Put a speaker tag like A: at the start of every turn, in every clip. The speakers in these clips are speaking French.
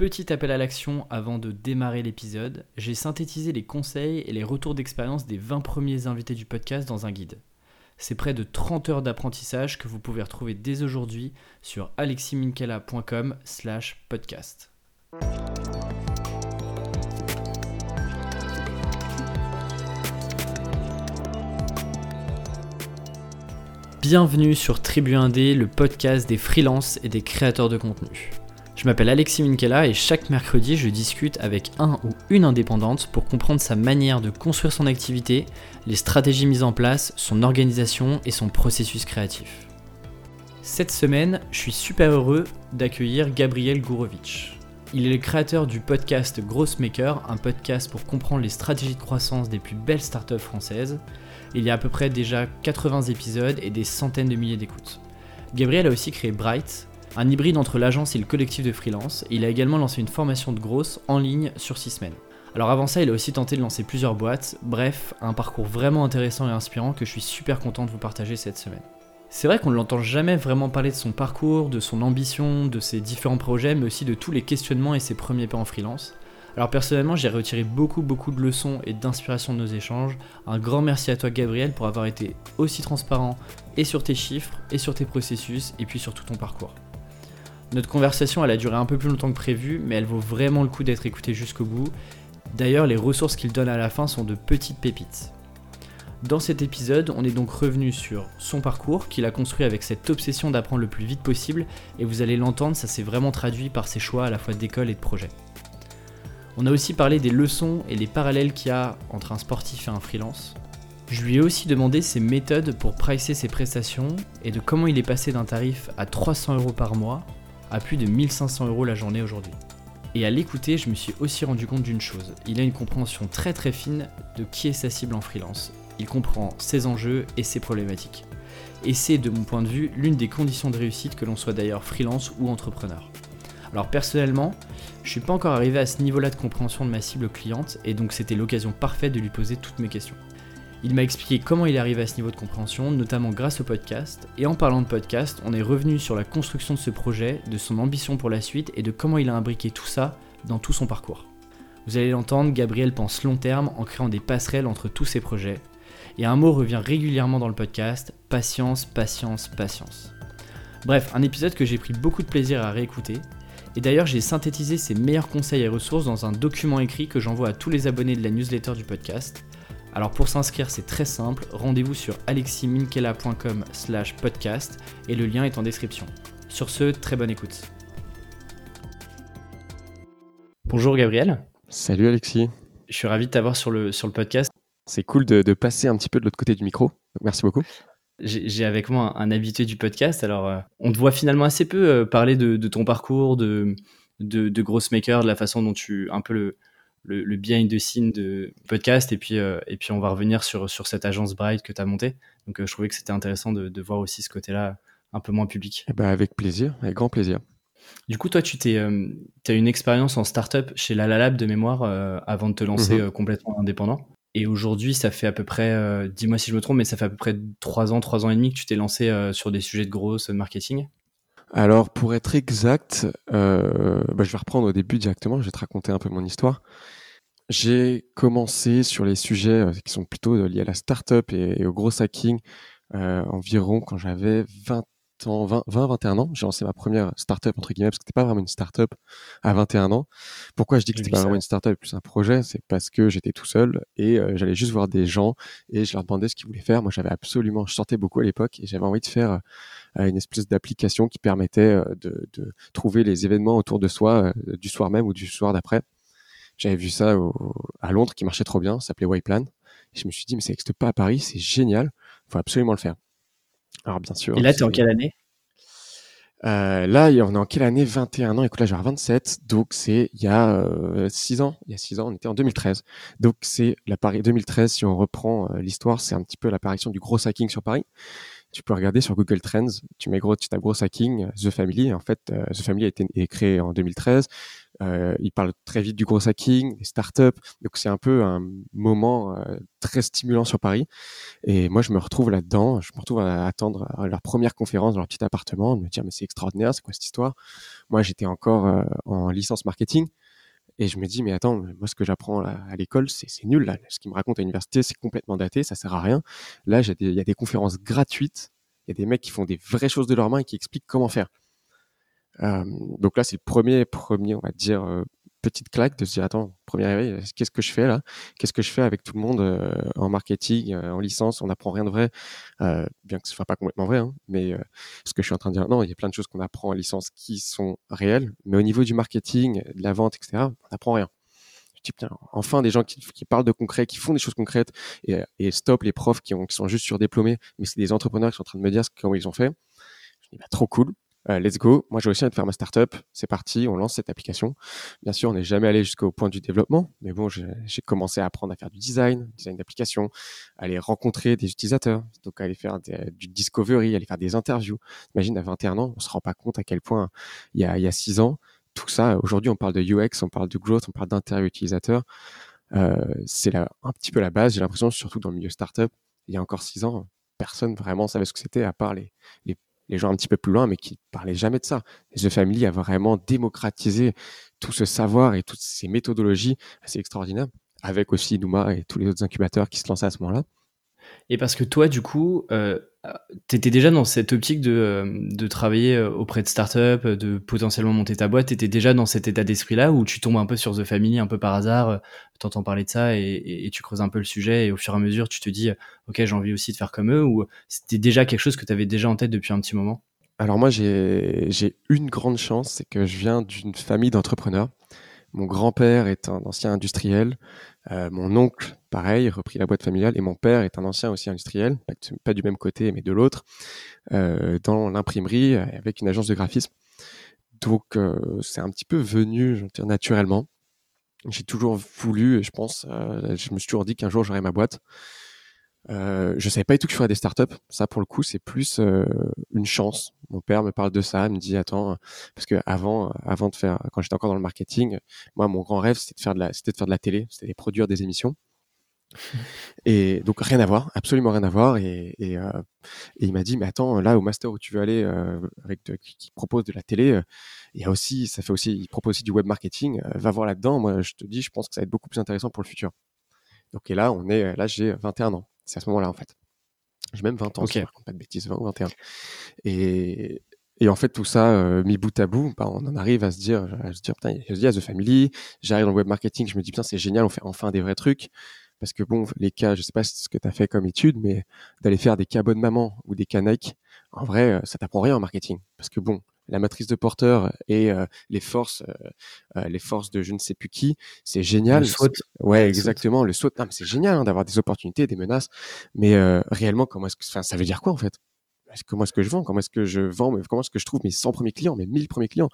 A: Petit appel à l'action avant de démarrer l'épisode, j'ai synthétisé les conseils et les retours d'expérience des 20 premiers invités du podcast dans un guide. C'est près de 30 heures d'apprentissage que vous pouvez retrouver dès aujourd'hui sur aleximinkela.com slash podcast. Bienvenue sur Tribu Indé, le podcast des freelances et des créateurs de contenu. Je m'appelle Alexis Minkela et chaque mercredi je discute avec un ou une indépendante pour comprendre sa manière de construire son activité, les stratégies mises en place, son organisation et son processus créatif. Cette semaine, je suis super heureux d'accueillir Gabriel Gourovitch. Il est le créateur du podcast Grossmaker, un podcast pour comprendre les stratégies de croissance des plus belles startups françaises. Il y a à peu près déjà 80 épisodes et des centaines de milliers d'écoutes. Gabriel a aussi créé Bright, un hybride entre l'agence et le collectif de freelance, il a également lancé une formation de grosse en ligne sur 6 semaines. Alors avant ça, il a aussi tenté de lancer plusieurs boîtes, bref, un parcours vraiment intéressant et inspirant que je suis super content de vous partager cette semaine. C'est vrai qu'on ne l'entend jamais vraiment parler de son parcours, de son ambition, de ses différents projets, mais aussi de tous les questionnements et ses premiers pas en freelance. Alors personnellement, j'ai retiré beaucoup beaucoup de leçons et d'inspiration de nos échanges. Un grand merci à toi Gabriel pour avoir été aussi transparent et sur tes chiffres, et sur tes processus, et puis sur tout ton parcours. Notre conversation, elle a duré un peu plus longtemps que prévu, mais elle vaut vraiment le coup d'être écoutée jusqu'au bout. D'ailleurs, les ressources qu'il donne à la fin sont de petites pépites. Dans cet épisode, on est donc revenu sur son parcours, qu'il a construit avec cette obsession d'apprendre le plus vite possible, et vous allez l'entendre, ça s'est vraiment traduit par ses choix à la fois d'école et de projet. On a aussi parlé des leçons et les parallèles qu'il y a entre un sportif et un freelance. Je lui ai aussi demandé ses méthodes pour pricer ses prestations et de comment il est passé d'un tarif à 300 euros par mois à plus de 1500 euros la journée aujourd'hui. Et à l'écouter, je me suis aussi rendu compte d'une chose. Il a une compréhension très très fine de qui est sa cible en freelance. Il comprend ses enjeux et ses problématiques. Et c'est, de mon point de vue, l'une des conditions de réussite que l'on soit d'ailleurs freelance ou entrepreneur. Alors personnellement, je suis pas encore arrivé à ce niveau-là de compréhension de ma cible cliente et donc c'était l'occasion parfaite de lui poser toutes mes questions. Il m'a expliqué comment il est arrivé à ce niveau de compréhension, notamment grâce au podcast. Et en parlant de podcast, on est revenu sur la construction de ce projet, de son ambition pour la suite et de comment il a imbriqué tout ça dans tout son parcours. Vous allez l'entendre, Gabriel pense long terme en créant des passerelles entre tous ses projets. Et un mot revient régulièrement dans le podcast, patience, patience, patience. Bref, un épisode que j'ai pris beaucoup de plaisir à réécouter. Et d'ailleurs, j'ai synthétisé ses meilleurs conseils et ressources dans un document écrit que j'envoie à tous les abonnés de la newsletter du podcast. Alors pour s'inscrire, c'est très simple, rendez-vous sur aleximinkela.com slash podcast et le lien est en description. Sur ce, très bonne écoute. Bonjour Gabriel.
B: Salut Alexis.
A: Je suis ravi de t'avoir sur le, sur le podcast.
B: C'est cool de, passer un petit peu de l'autre côté du micro. merci beaucoup.
A: J'ai avec moi un, habitué du podcast. Alors, euh, on te voit finalement assez peu euh, parler de, ton parcours, de, de, de Grossmaker, de la façon dont tu un peu le, le, le behind the scene de podcast et puis, euh, et puis on va revenir sur, sur cette agence Bright que tu as montée. Donc euh, je trouvais que c'était intéressant de, de, voir aussi ce côté-là un peu moins public.
B: Eh ben avec plaisir, avec grand plaisir.
A: Du coup, toi, tu t'es, euh, as une expérience en startup chez La Lab de mémoire avant de te lancer mhm. complètement indépendant. Et aujourd'hui, ça fait à peu près, dis-moi si je me trompe, mais ça fait à peu près 3 ans, 3 ans et demi que tu t'es lancé sur des sujets de grosse marketing.
B: Alors, pour être exact, euh, bah, je vais reprendre au début directement, je vais te raconter un peu mon histoire. J'ai commencé sur les sujets euh, qui sont plutôt euh, liés à la startup et, au gros hacking euh, environ quand j'avais 20 ans, 20, 20 21 ans. J'ai lancé ma première startup entre guillemets parce que c'était pas vraiment une startup à 21 ans. Pourquoi je dis que c'était pas vraiment une startup plus un projet, c'est parce que j'étais tout seul et j'allais juste voir des gens et je leur demandais ce qu'ils voulaient faire. Moi, j'avais absolument, je sortais beaucoup à l'époque et j'avais envie de faire une espèce d'application qui permettait de, de, trouver les événements autour de soi du soir même ou du soir d'après. J'avais vu ça à Londres qui marchait trop bien, ça s'appelait. Et je me suis dit, mais ça n'existe pas à Paris, c'est génial, il faut absolument le faire.
A: Alors bien sûr. Et là, tu es en quelle année?
B: Euh, là, on est en quelle année? 21 ans. Écoute, là, j'ai 27. Donc, c'est il y a 6 euh, ans. Il y a 6 ans, on était en 2013. Donc, c'est la Paris 2013. Si on reprend euh, l'histoire, c'est un petit peu l'apparition du gros hacking sur Paris. Tu peux regarder sur Google Trends. Tu mets gros, tu tapes gros hacking, The Family. En fait, The Family a été créé en 2013. Euh, il parle très vite du gros hacking, des startups. Donc c'est un peu un moment euh, très stimulant sur Paris. Et moi, je me retrouve là-dedans. Je me retrouve à attendre leur première conférence dans leur petit appartement, de me dire mais c'est extraordinaire, c'est quoi cette histoire? Moi, j'étais encore euh, en licence marketing. Et je me dis, mais attends, moi, ce que j'apprends à l'école, c'est nul. Ce qu'ils me racontent à l'université, c'est complètement daté, ça sert à rien. Là, il y a des conférences gratuites. Il y a des mecs qui font des vraies choses de leurs mains et qui expliquent comment faire. Euh, donc là, c'est le premier, premier, on va dire, euh, petite claque de se dire attends, premier réveil, qu'est-ce que je fais là? Qu'est-ce que je fais avec tout le monde euh, en marketing, en licence? On n'apprend rien de vrai, bien que ce soit pas complètement vrai, hein, mais ce que je suis en train de dire, non, il y a plein de choses qu'on apprend en licence qui sont réelles, mais au niveau du marketing, de la vente, etc., on n'apprend rien. Enfin des gens qui, parlent de concret, qui font des choses concrètes, et, stop les profs qui sont juste surdiplômés, mais c'est des entrepreneurs qui sont en train de me dire comment ils ont fait. Je dis, bah, trop cool. Euh, let's go. Moi, j'ai aussi envie de faire ma startup. C'est parti, on lance cette application. Bien sûr, on n'est jamais allé jusqu'au point du développement, mais bon, j'ai commencé à apprendre à faire du design, design d'application, aller rencontrer des utilisateurs, donc aller faire du discovery, aller faire des interviews. Imagine, à 21 ans, on se rend pas compte à quel point il y a, il y a 6 ans, tout ça, aujourd'hui, on parle de UX, on parle de growth, on parle d'interview utilisateur. Euh, c'est un petit peu la base, j'ai l'impression, surtout dans le milieu startup. Il y a encore 6 ans, personne vraiment savait ce que c'était à part les les gens un petit peu plus loin, mais qui parlaient jamais de ça. The Family a vraiment démocratisé tout ce savoir et toutes ces méthodologies assez extraordinaires, avec aussi Nouma et tous les autres incubateurs qui se lançaient à ce moment-là.
A: Et parce que toi, du coup, euh, tu étais déjà dans cette optique de, euh, travailler euh, auprès de startups, de potentiellement monter ta boîte. Tu étais déjà dans cet état d'esprit-là où tu tombes un peu sur The Family un peu par hasard, tu entends parler de ça et, et, tu creuses un peu le sujet et au fur et à mesure, tu te dis, OK, j'ai envie aussi de faire comme eux ou c'était déjà quelque chose que tu avais déjà en tête depuis un petit moment?
B: Alors moi, j'ai une grande chance, c'est que je viens d'une famille d'entrepreneurs. Mon grand-père est un ancien industriel. Euh, mon oncle, pareil, repris la boîte familiale. Et mon père est un ancien aussi industriel, pas, du même côté, mais de l'autre, euh, dans l'imprimerie avec une agence de graphisme. Donc, euh, c'est un petit peu venu, naturellement. J'ai toujours voulu, je pense, je me suis toujours dit qu'un jour j'aurais ma boîte. Euh, je savais pas du tout que je ferais des startups. Ça, pour le coup, c'est plus euh, une chance. Mon père me parle de ça, me dit attends, parce que avant, avant de faire, quand j'étais encore dans le marketing, moi, mon grand rêve, c'était de faire de la, télé, c'était de produire des émissions. Et donc rien à voir, absolument rien à voir. Et, euh, il m'a dit mais attends, là au master où tu veux aller, euh, avec qui, propose de la télé, il y a aussi, ça fait aussi, il propose aussi du web marketing. va voir là-dedans. Moi, je te dis, je pense que ça va être beaucoup plus intéressant pour le futur. Donc et là, on est, là j'ai 21 ans. C'est à ce moment-là, en fait. J'ai même 20 ans, okay. si pas de bêtises, 20 ou 21. Et, et en fait, tout ça, euh, mis bout à bout, bah, on en arrive à se dire, à se dire, putain, il y a The Family, j'arrive dans le web marketing, je me dis, putain, c'est génial, on fait enfin des vrais trucs. Parce que bon, les cas, je sais pas ce que tu as fait comme étude, mais d'aller faire des cas bonne maman ou des cas Nike, en vrai, euh, ça t'apprend rien en marketing. Parce que bon, la matrice de Porter et euh, les forces, euh, euh, les forces de je ne sais plus qui, c'est génial.
A: Le saut.
B: Ouais, exactement, le saut. Non, mais c'est génial hein, d'avoir des opportunités, des menaces. Mais réellement, comment est-ce que, enfin, ça veut dire quoi en fait? Comment est-ce que je vends? Comment est-ce que je vends Comment est-ce que je trouve mes 100 premiers clients, mes 1000 premiers clients?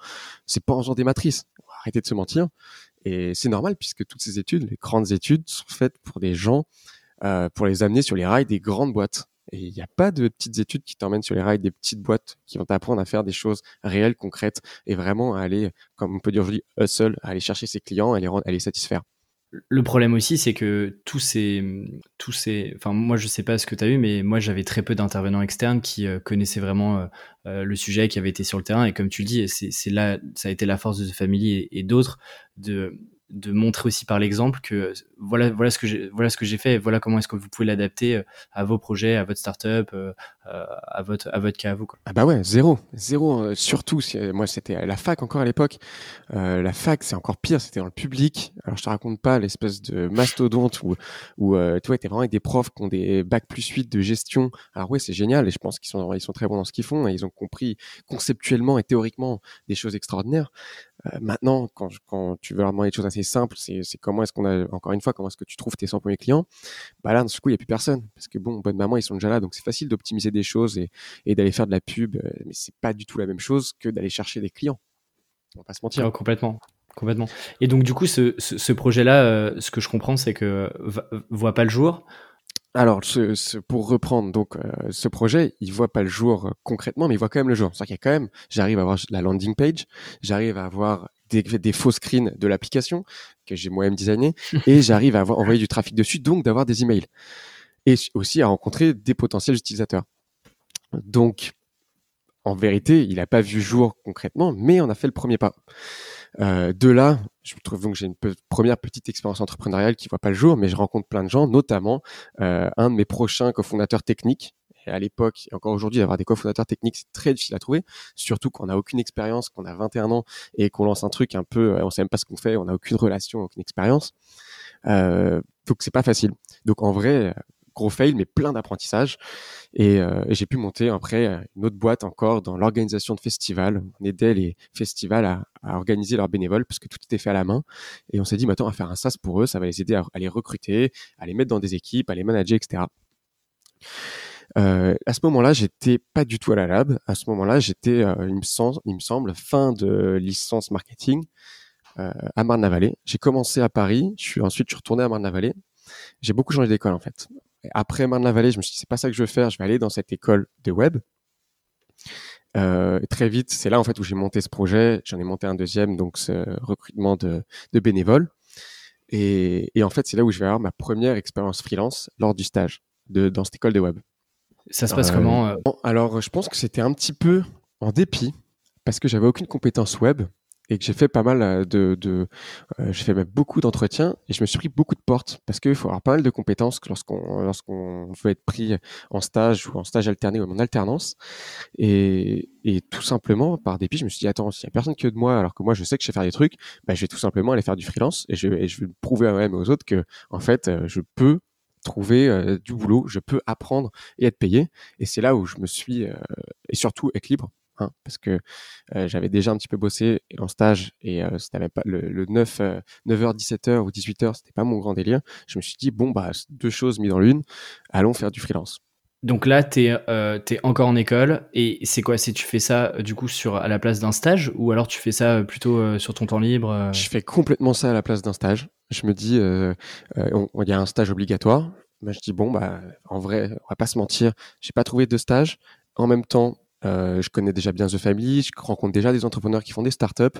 B: C'est pas en faisant des matrices. Arrêtez de se mentir. Et c'est normal puisque toutes ces études, les grandes études, sont faites pour des gens, pour les amener sur les rails des grandes boîtes. Et il n'y a pas de petites études qui t'emmènent sur les rails des petites boîtes qui vont t'apprendre à faire des choses réelles, concrètes et vraiment à aller, comme on peut dire aujourd'hui, hustle, à aller chercher ses clients, à les, à les satisfaire.
A: Le problème aussi, c'est que tous ces, tous ces, enfin moi je sais pas ce que tu as eu, mais moi j'avais très peu d'intervenants externes qui euh, connaissaient vraiment euh, euh, le sujet, qui avaient été sur le terrain. Et comme tu le dis, c'est là, ça a été la force de The Family et, et d'autres de de montrer aussi par l'exemple que voilà voilà ce que j'ai voilà ce que j'ai fait et voilà comment est-ce que vous pouvez l'adapter euh, à vos projets à votre startup euh, euh, à votre à votre cas à vous quoi.
B: ah bah ouais zéro zéro surtout moi c'était à la fac encore à l'époque. La fac c'est encore pire c'était dans le public. Alors je te raconte pas l'espèce de mastodonte où où tu vois t'es vraiment avec des profs qui ont des bacs plus 8 de gestion. Alors ouais c'est génial et je pense qu'ils sont ils sont très bons dans ce qu'ils font et ils ont compris conceptuellement et théoriquement des choses extraordinaires. euh, maintenant, quand, quand, tu veux leur demander des choses assez simples, c'est comment est-ce qu'on a, encore une fois, comment est-ce que tu trouves tes 100 premiers clients Bah là, dans ce coup, il n'y a plus personne. Parce que bon, bonne maman, ils sont déjà là. Donc c'est facile d'optimiser des choses et, et d'aller faire de la pub. Euh, mais c'est pas du tout la même chose que d'aller chercher des clients. On va pas se mentir.
A: complètement. Complètement. Et donc, du coup, ce, ce, ce projet-là, euh, ce que je comprends, c'est que voit pas le jour.
B: Alors, ce, pour reprendre donc euh, ce projet, il voit pas le jour euh, concrètement, mais il voit quand même le jour. C'est-à-dire qu'il y a quand même, j'arrive à avoir la landing page, j'arrive à avoir des, des faux screens de l'application que j'ai moi-même designé et j'arrive à avoir, envoyer du trafic dessus, donc d'avoir des emails et aussi à rencontrer des potentiels utilisateurs. Donc, en vérité, il n'a pas vu jour concrètement, mais on a fait le premier pas. Euh, de là, je trouve donc j'ai une première petite expérience entrepreneuriale qui voit pas le jour, mais je rencontre plein de gens, notamment euh, un de mes prochains cofondateurs techniques. Et à l'époque, et encore aujourd'hui, d'avoir des cofondateurs techniques, c'est très difficile à trouver, surtout qu'on n'a aucune expérience, qu'on a 21 ans et qu'on lance un truc un peu, euh, on sait même pas ce qu'on fait, on n'a aucune relation, aucune expérience. Euh, donc c'est pas facile. Donc en vrai, gros fail, mais plein d'apprentissage. Et, euh, j'ai pu monter après une autre boîte encore dans l'organisation de festivals. On aidait les festivals à, organiser leurs bénévoles parce que tout était fait à la main. Et on s'est dit, maintenant, on va faire un SaaS pour eux. Ça va les aider à, les recruter, à les mettre dans des équipes, à les manager, etc. Euh, à ce moment-là, j'étais pas du tout à la lab. À ce moment-là, j'étais, euh, il, me semble, fin de licence marketing euh, à Marne-la-Vallée. J'ai commencé à Paris. Je suis ensuite je suis retourné à Marne-la-Vallée. J'ai beaucoup changé d'école en fait après Marne-la-Vallée, je me suis dit, c'est pas ça que je veux faire, je vais aller dans cette école de web. Euh, très vite, c'est là en fait où j'ai monté ce projet. J'en ai monté un deuxième, donc ce recrutement de, bénévoles. Et, en fait, c'est là où je vais avoir ma première expérience freelance lors du stage de, dans cette école de web.
A: Ça se passe comment euh
B: Alors, je pense que c'était un petit peu en dépit parce que j'avais aucune compétence web et que j'ai fait pas mal euh, de, de euh, j'ai fait beaucoup d'entretiens et je me suis pris beaucoup de portes parce qu'il faut avoir pas mal de compétences lorsqu'on lorsqu'on veut être pris en stage ou en stage alterné ou en alternance et, et tout simplement par dépit je me suis dit attends s'il y a personne que de moi alors que moi je sais que je sais faire des trucs bah, je vais tout simplement aller faire du freelance et je, et je vais prouver à moi-même et aux autres que en fait euh, je peux trouver du boulot, je peux apprendre et être payé. Et c'est là où je me suis, et surtout être libre, Hein, parce que euh, j'avais déjà un petit peu bossé en stage et euh, c'était pas le, le 9 9h 17h ou 18h c'était pas mon grand délire. Je me suis dit bon bah deux choses mises dans l'une allons faire du freelance.
A: Donc là tu es, euh, encore en école et c'est quoi? Si tu fais ça du coup sur à la place d'un stage ou alors tu fais ça plutôt sur ton temps libre
B: je fais complètement ça à la place d'un stage. Je me dis il y a un stage obligatoire. Bah, je dis bon bah en vrai on va pas se mentir j'ai pas trouvé de stage. En même temps euh, je connais déjà bien The Family, je rencontre déjà des entrepreneurs qui font des startups.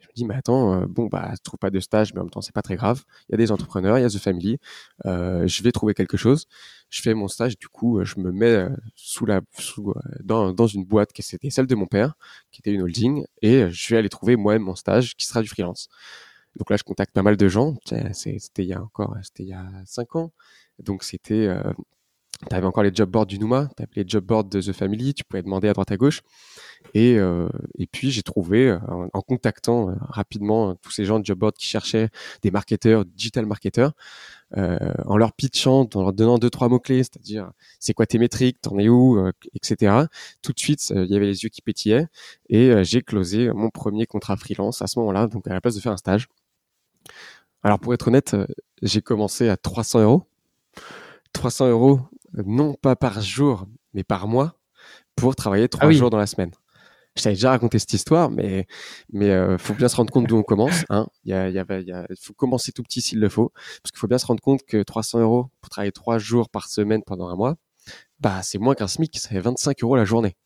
B: Je me dis, mais attends, euh, bon, bah, je trouve pas de stage, mais en même temps, c'est pas très grave. Il y a des entrepreneurs, il y a The Family. Euh, je vais trouver quelque chose. Je fais mon stage, du coup, je me mets sous la, sous, dans, dans une boîte qui était celle de mon père, qui était une holding, et je vais aller trouver moi-même mon stage, qui sera du freelance. Donc là, je contacte pas mal de gens. C'était il y a encore, c'était il y a cinq ans. Donc c'était tu avais encore les job boards du Numa, tu avais les job boards de The Family, tu pouvais demander à droite à gauche. Et, euh, et puis j'ai trouvé, euh, en, contactant euh, rapidement tous ces gens de job board qui cherchaient des marketeurs, digital marketeurs, en leur pitchant, en leur donnant deux, trois mots-clés, c'est-à-dire c'est quoi tes métriques, t'en es où, etc. Tout de suite, il y avait les yeux qui pétillaient et j'ai closé mon premier contrat freelance à ce moment-là, donc à la place de faire un stage. Alors pour être honnête, j'ai commencé à 300 euros. 300 euros, non pas par jour, mais par mois, pour travailler trois ah jours dans la semaine. Je t'avais déjà raconté cette histoire, mais mais euh, faut bien se rendre compte d'où on commence. Hein. Il y a, y a, y a, faut commencer tout petit s'il le faut, parce qu'il faut bien se rendre compte que 300 euros pour travailler trois jours par semaine pendant un mois, bah c'est moins qu'un SMIC, ça fait 25 euros la journée.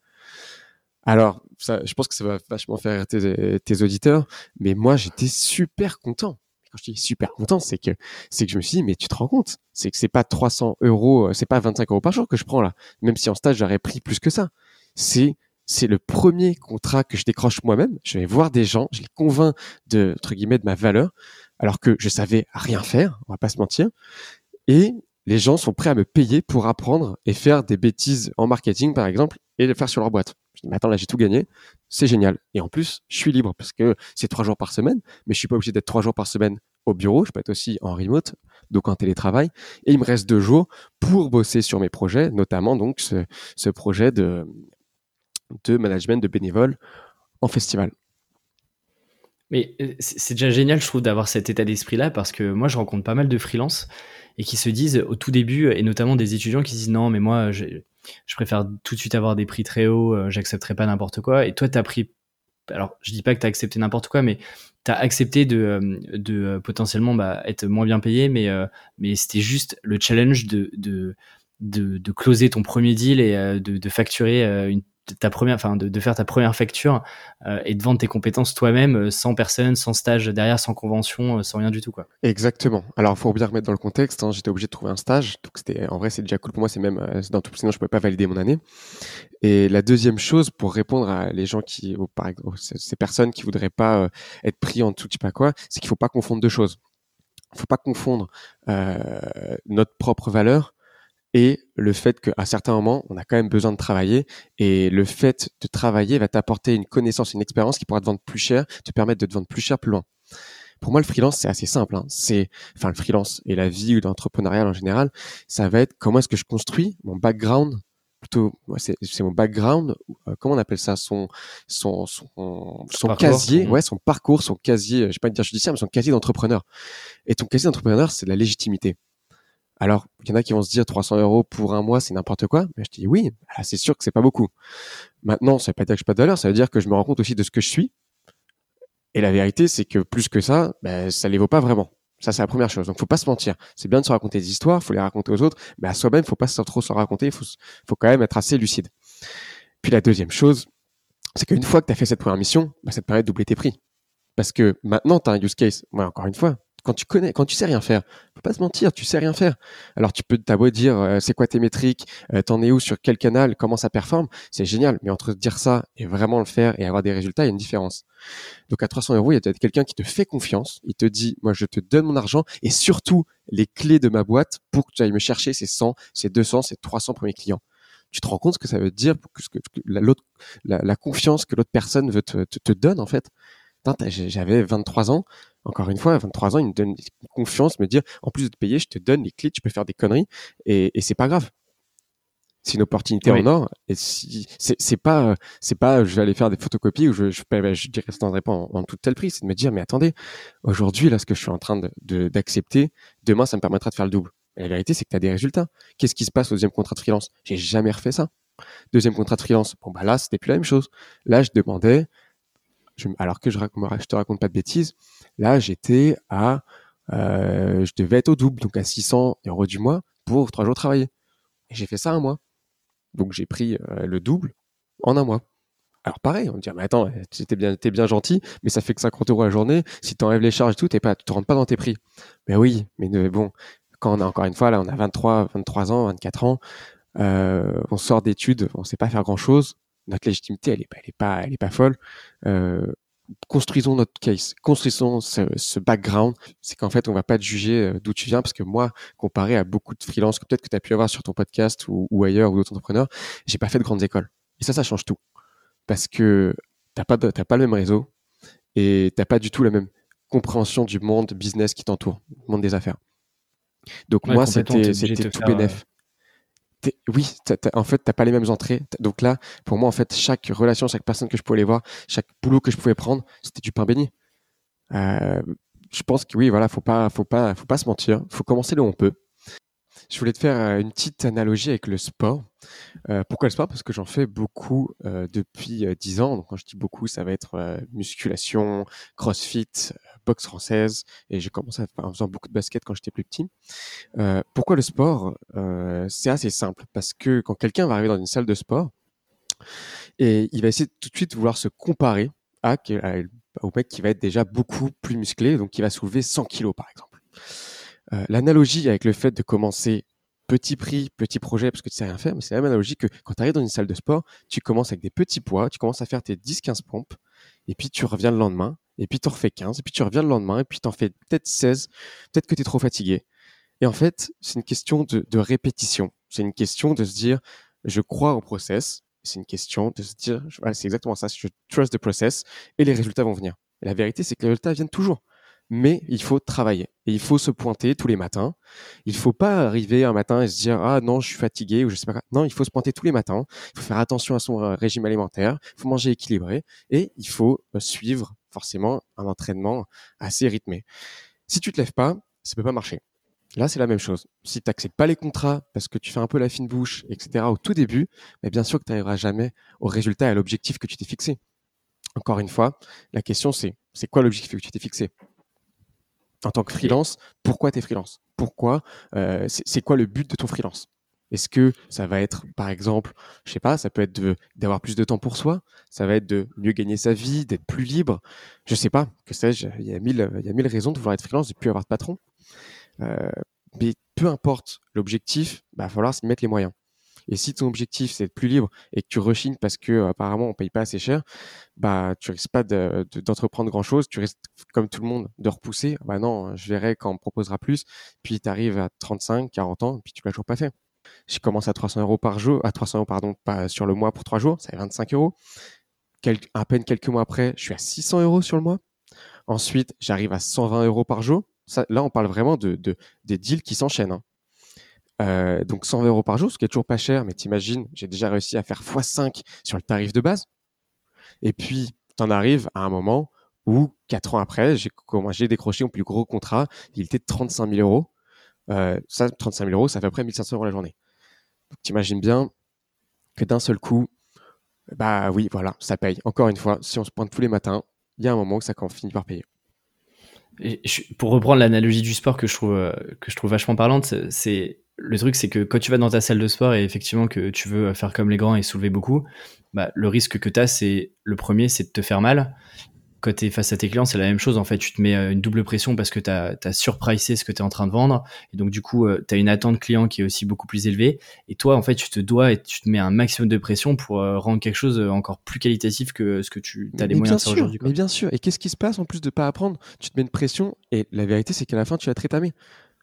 B: Alors, ça, je pense que ça va vachement faire tes, tes auditeurs, mais moi j'étais super content je suis super content, c'est que c'est que je me suis dit, mais tu te rends compte, c'est que c'est pas 300 euros, euh, c'est pas 25 euros par jour que je prends là. Même si en stage j'aurais pris plus que ça. C'est c'est le premier contrat que je décroche moi-même. Je vais voir des gens, je les convainc de entre guillemets de ma valeur, alors que je savais rien faire, on va pas se mentir. Et les gens sont prêts à me payer pour apprendre et faire des bêtises en marketing par exemple et le faire sur leur boîte. Mais attends, là, j'ai tout gagné. C'est génial. Et en plus, je suis libre parce que c'est trois jours par semaine, mais je suis pas obligé d'être trois jours par semaine au bureau. Je peux être aussi en remote, donc en télétravail. Et il me reste deux jours pour bosser sur mes projets, notamment donc ce, projet de, de management de bénévoles en festival.
A: Mais euh, c'est déjà génial, je trouve, d'avoir cet état d'esprit-là parce que moi, je rencontre pas mal de freelances et qui se disent au tout début, et notamment des étudiants qui disent non, mais moi, je préfère tout de suite avoir des prix très hauts, euh, j'accepterai pas n'importe quoi. Et toi, tu as pris, alors je dis pas que tu as accepté n'importe quoi, mais tu as accepté de, euh, de euh, potentiellement bah, être moins bien payé, mais, mais c'était juste le challenge de, de, de, de, closer ton premier deal et de, de facturer une, ta première, enfin de, faire ta première facture euh, et de vendre tes compétences toi-même, euh, sans personne, sans stage derrière, sans convention, euh, sans rien du tout quoi.
B: Exactement. Alors faut bien remettre dans le contexte. Hein, j'étais obligé de trouver un stage, donc c'était en vrai c'est déjà cool pour moi. C'est même dans tout sinon je pouvais pas valider mon année. Et la deuxième chose pour répondre à les gens qui, par exemple, ces personnes qui voudraient pas être pris en tout, sais pas quoi, c'est qu'il faut pas confondre deux choses. Faut pas confondre notre propre valeur et le fait qu'à certains moments, on a quand même besoin de travailler et le fait de travailler va t'apporter une connaissance, une expérience qui pourra te vendre plus cher, te permettre de te vendre plus cher plus loin. Pour moi, le freelance, c'est assez simple. Hein. C'est, enfin, le freelance et la vie ou l'entrepreneuriat en général, ça va être comment est-ce que je construis mon background. Plutôt, c'est, mon background. Euh, comment on appelle ça Son, son, son, son casier, ouais, son parcours, son casier. Je sais pas dire judiciaire, mais son casier d'entrepreneur. Et ton casier d'entrepreneur, c'est la légitimité. Alors, il y en a qui vont se dire 300 euros pour un mois, c'est n'importe quoi. Mais je dis oui, ah, c'est sûr que c'est pas beaucoup. Maintenant, ça veut pas dire que je pas de valeur, ça veut dire que je me rends compte aussi de ce que je suis. Et la vérité, c'est que plus que ça, ben, ça les vaut pas vraiment. Ça, c'est la première chose. Donc, faut pas se mentir. C'est bien de se raconter des histoires, faut les raconter aux autres, mais à soi-même, faut pas trop se raconter. Faut, faut quand même être assez lucide. Puis la deuxième chose, c'est qu'une fois que tu as fait cette première mission, ben, ça te permet de doubler tes prix. Parce que maintenant, tu as un use case. Moi, encore une fois, quand tu connais, quand tu sais rien faire, faut pas se mentir, tu sais rien faire. Alors tu peux t'avoir dire euh, c'est quoi tes métriques, euh, t'en es où sur quel canal, comment ça performe, c'est génial. Mais entre dire ça et vraiment le faire et avoir des résultats, il y a une différence. Donc à 300 euros, il y a peut-être quelqu'un qui te fait confiance, il te dit moi je te donne mon argent et surtout les clés de ma boîte pour que tu ailles me chercher ces 100, ces 200, ces 300 premiers clients tu te rends compte ce que ça veut dire, la, confiance que l'autre personne veut te, te, te donne en fait? J'avais 23 ans, encore une fois, 23 ans, il me donne confiance, me dire, en plus de te payer, je te donne les clés, tu peux faire des conneries, et, et c'est pas grave. C'est une opportunité en or, et si, c'est pas, c'est pas, je vais aller faire des photocopies ou je, je, je, je dirais, pas en, en tout tel prix, c'est de me dire, mais attendez, aujourd'hui, là, ce que je suis en train de, d'accepter, demain, ça me permettra de faire le double. Et la vérité, c'est que tu as des résultats. Qu'est-ce qui se passe au deuxième contrat de freelance? J'ai jamais refait ça. Deuxième contrat de freelance, bon bah là, c'était plus la même chose. Là, je demandais, alors que je, je te raconte pas de bêtises, là j'étais à, euh, je devais être au double, donc à 600 euros du mois pour trois jours travaillés. Et j'ai fait ça un mois. Donc j'ai pris euh, le double en un mois. Alors pareil, on me dit, mais attends, t'es bien, gentil, mais ça fait que 50 euros la journée. Si tu enlèves les charges et tout, t'es pas, tu te rentres pas dans tes prix. Mais oui, mais bon, quand on a encore une fois, là, on a 23, 23 ans, 24 ans, euh, on sort d'études, on sait pas faire grand chose notre légitimité, elle est pas, elle est pas, elle est pas folle. Euh, construisons notre case, construisons ce, ce background. C'est qu'en fait, on va pas te juger euh, d'où tu viens, parce que moi, comparé à beaucoup de freelances que peut-être que tu as pu avoir sur ton podcast ou, ou ailleurs ou d'autres entrepreneurs, j'ai pas fait de grandes écoles. Et ça, ça change tout, parce que t'as pas, t'as pas le même réseau et t'as pas du tout la même compréhension du monde business qui t'entoure, monde des affaires. Donc moi, c'était, c'était tout bénef oui, en fait, t'as pas les mêmes entrées. Donc là, pour moi, en fait, chaque relation, chaque personne que je pouvais aller voir, chaque boulot que je pouvais prendre, c'était du pain béni. Euh, je pense que oui, voilà, faut pas, faut pas, faut pas se mentir. Faut commencer là où on peut. Je voulais te faire euh, une petite analogie avec le sport. Euh, pourquoi le sport? Parce que j'en fais beaucoup euh, depuis dix ans. Donc quand je dis beaucoup, ça va être musculation, crossfit, boxe française et j'ai commencé à, en faisant beaucoup de basket quand j'étais plus petit. Euh, pourquoi le sport? Euh, C'est assez simple parce que quand quelqu'un va arriver dans une salle de sport et il va essayer tout de suite de vouloir se comparer à, au mec qui va être déjà beaucoup plus musclé, donc qui va soulever 100 kilos par exemple. Euh, L'analogie avec le fait de commencer petit prix, petit projet parce que tu sais rien faire, mais c'est la même analogie que quand tu arrives dans une salle de sport, tu commences avec des petits poids, tu commences à faire tes 10-15 pompes, et puis tu reviens le lendemain et puis tu en refais 15, et puis tu reviens le lendemain, et puis tu en fais peut-être 16, peut-être que tu es trop fatigué. Et en fait, c'est une question de, répétition. C'est une question de se dire, je crois au process. C'est une question de se dire, c'est exactement ça, je trust the process, et les résultats vont venir. Et la vérité, c'est que les résultats viennent toujours. Mais il faut travailler. Et il faut se pointer tous les matins. Il faut pas arriver un matin et se dire, ah non, je suis fatigué, ou je sais pas. Non, il faut se pointer tous les matins. Il faut faire attention à son euh, régime alimentaire. Il faut manger équilibré. Et il faut euh, suivre forcément un entraînement assez rythmé. Si tu te lèves pas, ça peut pas marcher. Là, c'est la même chose. Si tu n'acceptes pas les contrats parce que tu fais un peu la fine bouche, etc., au tout début, mais bien sûr que tu n'arriveras jamais au résultat et à l'objectif que tu t'es fixé. Encore une fois, la question c'est, c'est quoi l'objectif que tu t'es fixé? En tant que freelance, pourquoi tu es freelance? Pourquoi euh, C'est quoi le but de ton freelance? Est-ce que ça va être, par exemple, je sais pas, ça peut être d'avoir plus de temps pour soi, ça va être de mieux gagner sa vie, d'être plus libre, je sais pas, que sais-je, il y a mille, il y a mille raisons de vouloir être freelance, de plus avoir de patron. Euh, mais peu importe l'objectif, il bah, va falloir s'y mettre les moyens. Et si ton objectif c'est d'être plus libre et que tu rechignes parce que euh, apparemment on paye pas assez cher, bah tu risques pas d'entreprendre grand chose. Tu risques comme tout le monde de repousser. Bah non, je verrai quand on me proposera plus. Puis tu arrives à 35, 40 ans, puis tu l'as toujours pas fait. Je commence à 300 euros par jour, à 300 euros pardon, pas sur le mois pour trois jours, ça fait 25 euros. à peine quelques mois après, je suis à 600 euros sur le mois. Ensuite, j'arrive à 120 euros par jour. Là, on parle vraiment de, de des deals qui s'enchaînent. Hein. Euh, donc 120 euros par jour, ce qui est toujours pas cher, mais t'imagines, j'ai déjà réussi à faire x5 sur le tarif de base. Et puis, t'en arrives à un moment où, quatre ans après, j'ai décroché mon plus gros contrat. Il était de 35 000 euros. Euh, ça, 35 000 euros, ça fait à peu près 1500 euros la journée. Donc, t'imagines bien que d'un seul coup, bah oui, voilà, ça paye. Encore une fois, si on se pointe tous les matins, il y a un moment où ça finit par payer.
A: Pour reprendre l'analogie du sport que je trouve euh, que je trouve vachement parlante, c'est le truc, c'est que quand tu vas dans ta salle de sport et effectivement que tu veux faire comme les grands et soulever beaucoup, bah, le risque que tu as, c'est le premier, c'est de te faire mal. Quand tu es face à tes clients, c'est la même chose. En fait, tu te mets euh, une double pression parce que tu as, as surpricé ce que tu es en train de vendre. Et donc, du coup, euh, tu as une attente client qui est aussi beaucoup plus élevée. Et toi, en fait, tu te dois et tu te mets un maximum de pression pour euh, rendre quelque chose encore plus qualitatif que ce que tu as les moyens de faire aujourd'hui.
B: Mais bien sûr. Et qu'est-ce qui se passe en plus de pas apprendre? Tu te mets une pression et la vérité, c'est qu'à la fin, tu vas te rétamer.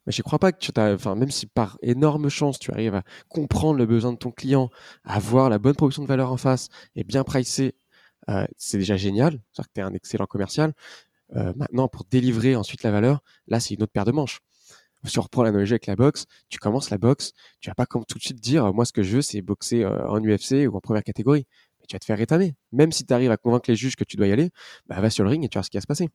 B: Mais je crois pas que tu as, enfin, même si par énorme chance, tu arrives à comprendre le besoin de ton client, avoir la bonne proposition de valeur en face et bien pricer, euh, c'est déjà génial. C'est-à-dire que tu es un excellent commercial. Euh, maintenant, pour délivrer ensuite la valeur, là, c'est une autre paire de manches. Si on reprend l'analogie avec la boxe, tu commences la boxe, tu vas pas comme tout de suite dire, moi, ce que je veux, c'est boxer euh, en UFC ou en première catégorie. Mais tu vas te faire rétamer. Même si tu arrives à convaincre les juges que tu dois y aller, bah, va sur le ring et tu vois ce qui va se passer.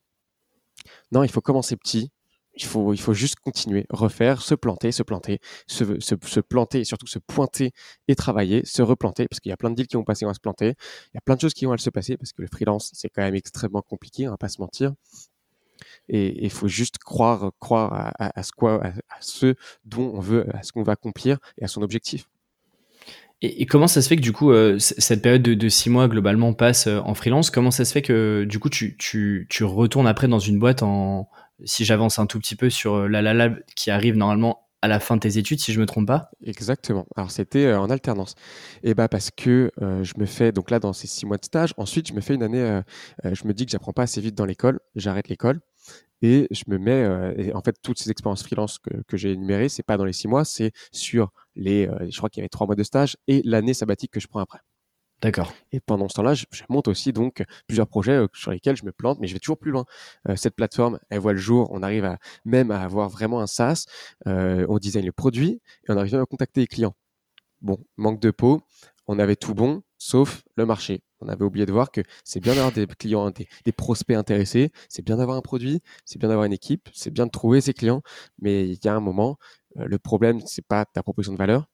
B: Non, il faut commencer petit, il faut, il faut juste continuer, refaire, se planter, se planter, se, se, planter et surtout se pointer et travailler, se replanter, parce qu'il y a plein de deals qui vont passer, on va se planter. Il y a plein de choses qui vont se passer, parce que le freelance, c'est quand même extrêmement compliqué, on va pas se mentir. Et il faut juste croire, croire à, ce quoi, à, ce dont on veut, à ce qu'on va accomplir et à son objectif.
A: Et, comment ça se fait que du coup, euh, cette période de, de, six mois globalement passe euh, en freelance? Comment ça se fait que du coup, tu, tu, tu retournes après dans une boîte en, si j'avance un tout petit peu sur euh, la la qui arrive normalement à la fin de tes études, si je me trompe pas.
B: Exactement. Alors c'était euh, en alternance. Et bah parce que euh, je me fais donc là dans ces six mois de stage. Ensuite, je me fais une année. je me dis que j'apprends pas assez vite dans l'école. J'arrête l'école et je me mets. et en fait, toutes ces expériences freelance que, que j'ai énumérées, c'est pas dans les six mois, c'est sur les. je crois qu'il y avait trois mois de stage et l'année sabbatique que je prends après.
A: D'accord.
B: Et pendant ce temps-là, je, monte aussi donc plusieurs projets euh, sur lesquels je me plante, mais je vais toujours plus loin. Euh, cette plateforme, elle voit le jour. On arrive à même à avoir vraiment un SaaS. Euh, on design le produit et on arrive à contacter les clients. Bon, manque de peau. On avait tout bon, sauf le marché. On avait oublié de voir que c'est bien d'avoir des clients, des, prospects intéressés, c'est bien d'avoir un produit, c'est bien d'avoir une équipe, c'est bien de trouver ses clients, mais il y a un moment, le problème, c'est pas ta proposition de valeur,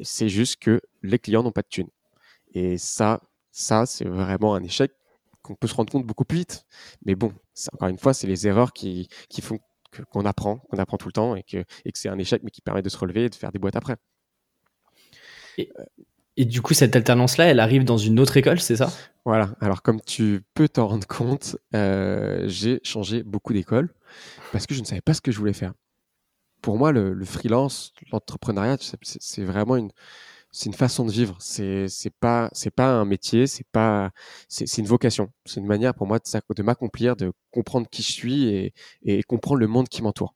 B: c'est juste que les clients n'ont pas de thunes. Et ça, ça c'est vraiment un échec qu'on peut se rendre compte beaucoup plus vite. Mais bon, encore une fois, c'est les erreurs qui, qui font qu'on apprend, qu'on apprend tout le temps et que, et que c'est un échec, mais qui permet de se relever et de faire des boîtes après.
A: Et, du coup, cette alternance-là, elle arrive dans une autre école, c'est ça?
B: Voilà. Alors, comme tu peux t'en rendre compte, euh, j'ai changé beaucoup d'écoles parce que je ne savais pas ce que je voulais faire. Pour moi, le, le freelance, l'entrepreneuriat, c'est vraiment une, c'est une façon de vivre. C'est pas c'est pas un métier, c'est pas c'est une vocation. C'est une manière pour moi de, m'accomplir, de comprendre qui je suis et, comprendre le monde qui m'entoure.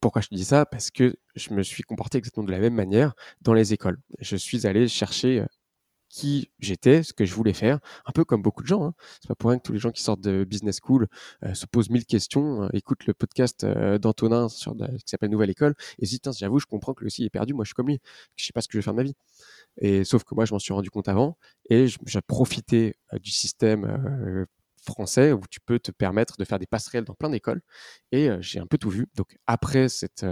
B: Pourquoi je dis ça? Parce que je me suis comporté exactement de la même manière dans les écoles. Je suis allé chercher qui j'étais, ce que je voulais faire, un peu comme beaucoup de gens. Hein. C'est pas pour rien que tous les gens qui sortent de business school euh, se posent mille questions, euh, écoutent le podcast euh, d'Antonin qui s'appelle Nouvelle École et se disent j'avoue, je comprends que lui aussi est perdu. Moi, je suis comme lui, je sais pas ce que je vais faire de ma vie. Et sauf que moi, je m'en suis rendu compte avant et j'ai profité du système français où tu peux te permettre de faire des passerelles dans plein d'écoles. Et j'ai un peu tout vu. Donc après cette,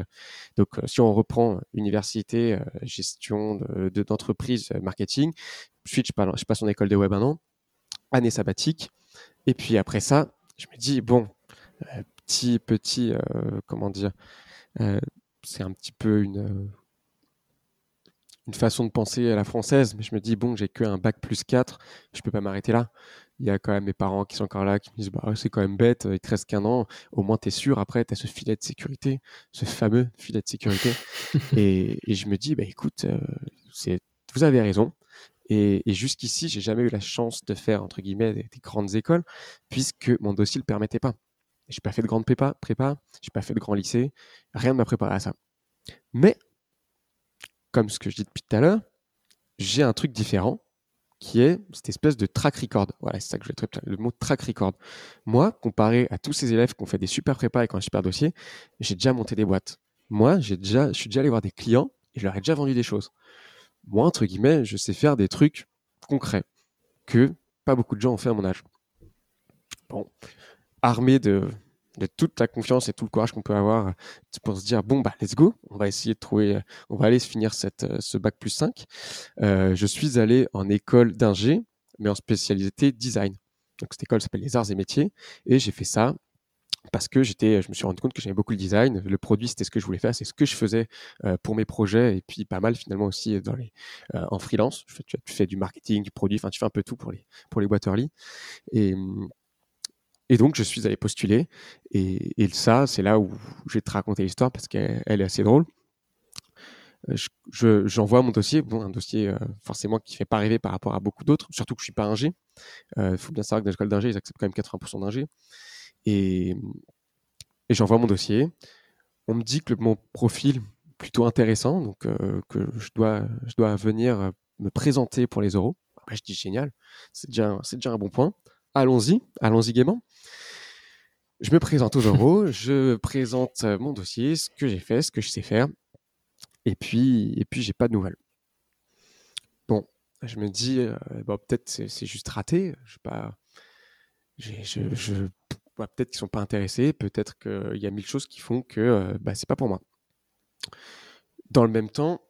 B: donc si on reprend université, gestion d'entreprise, de, marketing, ensuite je, je passe en école de web un an, année sabbatique. Et puis après ça, je me dis bon, petit petit, comment dire, c'est un petit peu une une façon de penser à la française, mais je me dis, bon, j'ai que un bac plus 4, je peux pas m'arrêter là. Il y a quand même mes parents qui sont encore là, qui me disent, bah, c'est quand même bête, il te reste qu'un an, au moins tu es sûr, après, tu as ce filet de sécurité, ce fameux filet de sécurité. et, et, je me dis, bah, écoute, euh, c'est, vous avez raison. Et, et jusqu'ici, j'ai jamais eu la chance de faire, entre guillemets, des, grandes écoles, puisque mon dossier le permettait pas. J'ai pas fait de grande prépa, prépa j'ai pas fait de grand lycée, rien ne m'a préparé à ça. Mais comme ce que je dis depuis tout à l'heure, j'ai un truc différent qui est cette espèce de track record. Voilà, c'est ça que je vais le mot track record. Moi, comparé à tous ces élèves qui ont fait des super prépas et qui ont un super dossier, j'ai déjà monté des boîtes. Moi, j'ai déjà, je suis déjà allé voir des clients et je leur ai déjà vendu des choses. Moi, entre guillemets, je sais faire des trucs concrets que pas beaucoup de gens ont fait à mon âge. Bon, armé de de toute la confiance et tout le courage qu'on peut avoir euh, pour se dire bon bah let's go, on va essayer de trouver, euh, on va aller finir cette, euh, ce bac plus 5. je suis allé en école d'ingé, mais en spécialité design. Donc cette école s'appelle les arts et métiers et j'ai fait ça parce que j'étais, je me suis rendu compte que j'aimais beaucoup le design. Le produit, c'était ce que je voulais faire, c'est ce que je faisais pour mes projets et puis pas mal finalement aussi en freelance. Tu fais, du marketing, du produit, enfin tu fais un peu tout pour les pour les early. Et hum, et donc, je suis allé postuler. Et, ça, c'est là où je vais te raconter l'histoire parce qu'elle est assez drôle. Euh, j'envoie je, mon dossier, bon, un dossier euh, forcément qui ne fait pas rêver par rapport à beaucoup d'autres, surtout que je ne suis pas ingé. Il euh, faut bien savoir que dans l'école d'ingé, ils acceptent quand même 80% d'ingé. Et, et j'envoie mon dossier. On me dit que mon profil plutôt intéressant, donc que je dois, je dois venir me présenter pour les euros. Bah, je dis génial, c'est déjà, déjà un bon point allons-y, allons-y gaiement. Je me présente aux euros, je présente euh, mon dossier, ce que j'ai fait, ce que je sais faire, et puis, et puis j'ai pas de nouvelles. Bon, je me dis, euh, peut-être c'est juste raté, je sais pas, je, peut-être qu'ils sont pas intéressés, peut-être qu'il y a mille choses qui font que euh, bah, c'est pas pour moi. Dans le même temps,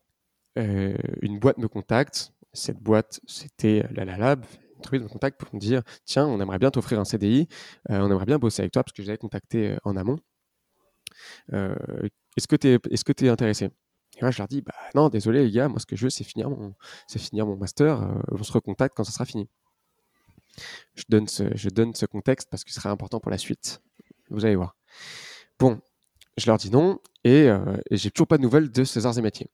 B: une boîte me contacte. Cette boîte, c'était la Lab, trouvé de contact pour me dire tiens, on aimerait bien t'offrir un CDI, euh, on aimerait bien bosser avec toi parce que je contacté euh, en amont. Euh, est-ce que tu es, est-ce que es intéressé? Et moi, je leur dis bah non, désolé les gars, moi ce que je veux, c'est finir mon, finir mon master. on se recontacte quand ça sera fini. Je donne, ce, contexte parce que ce sera important pour la suite. Vous allez voir. Bon, je leur dis non et, j'ai toujours pas de nouvelles de ces arts et métiers.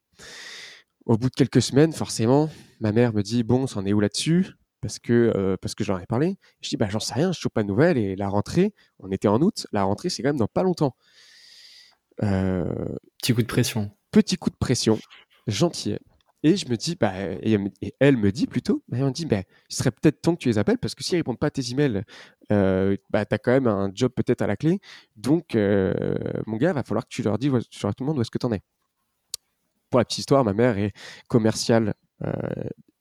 B: Au bout de quelques semaines, forcément, ma mère me dit bon, c'en est où là-dessus? Parce que euh, parce que j'en ai parlé. Je dis bah j'en sais rien, je trouve pas de nouvelles et la rentrée, on était en août, la rentrée c'est quand même dans pas longtemps.
A: Euh, petit coup de pression.
B: Petit coup de pression, gentil. Et je me dis bah et, elle me dit plutôt, bah, me dit bah il serait peut-être temps que tu les appelles parce que s'ils répondent pas à tes emails, euh, bah t'as quand même un job peut-être à la clé. Donc mon gars, va falloir que tu leur dises sur tout le monde où est-ce que tu en es. Pour la petite histoire, ma mère est commerciale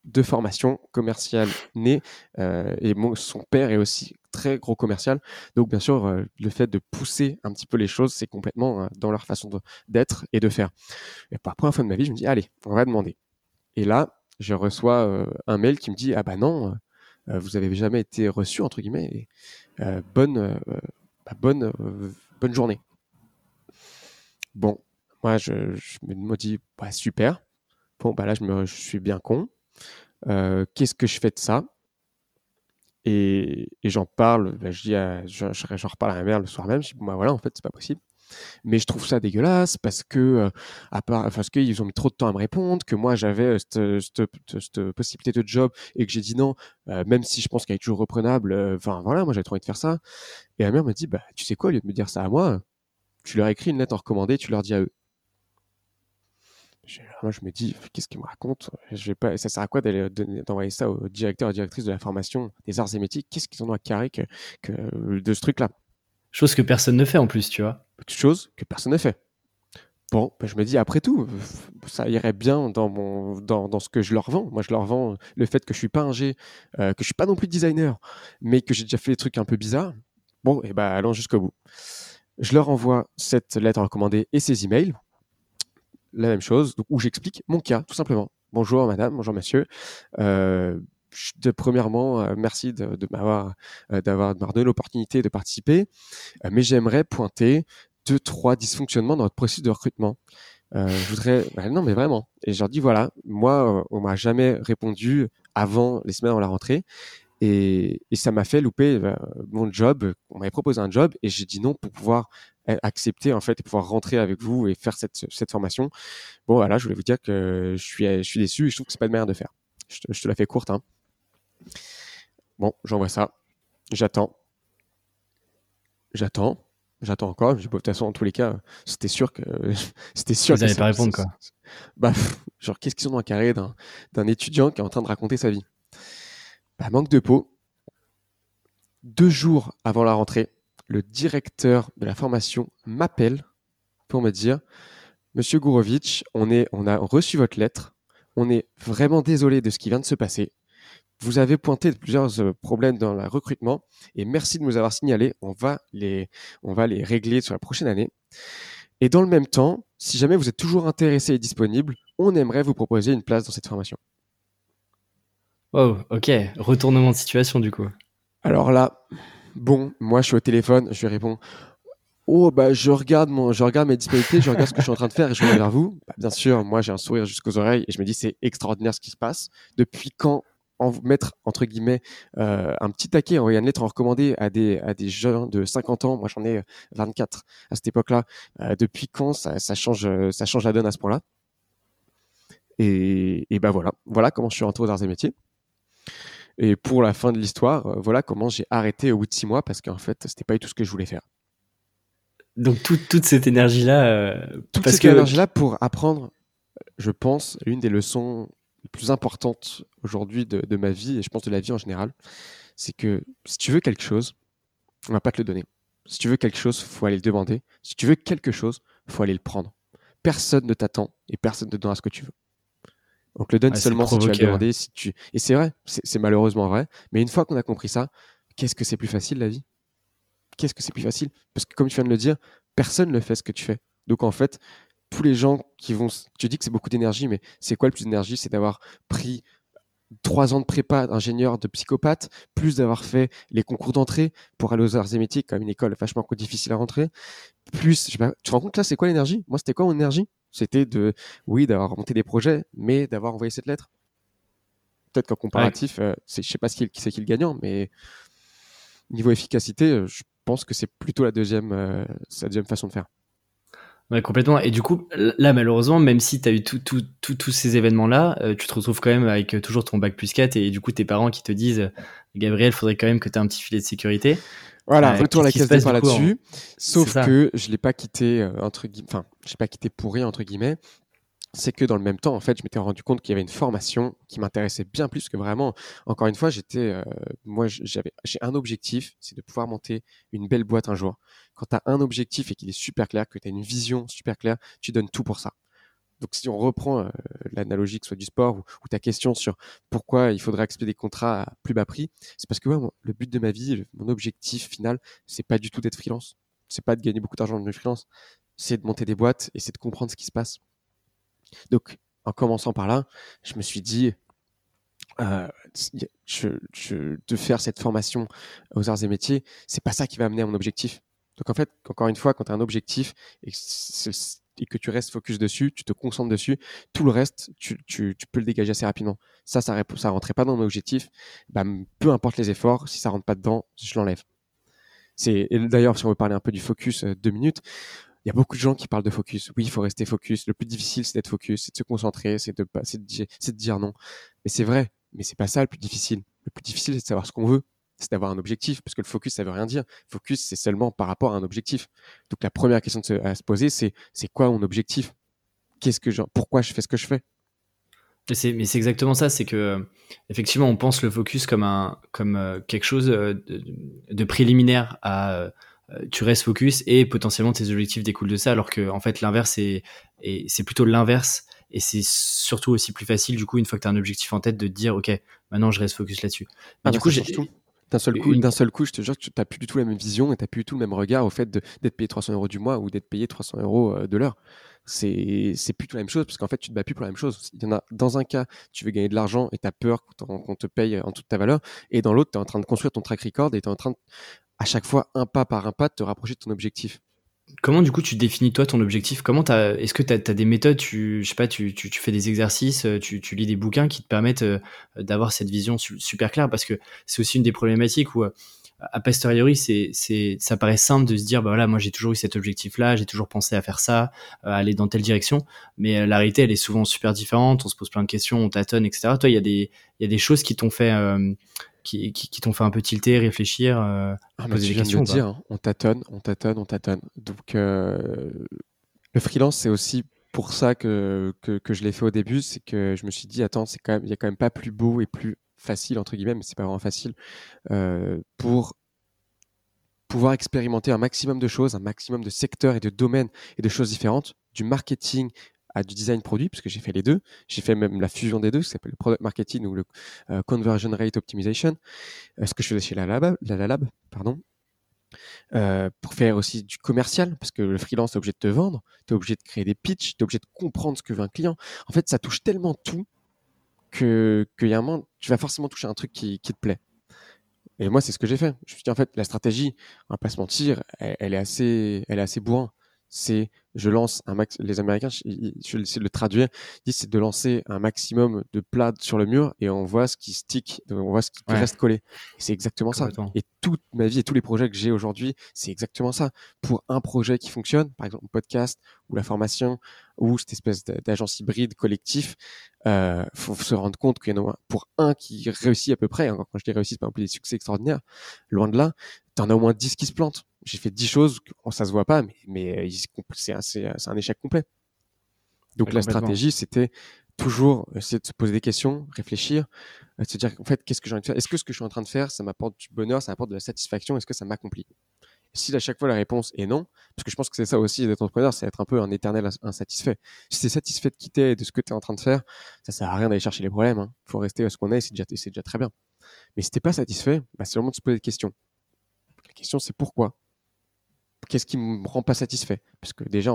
B: de formation commerciale née euh, et son père est aussi très gros commercial. Donc bien sûr, euh, le fait de pousser un petit peu les choses, c'est complètement euh, dans leur façon d'être et de faire. Et pour la première fois de ma vie, je me dis allez, on va demander. Et là, je reçois un mail qui me dit ah bah non, vous avez jamais été reçu entre guillemets. bonne bah, bonne bonne journée. Bon, moi je, me dis bah, super. Bon bah là je me je suis bien con. Euh, qu'est-ce que je fais de ça? Et, j'en parle, ben, je dis j'en reparle à ma mère le soir même, je dis, bah, voilà, en fait, c'est pas possible. Mais je trouve ça dégueulasse parce que, euh, à part, parce qu'ils ont mis trop de temps à me répondre, que moi j'avais euh, cette, possibilité de job et que j'ai dit non, même si je pense qu'elle est toujours reprenable. Enfin voilà, moi j'avais trop envie de faire ça. Et ma mère me dit, bah tu sais quoi, au lieu de me dire ça à moi, tu leur écris une lettre en recommandée, tu leur dis à eux moi, je me dis, qu'est-ce qu'il me raconte? Je vais pas, Ça sert à quoi d'envoyer ça au directeur et directrice de la formation des arts et métiers? Qu'est-ce qu'ils en ont à carrer que, de ce truc-là?
A: Chose que personne ne fait en plus, tu vois.
B: Chose que personne ne fait. Bon, ben, je me dis, après tout, ça irait bien dans, mon, dans, dans, ce que je leur vends. Moi, je leur vends le fait que je suis pas un G, euh, que je suis pas non plus designer, mais que j'ai déjà fait des trucs un peu bizarres. Bon, et ben allons jusqu'au bout. Je leur envoie cette lettre recommandée et ces emails la même chose, où j'explique mon cas, tout simplement. Bonjour madame, bonjour monsieur. Euh, premièrement, euh, merci de, m'avoir euh, donné l'opportunité de participer, mais j'aimerais pointer deux, trois dysfonctionnements dans notre processus de recrutement. je voudrais, bah, non mais vraiment. Et je leur dis voilà, moi, on m'a jamais répondu avant les semaines avant la rentrée. Et, ça m'a fait louper mon job. On m'avait proposé un job et j'ai dit non pour pouvoir accepter en fait et pouvoir rentrer avec vous et faire cette, cette formation. Bon voilà, je voulais vous dire que je suis, je suis déçu et je trouve que c'est pas de manière de faire. Je te, je te la fais courte. Hein. Bon, j'envoie ça. J'attends. J'attends. J'attends encore. Je de toute façon, en tous les cas, c'était sûr que c'était sûr.
A: Vous n'allez pas répondre quoi.
B: Bah, genre qu'est-ce qu'ils sont dans un carré d'un étudiant qui est en train de raconter sa vie? Bah, manque de peau. Deux jours avant la rentrée, le directeur de la formation m'appelle pour me dire Monsieur Gourovitch, on, est, on a reçu votre lettre. On est vraiment désolé de ce qui vient de se passer. Vous avez pointé plusieurs euh, problèmes dans le recrutement et merci de nous avoir signalé. On va les, on va les régler sur la prochaine année. Et dans le même temps, si jamais vous êtes toujours intéressé et disponible, on aimerait vous proposer une place dans cette formation.
A: Oh, ok. Retournement de situation du coup.
B: Alors là, bon, moi je suis au téléphone, je lui réponds Oh, bah, je regarde, mon, je regarde mes disponibilités, je regarde ce que je suis en train de faire et je reviens vers vous. Bah, bien sûr, moi, j'ai un sourire jusqu'aux oreilles et je me dis, c'est extraordinaire ce qui se passe. Depuis quand en, mettre, entre guillemets, euh, un petit taquet, envoyer une lettre recommandée à des, à des jeunes de 50 ans, moi j'en ai 24 euh, à cette époque-là, euh, depuis quand ça, change, ça change la donne à ce point-là? Et, et ben voilà, voilà comment je suis rentré aux arts et métiers. Et pour la fin de l'histoire, voilà comment j'ai arrêté au bout de six mois parce qu'en fait, c'était pas du tout ce que je voulais faire.
A: Donc toute cette énergie-là. Euh,
B: toute cette énergie-là pour apprendre, je pense, l'une des leçons les plus importantes aujourd'hui de, de, ma vie, et je pense de la vie en général, c'est que si tu veux quelque chose, on va pas te le donner. Si tu veux quelque chose, faut aller le demander. Si tu veux quelque chose, faut aller le prendre. Personne ne t'attend et personne ne te donnera ce que tu veux. Donc le donne seulement si tu vas le demander. Si tu... Et c'est vrai, c'est malheureusement vrai. Mais une fois qu'on a compris ça, qu'est-ce que c'est plus facile la vie? Qu'est-ce que c'est plus facile? Parce que comme tu viens de le dire, personne ne fait ce que tu fais. Donc en fait, tous les gens qui vont... Tu dis que c'est beaucoup d'énergie, mais c'est quoi le plus d'énergie? C'est d'avoir pris trois ans de prépa d'ingénieur de psychopathe, plus d'avoir fait les concours d'entrée pour aller aux arts et métiers, comme une école vachement difficile à rentrer. Plus, tu te rends compte là, c'est quoi l'énergie? Moi, c'était quoi mon énergie? C'était de, oui, d'avoir monté des projets, mais d'avoir envoyé cette lettre. Peut-être qu'en comparatif, je euh, c'est, je sais pas qui, qui c'est qui le gagnant, mais niveau efficacité, euh, je pense que c'est plutôt la deuxième, euh, la deuxième façon de faire.
A: Ouais, complètement. Et du coup, là, malheureusement, même si tu as eu tous ces événements-là, euh, tu te retrouves quand même avec euh, toujours ton bac plus 4 et du coup, tes parents qui te disent Gabriel, faudrait quand même que tu aies un petit filet de sécurité.
B: Voilà, retour à la case départ là-dessus. Sauf que je l'ai pas quitté, entre guillemets, enfin, je l'ai pas quitté pour rien, entre guillemets c'est que dans le même temps, en fait, je m'étais rendu compte qu'il y avait une formation qui m'intéressait bien plus que vraiment. Encore une fois, j'étais, euh, moi, j'avais, j'ai un objectif, c'est de pouvoir monter une belle boîte un jour. Quand tu as un objectif et qu'il est super clair, que tu as une vision super claire, tu donnes tout pour ça. Donc, si on reprend euh, l'analogie que ce soit du sport ou, ta question sur pourquoi il faudrait accepter des contrats à plus bas prix, c'est parce que le but de ma vie, mon objectif final, c'est pas du tout d'être freelance. C'est pas de gagner beaucoup d'argent dans le freelance. C'est de monter des boîtes et c'est de comprendre ce qui se passe. Donc, en commençant par là, je me suis dit, euh, de faire cette formation aux arts et métiers, c'est pas ça qui va amener à mon objectif. Donc en fait, encore une fois, quand tu as un objectif et, que tu restes focus dessus, tu te concentres dessus, tout le reste, tu, peux le dégager assez rapidement. Ça, ça, ça rentrait pas dans mon objectif. Bah, peu importe les efforts, si ça rentre pas dedans, je l'enlève. C'est d'ailleurs si on veut parler un peu du focus euh, deux minutes, il y a beaucoup de gens qui parlent de focus. Oui, il faut rester focus. Le plus difficile, c'est d'être focus, c'est de se concentrer, c'est de, c'est de, de, dire non. Mais c'est vrai, mais c'est pas ça le plus difficile. Le plus difficile, c'est de savoir ce qu'on veut, c'est d'avoir un objectif, parce que le focus, ça veut rien dire. Focus, c'est seulement par rapport à un objectif. Donc la première question à se poser, c'est c'est quoi mon objectif? Qu'est-ce que je, pourquoi je fais ce que je fais?
A: Mais c'est exactement ça, c'est que effectivement on pense le focus comme un comme euh, quelque chose euh, de, de préliminaire à euh, tu restes focus et potentiellement tes objectifs découlent de ça, alors que en fait l'inverse est, c'est plutôt l'inverse et c'est surtout aussi plus facile du coup une fois que tu as un objectif en tête de te dire ok maintenant je reste focus là-dessus.
B: Ah, du coup j'ai d'un seul coup, d'un seul coup, je te jure que tu n'as plus du tout la même vision et tu n'as plus du tout le même regard au fait d'être payé 300 euros du mois ou d'être payé 300 euros euh, de l'heure. C'est c'est plus tout la même chose parce qu'en fait, tu te bats plus pour la même chose. Il y en a dans un cas, tu veux gagner de l'argent et tu as peur qu'on te paye en toute ta valeur, et dans l'autre, tu es en train de construire ton track record et tu es en train de, à chaque fois, un pas par un pas, de te rapprocher de ton objectif.
A: Comment du coup tu définis toi ton objectif? Comment est-ce que tu as, des méthodes? Tu, Je sais pas, tu, tu, fais des exercices, tu, tu, lis des bouquins qui te permettent d'avoir cette vision super claire? Parce que c'est aussi une des problématiques où a posteriori, c'est, c'est, ça paraît simple de se dire, bah voilà, moi j'ai toujours eu cet objectif-là, j'ai toujours pensé à faire ça, à aller dans telle direction, mais la réalité, elle est souvent super différente. On se pose plein de questions, on tâtonne, etc. Toi, il y a des, il y a des choses qui t'ont fait, qui, qui, t'ont fait un peu tilter, réfléchir, euh,
B: ah, poser des questions. De dire, hein. on tâtonne, on tâtonne, on tâtonne. Donc, euh, le freelance, c'est aussi pour ça que, que, que je l'ai fait au début, c'est que je me suis dit, attends, c'est quand même, il y a quand même pas plus beau et plus facile entre guillemets, mais c'est pas vraiment facile euh, pour pouvoir expérimenter un maximum de choses, un maximum de secteurs et de domaines et de choses différentes, du marketing à du design produit, parce que j'ai fait les deux. J'ai fait même la fusion des deux, qui s'appelle le product marketing ou le euh, conversion rate optimization, euh, ce que je faisais chez la Lab, la, Lab pardon. Euh, pour faire aussi du commercial, parce que le freelance, tu es obligé de te vendre, tu es obligé de créer des pitchs, tu es obligé de comprendre ce que veut un client. En fait, ça touche tellement tout qu'il y a un moment, tu vas forcément toucher un truc qui, qui te plaît. Et moi, c'est ce que j'ai fait. Je me suis dit, en fait, la stratégie, va pas se mentir, elle, elle est assez, elle est assez bourrin c'est je lance un max. Les Américains, je, vais essayer de le traduire, disent c'est de lancer un maximum de plats sur le mur et on voit ce qui stick, on voit ce qui reste collé. C'est exactement ça. Et toute ma vie et tous les projets que j'ai aujourd'hui, c'est exactement ça. Pour un projet qui fonctionne, par exemple, un podcast ou la formation ou cette espèce d'agence hybride collectif, euh, faut se rendre compte qu'il y en a pour un qui réussit à peu près. Hein, quand je dis réussit, c'est pas un peu des succès extraordinaires. Loin de là, t'en as au moins 10 qui se plantent j'ai fait 10 choses, oh, ça se voit pas, mais, mais c'est un, un, échec complet. Donc la stratégie, c'était toujours essayer de se poser des questions, réfléchir, euh, se dire en fait, qu'est-ce que j'ai envie de faire? Est-ce que ce que je suis en train de faire, ça m'apporte du bonheur, ça m'apporte de la satisfaction? Est-ce que ça m'accomplit? Si à chaque fois la réponse est non, parce que je pense que c'est ça aussi d'être entrepreneur, c'est être un peu un éternel insatisfait. Si tu es satisfait de quitter et de ce que tu es en train de faire, ça sert à rien d'aller chercher les problèmes. Il hein. faut rester à ce qu'on est, c'est déjà, déjà très bien. Mais si t'es pas satisfait, bah, c'est vraiment de se poser des questions. La question, c'est pourquoi? Qu'est-ce qui me rend pas satisfait? Parce que déjà,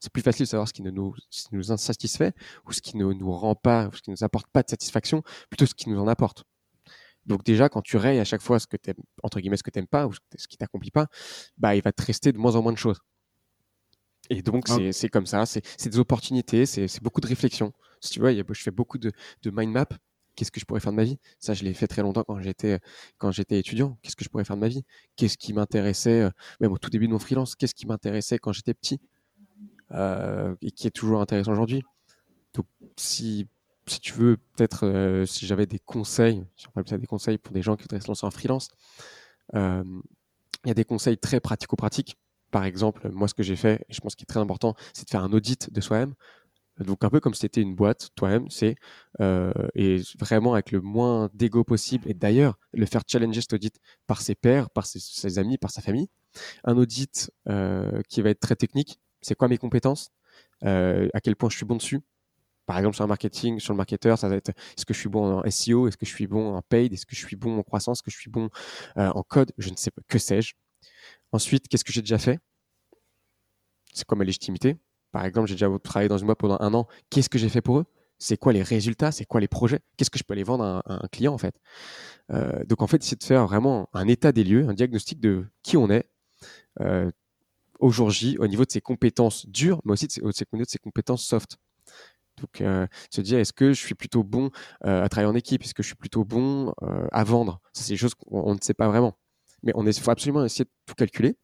B: c'est plus facile de savoir ce qui ne nous, nous insatisfait ou ce qui ne nous rend pas, ou ce qui nous apporte pas de satisfaction, plutôt ce qui nous en apporte. Donc déjà, quand tu rayes à chaque fois ce que t'aimes, entre guillemets, ce que t'aimes pas ou ce qui t'accomplit pas, bah, il va te rester de moins en moins de choses. Et donc, ah. c'est comme ça, c'est des opportunités, c'est beaucoup de réflexion. Si tu vois, je fais beaucoup de, de mind map qu'est-ce que je pourrais faire de ma vie? Ça, je l'ai fait très longtemps quand j'étais quand j'étais étudiant. Qu'est-ce que je pourrais faire de ma vie? Qu'est-ce qui m'intéressait euh, Même au tout début de mon freelance, qu'est-ce qui m'intéressait quand j'étais petit euh, et qui est toujours intéressant aujourd'hui? Donc, si si tu veux, peut-être euh, si j'avais des conseils, si on ça des conseils pour des gens qui voudraient se lancer en freelance, il y a des conseils très pratico-pratiques. Par exemple, moi, ce que j'ai fait, et je pense qu'il est très important, c'est de faire un audit de soi-même. Donc un peu comme si c'était une boîte toi-même, c'est euh, et vraiment avec le moins d'ego possible. Et d'ailleurs, le faire challenger cet audit par ses pairs, par ses, amis, par sa famille. Un audit euh, qui va être très technique. C'est quoi mes compétences euh, À quel point je suis bon dessus par exemple, sur le marketing, sur le marketeur, ça va être est-ce que je suis bon en SEO, est-ce que je suis bon en paid, est-ce que je suis bon en croissance, est-ce que je suis bon en code, je ne sais pas, que sais-je. Ensuite, qu'est-ce que j'ai déjà fait? C'est quoi ma légitimité? Par exemple, j'ai déjà travaillé dans une boîte pendant un an. Qu'est-ce que j'ai fait pour eux? C'est quoi les résultats? C'est quoi les projets? Qu'est-ce que je peux aller vendre à un, client en fait? Euh, Donc en fait, c'est de faire vraiment un état des lieux, un diagnostic de qui on est euh, aujourd'hui au niveau de ses compétences dures, mais aussi au niveau de ses compétences soft. Donc, euh, se dire, est-ce que je suis plutôt bon à travailler en équipe? Est-ce que je suis plutôt bon à vendre? Ça, c'est des choses qu'on ne sait pas vraiment. Mais il faut absolument essayer de tout calculer.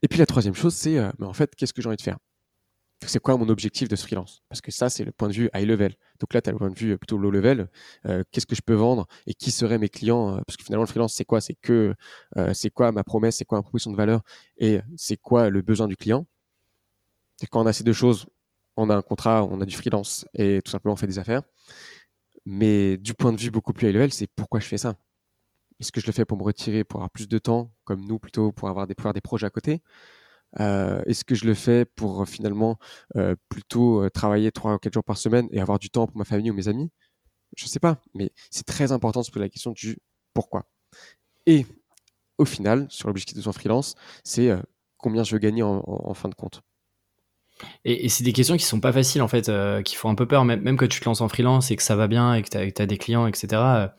B: Et puis la troisième chose, c'est, en fait, qu'est-ce que j'ai envie de faire? C'est quoi mon objectif de ce freelance? Parce que ça, c'est le point de vue high level. Donc là, tu as le point de vue plutôt low level. Euh, qu'est-ce que je peux vendre et qui seraient mes clients euh, Parce que finalement, le freelance, c'est quoi? C'est que euh, c'est quoi ma promesse? C'est quoi ma proposition de valeur? Et c'est quoi le besoin du client? Quand on a ces deux choses, on a un contrat, on a du freelance et tout simplement on fait des affaires. Mais du point de vue beaucoup plus high level, c'est pourquoi je fais ça? Est-ce que je le fais pour me retirer, pour avoir plus de temps, comme nous plutôt, pour avoir des projets à côté? Euh, est-ce que je le fais pour euh, finalement euh, plutôt travailler trois ou quatre jours par semaine et avoir du temps pour ma famille ou mes amis? Je ne sais pas, mais c'est très important de se poser la question du pourquoi. Et au final, sur l'objectif de son freelance, c'est combien je veux gagner en, fin de compte.
A: Et, c'est des questions qui sont pas faciles en fait, qui font un peu peur, même, même tu te lances en freelance et que ça va bien et que tu as, des clients, etc.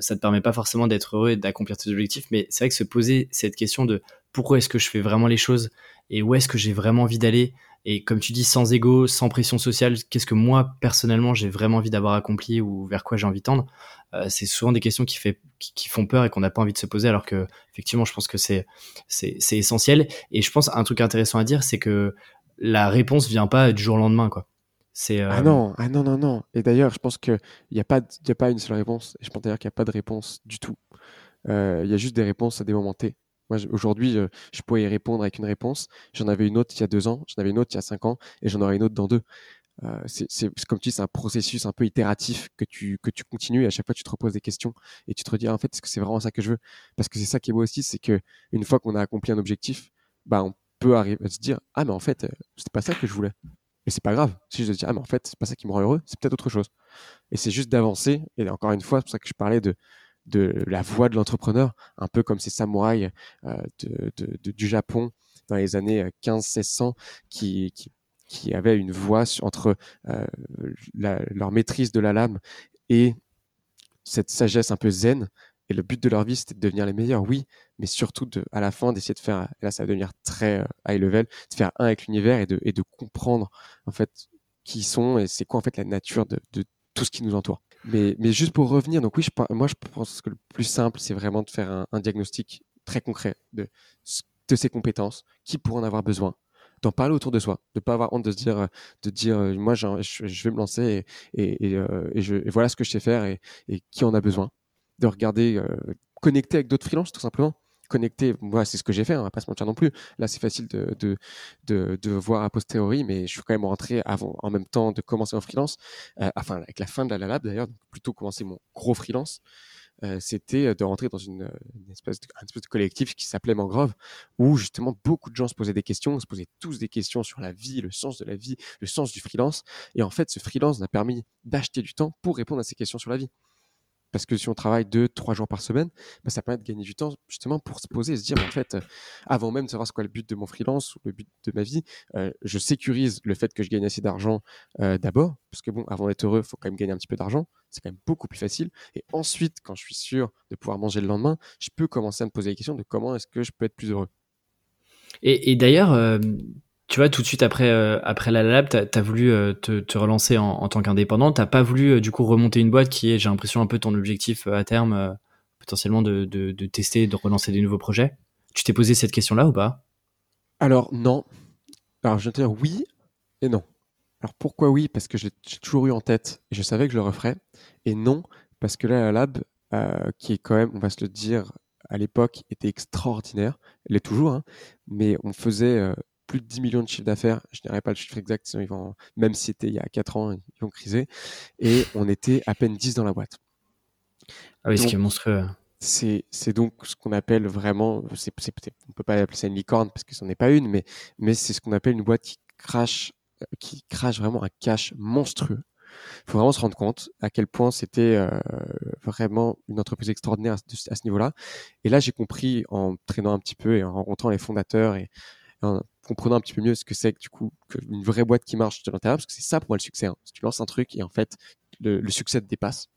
A: ça te permet pas forcément d'être heureux et d'accomplir tes objectifs, mais c'est vrai que se poser cette question de pourquoi est-ce que je fais vraiment les choses et où est-ce que j'ai vraiment envie d'aller. Et comme tu dis, sans ego, sans pression sociale, qu'est-ce que moi, personnellement, j'ai vraiment envie d'avoir accompli ou vers quoi j'ai envie de tendre euh, C'est souvent des questions qui, font peur et qu'on n'a pas envie de se poser, alors que, effectivement, je pense que c'est, essentiel. Et je pense un truc intéressant à dire, c'est que la réponse vient pas du jour au lendemain, quoi.
B: C'est, Ah euh, non, ah non, non, non. Et d'ailleurs, je pense qu'il n'y a, pas, y a pas une seule réponse. Et je pense d'ailleurs qu'il n'y a pas de réponse du tout. Euh, il y a juste des réponses à des moments T. Aujourd'hui, je, je, pourrais y répondre avec une réponse. J'en avais une autre il y a deux ans, j'en avais une autre il y a cinq ans, et j'en aurai une autre dans deux. Euh, c'est comme tu dis, c'est un processus un peu itératif que tu, que tu continues et à chaque fois tu te reposes des questions et tu te redis en fait est-ce que c'est vraiment ça que je veux? Parce que c'est ça qui est beau aussi, c'est que une fois qu'on a accompli un objectif, bah on peut arriver à se dire ah mais en fait c'était pas ça que je voulais. Et c'est pas grave. Si je dis ah mais en fait c'est pas ça qui me rend heureux, c'est peut-être autre chose. Et c'est juste d'avancer. Et encore une fois, c'est pour ça que je parlais de de la voie de l'entrepreneur, un peu comme ces samouraïs euh, du Japon dans les années 15-1600 euh, qui, avaient une voie entre euh, leur maîtrise de la lame et cette sagesse un peu zen. Et le but de leur vie, c'était de devenir les meilleurs, oui, mais surtout à la fin d'essayer de faire, là ça va devenir très high level, de faire un avec l'univers et de, comprendre en fait qui ils sont et c'est quoi en fait la nature de tout ce qui nous entoure. Mais, mais juste pour revenir, donc oui, je, moi je pense que le plus simple, c'est vraiment de faire un, diagnostic très concret de, de ses compétences, qui pourrait en avoir besoin, d'en parler autour de soi, de pas avoir honte de se dire, de dire euh, moi je, vais me lancer euh, et, voilà ce que je sais faire et, qui en a besoin, de regarder, euh, connecter avec d'autres freelances tout simplement connecté. Moi, c'est ce que j'ai fait, on va pas se mentir non plus. Là, c'est facile de, de, de, voir a posteriori, mais je suis quand même rentré avant, en même temps de commencer en freelance, euh, enfin, avec la fin de la lab d'ailleurs, plutôt commencer mon gros freelance. Euh, c'était de rentrer dans une, espèce de, espèce de collectif qui s'appelait Mangrove, où justement beaucoup de gens se posaient des questions, se posaient tous des questions sur la vie, le sens de la vie, le sens du freelance. Et en fait, ce freelance a permis d'acheter du temps pour répondre à ces questions sur la vie. Parce que si on travaille deux, trois jours par semaine, bah, ça permet de gagner du temps justement pour se poser et se dire, en fait, avant même de savoir ce qu'est le but de mon freelance ou le but de ma vie, euh, je sécurise le fait que je gagne assez d'argent euh, d'abord, parce que bon, avant d'être heureux, il faut quand même gagner un petit peu d'argent. C'est quand même beaucoup plus facile. Et ensuite, quand je suis sûr de pouvoir manger le lendemain, je peux commencer à me poser la question de comment est-ce que je peux être plus heureux.
A: Et, d'ailleurs, euh, tu vois, tout de suite après, euh, après la lab, tu as, voulu euh, te, relancer en, tant qu'indépendant. Tu pas voulu, euh, du coup, remonter une boîte qui est, j'ai l'impression, un peu ton objectif à terme, potentiellement de, tester, de relancer des nouveaux projets. Tu t'es posé cette question-là ou pas?
B: Alors, non. Alors, je vais te dire oui et non. Alors, pourquoi oui? Parce que j'ai toujours eu en tête et je savais que je le referais. Et non, parce que la lab, qui est quand même, on va se le dire, à l'époque, était extraordinaire. Elle est toujours, hein, mais on faisait plus de 10 millions de chiffres d'affaires. Je n'irai pas le chiffre exact, sinon ils vont, même si c'était il y a 4 ans, ils vont criser. Et on était à peine 10 dans la boîte.
A: Ah oui, ce qui est monstrueux.
B: C'est, c'est donc ce qu'on appelle vraiment, c'est, c'est, on peut pas appeler ça une licorne parce que ce n'est pas une, mais, mais c'est ce qu'on appelle une boîte qui crache, qui crache vraiment un cash monstrueux. Il faut vraiment se rendre compte à quel point c'était euh, vraiment une entreprise extraordinaire à, à ce niveau-là. Et là, j'ai compris en traînant un petit peu et en rencontrant les fondateurs et, en comprenant un petit peu mieux ce que c'est du coup une vraie boîte qui marche de l'intérieur, parce que c'est ça pour moi le succès. Hein. Si tu lances un truc et en fait le, succès te dépasse,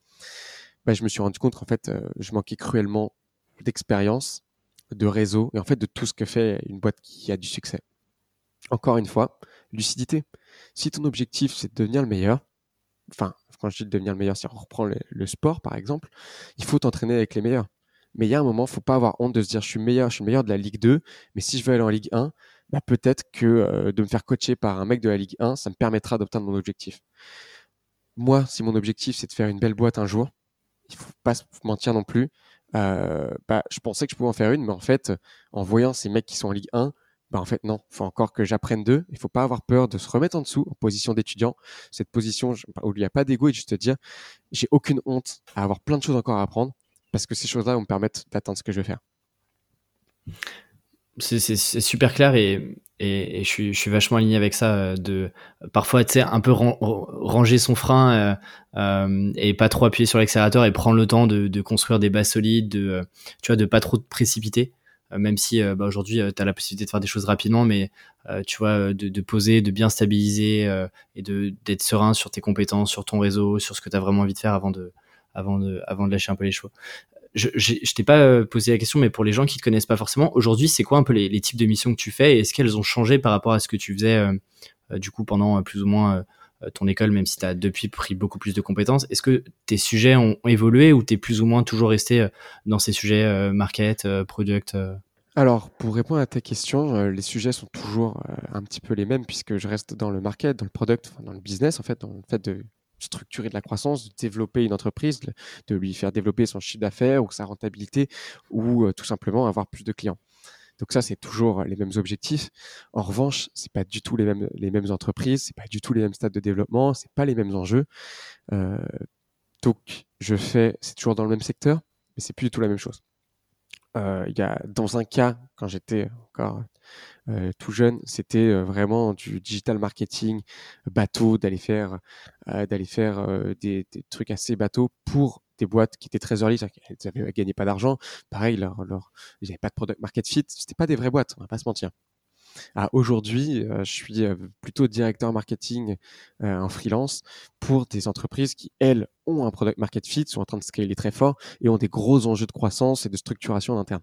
B: bah, je me suis rendu compte qu'en fait euh, je manquais cruellement d'expérience, de réseau et en fait de tout ce que fait une boîte qui a du succès. Encore une fois, lucidité. Si ton objectif c'est de devenir le meilleur, enfin quand je dis de devenir le meilleur, si on reprend le sport par exemple, il faut t'entraîner avec les meilleurs. Mais il y a un moment, faut pas avoir honte de se dire je suis meilleur, je suis meilleur de la Ligue 2, mais si je veux aller en Ligue 1, bah, peut-être que euh, de me faire coacher par un mec de la Ligue 1, ça me permettra d'obtenir mon objectif. Moi, si mon objectif c'est de faire une belle boîte un jour, il faut pas mentir non plus. Euh, bah, je pensais que je pouvais en faire une, mais en fait, en voyant ces mecs qui sont en Ligue 1, bah en fait non, il faut encore que j'apprenne d'eux. Il faut pas avoir peur de se remettre en dessous en position d'étudiant. Cette position où il n'y a pas d'ego et juste te dire, j'ai aucune honte à avoir plein de choses encore à apprendre parce que ces choses-là vont me permettre d'atteindre ce que je veux faire
A: c'est super clair et, je, suis, vachement aligné avec ça. Euh, de parfois, tu un peu ranger son frein euh, euh, et pas trop appuyer sur l'accélérateur et prendre le temps de, construire des bases solides, de tu vois, de pas trop te précipiter. même si bah, aujourd'hui, tu as la possibilité de faire des choses rapidement, mais tu vois, de, poser, de bien stabiliser et d'être serein sur tes compétences, sur ton réseau, sur ce que tu as vraiment envie de faire avant de, avant de, avant de lâcher un peu les chevaux je, je, t'ai pas posé la question, mais pour les gens qui te connaissent pas forcément, aujourd'hui, c'est quoi un peu les, types de missions que tu fais et est-ce qu'elles ont changé par rapport à ce que tu faisais du coup pendant plus ou moins ton école, même si tu as depuis pris beaucoup plus de compétences? Est-ce que tes sujets ont, évolué ou tu es plus ou moins toujours resté dans ces sujets market, product
B: alors, pour répondre à ta question, euh, les sujets sont toujours euh, un petit peu les mêmes puisque je reste dans le market, dans le product, dans le business, en fait, dans le fait de structurer de la croissance, de développer une entreprise, de, lui faire développer son chiffre d'affaires ou sa rentabilité ou euh, tout simplement avoir plus de clients. Donc ça, c'est toujours les mêmes objectifs. En revanche, c'est pas du tout les mêmes les mêmes entreprises, c'est pas du tout les mêmes stades de développement, c'est pas les mêmes enjeux. donc, je fais, c'est toujours dans le même secteur, mais c'est plus du tout la même chose. Euh, il y a, dans un cas, quand j'étais encore euh, tout jeune, c'était euh, vraiment du digital marketing bateau, d'aller faire, des, trucs assez bateaux pour des boîtes qui étaient très early, elles ne gagnaient pas d'argent. Pareil, ils n'avaient pas de product market fit. C'était pas des vraies boîtes, on va pas se mentir. Aujourd'hui, euh, je suis euh, plutôt directeur marketing euh, en freelance pour des entreprises qui, elles, ont un product market fit, sont en train de scaler très fort et ont des gros enjeux de croissance et de structuration interne.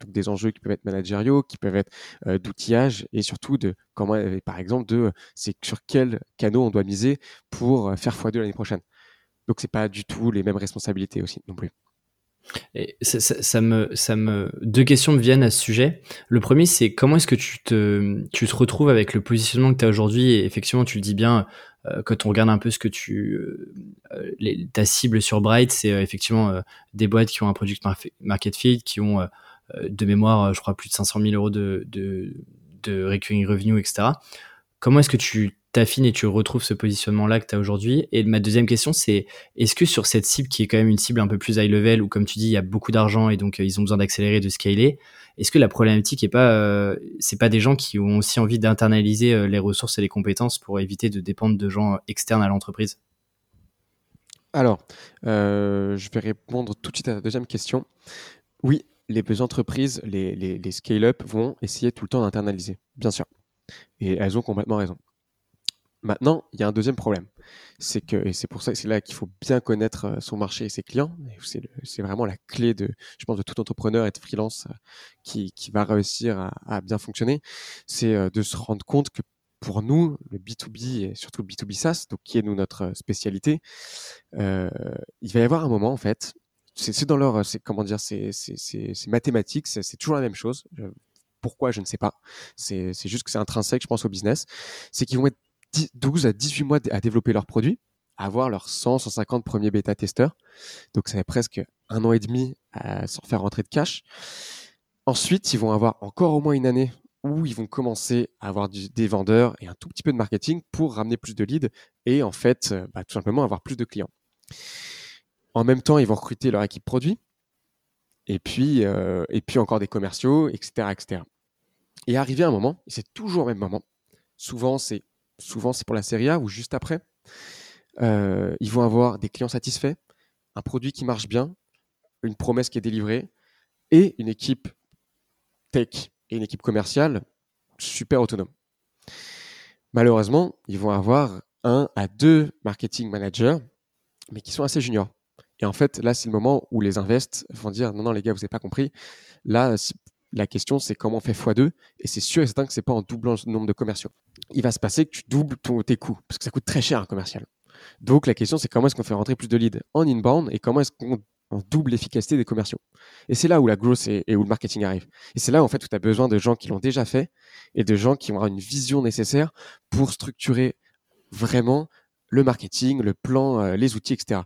B: Donc des enjeux qui peuvent être managériaux, qui peuvent être d'outillage et surtout de comment, par exemple, de c'est sur quel canaux on doit miser pour faire x2 l'année prochaine. Donc c'est pas du tout les mêmes responsabilités aussi non plus.
A: Et ça, me, ça me, deux questions me viennent à ce sujet. Le premier, c'est comment est-ce que tu te, tu te retrouves avec le positionnement que tu as aujourd'hui? Et effectivement, tu le dis bien, euh, quand on regarde un peu ce que tu, euh, les, ta cible sur Bright, c'est euh, effectivement des boîtes qui ont un product market fit, qui ont de mémoire, je crois, plus de 500 000 euros de, de, de recurring revenue, etc. Comment est-ce que tu t'affines et tu retrouves ce positionnement-là que tu as aujourd'hui Et ma deuxième question, c'est est-ce que sur cette cible qui est quand même une cible un peu plus high level, où comme tu dis, il y a beaucoup d'argent et donc euh, ils ont besoin d'accélérer, de scaler, est-ce que la problématique est pas, euh, pas des gens qui ont aussi envie d'internaliser euh, les ressources et les compétences pour éviter de dépendre de gens externes à l'entreprise?
B: Alors, je vais répondre tout de suite à la deuxième question. Oui, les entreprises, les, les, les scale-up vont essayer tout le temps d'internaliser, bien sûr. Et elles ont complètement raison. Maintenant, il y a un deuxième problème. C'est que, et c'est pour ça, c'est là qu'il faut bien connaître euh, son marché et ses clients. C'est vraiment la clé de, je pense, de tout entrepreneur et de freelance euh, qui, va réussir à, bien fonctionner. C'est euh, de se rendre compte que pour nous, le B2B et surtout le B2B SaaS, donc qui est nous notre spécialité, il va y avoir un moment en fait. C'est dans leur, c'est comment dire, c'est mathématique, c'est toujours la même chose. pourquoi je ne sais pas. C'est juste que c'est intrinsèque, je pense, au business. C'est qu'ils vont être 12 à 18 mois à développer leur produit, à avoir leurs 100, 150 premiers bêta-testeurs. Donc, ça fait presque un an et demi à, sans faire rentrer de cash. Ensuite, ils vont avoir encore au moins une année où ils vont commencer à avoir des vendeurs et un tout petit peu de marketing pour ramener plus de leads et en fait, euh, bah, tout simplement avoir plus de clients. En même temps, ils vont recruter leur équipe produit et puis, euh, et puis encore des commerciaux, etc., etc. Et arrivé à un moment, et c'est toujours au même moment, souvent c'est souvent c'est pour la série A ou juste après. Euh, ils vont avoir des clients satisfaits, un produit qui marche bien, une promesse qui est délivrée et une équipe tech et une équipe commerciale super autonome. Malheureusement, ils vont avoir un à deux marketing managers, mais qui sont assez juniors. Et en fait, là, c'est le moment où les invests vont dire non, non, les gars, vous n'avez pas compris. Là, la question, c'est comment on fait x2 et c'est sûr et certain que c'est pas en doublant le nombre de commerciaux. Il va se passer que tu doubles tes coûts parce que ça coûte très cher un commercial. Donc la question, c'est comment est-ce qu'on fait rentrer plus de leads en inbound et comment est-ce qu'on double l'efficacité des commerciaux. Et c'est là où la growth et, où le marketing arrive. Et c'est là en fait où tu as besoin de gens qui l'ont déjà fait et de gens qui ont une vision nécessaire pour structurer vraiment le marketing, le plan, euh, les outils, etc.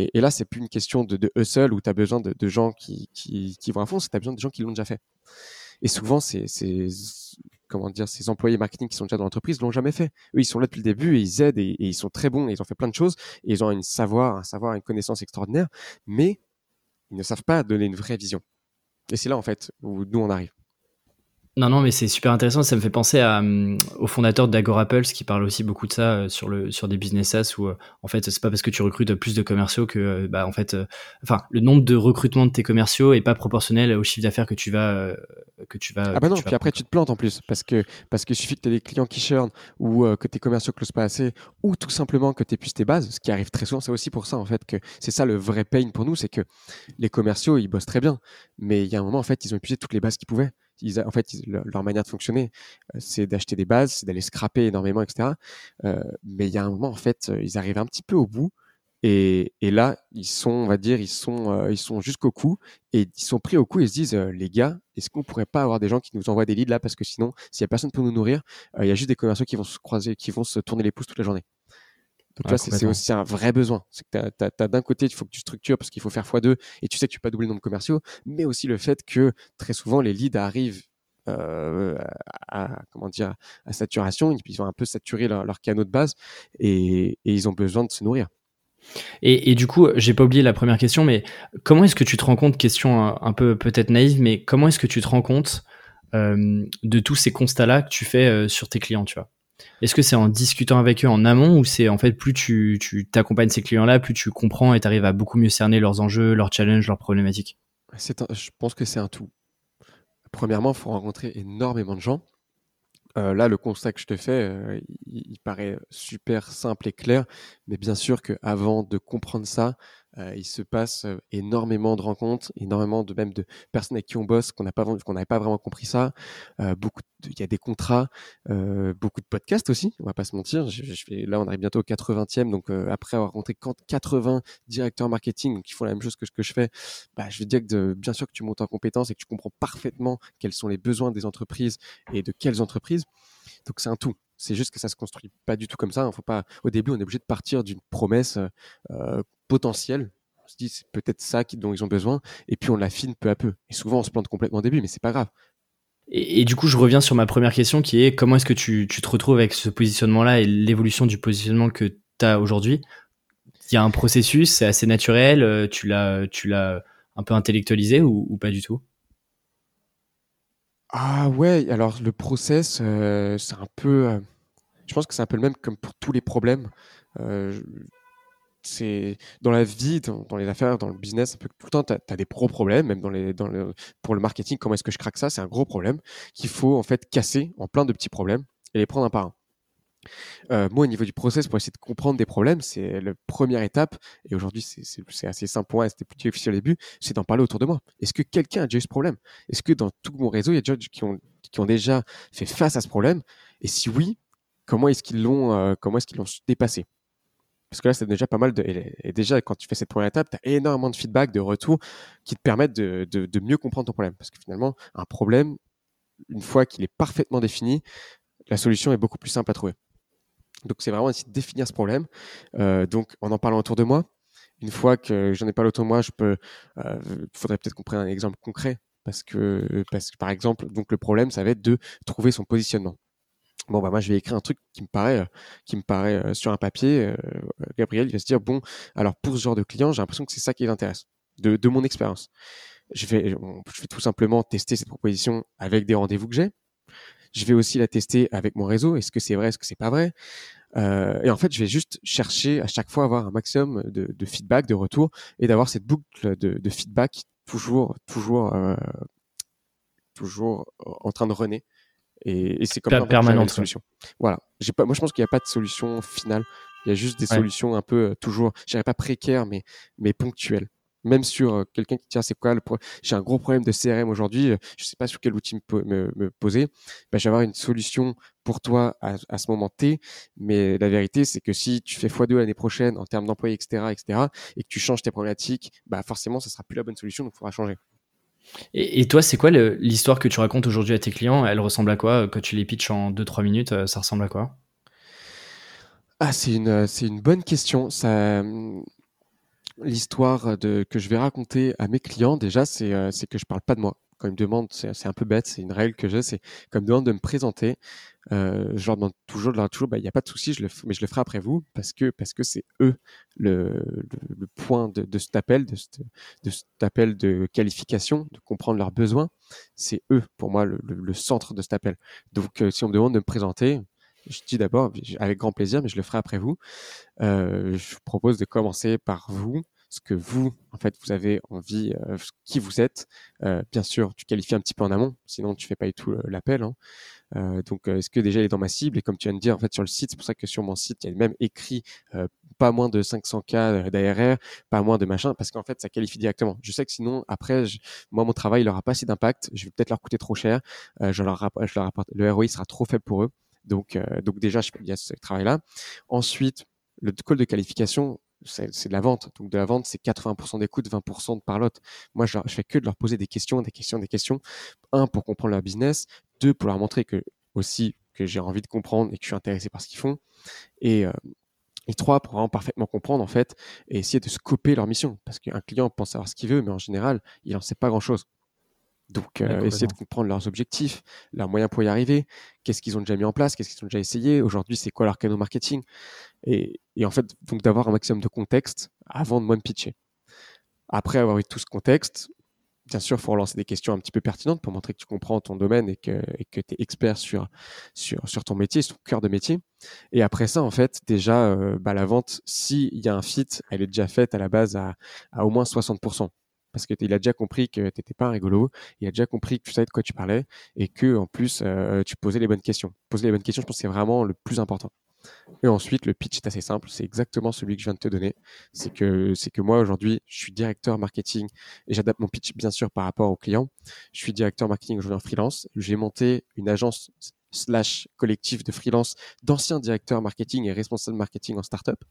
B: Et, et là, c'est plus une question de, de hustle où tu as besoin de, gens qui, qui, vont à fond, c'est tu as besoin de gens qui l'ont déjà fait. Et souvent, c'est comment dire, ces employés marketing qui sont déjà dans l'entreprise l'ont jamais fait. Eux, ils sont là depuis le début et ils aident et, ils sont très bons et ils ont fait plein de choses et ils ont une savoir, un savoir, une connaissance extraordinaire, mais ils ne savent pas donner une vraie vision. Et c'est là, en fait, où nous, on arrive.
A: Non, non, mais c'est super intéressant. Ça me fait penser à, hum, au fondateur d'Agora Pulse qui parle aussi beaucoup de ça euh, sur, le, sur des business SaaS où, euh, en fait, c'est pas parce que tu recrutes plus de commerciaux que, euh, bah, en fait, enfin, le nombre de recrutements de tes commerciaux est pas proportionnel au chiffre d'affaires que tu vas, que tu vas.
B: Ah bah non, puis après, tu te plantes en plus parce que, parce que suffit que tu aies des clients qui churn ou que tes commerciaux closent pas assez ou tout simplement que tu épuises tes bases, ce qui arrive très souvent. C'est aussi pour ça, en fait, que c'est ça le vrai pain pour nous, c'est que les commerciaux, ils bossent très bien, mais il y a un moment, en fait, ils ont épuisé toutes les bases qu'ils pouvaient en fait, leur, manière de fonctionner, euh, c'est d'acheter des bases, c'est d'aller scraper énormément, etc. Euh, mais il y a un moment, en fait, euh, ils arrivent un petit peu au bout. Et, là, ils sont, on va dire, ils sont, ils sont jusqu'au cou et ils sont pris au cou et se disent, les gars, est-ce qu'on pourrait pas avoir des gens qui nous envoient des leads là? Parce que sinon, s'il y a personne pour nous nourrir, il y a juste des commerciaux qui vont se croiser, qui vont se tourner les pouces toute la journée. Donc là, c'est aussi un vrai besoin. C'est que tu as, d'un côté, il faut que tu structures parce qu'il faut faire x2 et tu sais que tu peux pas doubler le nombre de commerciaux, mais aussi le fait que très souvent, les leads arrivent euh, à, comment dire, à saturation, ils ont un peu saturé leur, canaux de base et, ils ont besoin de se nourrir.
A: Et, du coup, j'ai pas oublié la première question, mais comment est-ce que tu te rends compte, question un, peu peut-être naïve, mais comment est-ce que tu te rends compte euh, de tous ces constats-là que tu fais euh, sur tes clients, tu vois? Est-ce que c'est en discutant avec eux en amont ou c'est en fait plus tu t'accompagnes ces clients-là, plus tu comprends et tu arrives à beaucoup mieux cerner leurs enjeux, leurs challenges, leurs problématiques?
B: Je pense que c'est un tout. Premièrement, il faut rencontrer énormément de gens. Euh, là, le constat que je te fais, euh, il, paraît super simple et clair, mais bien sûr qu'avant de comprendre ça, euh, il se passe euh, énormément de rencontres, énormément de même de personnes avec qui on bosse qu'on n'avait pas vraiment compris ça. Euh, il y a des contrats, beaucoup de podcasts aussi. On va pas se mentir. Là, on arrive bientôt au 80e, donc après avoir rencontré 80 directeurs marketing qui font la même chose que ce que je fais, bah, je veux dire que bien sûr que tu montes en compétence et que tu comprends parfaitement quels sont les besoins des entreprises et de quelles entreprises. Donc c'est un tout. C'est juste que ça se construit pas du tout comme ça. Hein. Faut pas. Au début, on est obligé de partir d'une promesse potentielle. On se dit c'est peut-être ça dont ils ont besoin, et puis on l'affine peu à peu. Et souvent, on se plante complètement au début, mais c'est pas grave.
A: Et, du coup, je reviens sur ma première question qui est comment est-ce que tu, te retrouves avec ce positionnement-là et l'évolution du positionnement que tu as aujourd'hui? Il y a un processus, c'est assez naturel, euh, tu l'as, tu l'as un peu intellectualisé ou, pas du tout?
B: Ah ouais, alors le process, euh, c'est un peu je pense que c'est un peu le même comme pour tous les problèmes. Euh, c'est dans la vie, dans, les affaires, dans le business, tout le temps, tu as, des gros problèmes, même pour le marketing, comment est-ce que je craque ça C'est un gros problème qu'il faut en fait casser en plein de petits problèmes et les prendre un par un. Euh, moi, au niveau du process, pour essayer de comprendre des problèmes, c'est la première étape, et aujourd'hui c'est assez simple pour moi, c'était plus difficile au début, c'est d'en parler autour de moi. Est-ce que quelqu'un a déjà eu ce problème? Est-ce que dans tout mon réseau, il y a des gens qui ont, déjà fait face à ce problème? Et si oui, comment est-ce euh, comment est-ce qu'ils l'ont dépassé parce que là, c'est déjà pas mal de. Et déjà, quand tu fais cette première étape, tu as énormément de feedback, de retours qui te permettent de, mieux comprendre ton problème. Parce que finalement, un problème, une fois qu'il est parfaitement défini, la solution est beaucoup plus simple à trouver. Donc, c'est vraiment essayer de définir ce problème. Euh, donc, en en parlant autour de moi, une fois que j'en ai parlé autour de moi, je peux. Il euh, faudrait peut-être qu'on prenne un exemple concret. Parce que, parce que, par exemple, donc le problème, ça va être de trouver son positionnement bon bah moi je vais écrire un truc qui me paraît euh, qui me paraît euh, sur un papier euh, Gabriel il va se dire bon alors pour ce genre de client j'ai l'impression que c'est ça qui l'intéresse de, de mon expérience. Je vais je vais tout simplement tester cette proposition avec des rendez-vous que j'ai. Je vais aussi la tester avec mon réseau. Est-ce que c'est vrai? Est-ce que c'est pas vrai? Et en fait je vais juste chercher à chaque fois avoir un maximum de, de feedback de retour et d'avoir cette boucle de, de, feedback toujours toujours toujours en train de renaître et, c'est comme
A: permanente
B: solution. Voilà. J'ai pas, moi, je pense qu'il n'y a pas de solution finale. Il y a juste des solutions un peu euh, toujours, je dirais pas précaires, mais, mais ponctuelles. Même sur euh, quelqu'un qui tient, c'est quoi le J'ai un gros problème de CRM aujourd'hui. Euh, je sais pas sur quel outil me, me, poser. Bah, je vais avoir une solution pour toi à, à ce moment T. Mais la vérité, c'est que si tu fais x2 l'année prochaine en termes d'employés, etc., etc., et que tu changes tes problématiques, bah, forcément, ça sera plus la bonne solution. Donc, il faudra changer.
A: Et, toi, c'est quoi l'histoire que tu racontes aujourd'hui à tes clients? Elle ressemble à quoi? Quand tu les pitches en 2-3 minutes, euh, ça ressemble à quoi?
B: Ah, c'est une, euh, c'est une bonne question. Ça, l'histoire que je vais raconter à mes clients, déjà, c'est, euh, que je parle pas de moi. Quand ils me demandent, c'est un peu bête, c'est une règle que j'ai, c'est quand ils me demandent de me présenter, euh, je leur demande toujours, bah, il n'y a pas de souci, mais je le ferai après vous parce que parce que c'est eux le, point de, cet appel, de, cet appel de qualification, de comprendre leurs besoins. C'est eux pour moi le, le, centre de cet appel. Donc euh, si on me demande de me présenter, je dis d'abord avec grand plaisir, mais je le ferai après vous. Euh, je vous propose de commencer par vous ce que vous, en fait, vous avez envie, euh, qui vous êtes. Euh, bien sûr, tu qualifies un petit peu en amont, sinon tu fais pas du tout euh, l'appel. Hein. Donc, est-ce que déjà il est dans ma cible? Et comme tu viens de dire, en fait, sur le site, c'est pour ça que sur mon site, il y a même écrit pas moins de 500K d'ARR, pas moins de machin, parce qu'en fait, ça qualifie directement. Je sais que sinon, après, moi, mon travail, il n'aura pas assez d'impact. Je vais peut-être leur coûter trop cher. je, leur je le ROI sera trop faible pour eux. Donc, donc déjà, il y a ce travail-là. Ensuite, le call de qualification, c'est de la vente. Donc de la vente, c'est 80% d'écoute, 20% de parlotte. Moi, je, fais que de leur poser des questions, des questions, des questions. Un, pour comprendre leur business. Deux, pour leur montrer que aussi que j'ai envie de comprendre et que je suis intéressé par ce qu'ils font. Et, euh, et trois, pour vraiment parfaitement comprendre en fait et essayer de scoper leur mission. Parce qu'un client pense savoir ce qu'il veut, mais en général, il n'en sait pas grand-chose. Donc, euh, essayer de comprendre leurs objectifs, leurs moyens pour y arriver, qu'est-ce qu'ils ont déjà mis en place, qu'est-ce qu'ils ont déjà essayé, aujourd'hui, c'est quoi leur canal marketing. Et, et, en fait, donc d'avoir un maximum de contexte avant de moi me pitcher. Après avoir eu tout ce contexte, bien sûr, il faut relancer des questions un petit peu pertinentes pour montrer que tu comprends ton domaine et que tu es expert sur, sur, sur ton métier, sur ton cœur de métier. Et après ça, en fait, déjà, euh, bah, la vente, s'il y a un fit, elle est déjà faite à la base à, à au moins 60% parce qu'il a déjà compris que tu n'étais pas un rigolo, il a déjà compris que tu savais de quoi tu parlais et que en plus euh, tu posais les bonnes questions. Poser les bonnes questions, je pense que c'est vraiment le plus important. Et ensuite, le pitch est assez simple, c'est exactement celui que je viens de te donner. C'est que c'est que moi aujourd'hui, je suis directeur marketing et j'adapte mon pitch bien sûr par rapport aux clients. Je suis directeur marketing aujourd'hui en freelance. J'ai monté une agence slash collectif de freelance d'anciens directeurs marketing et responsables marketing en startup.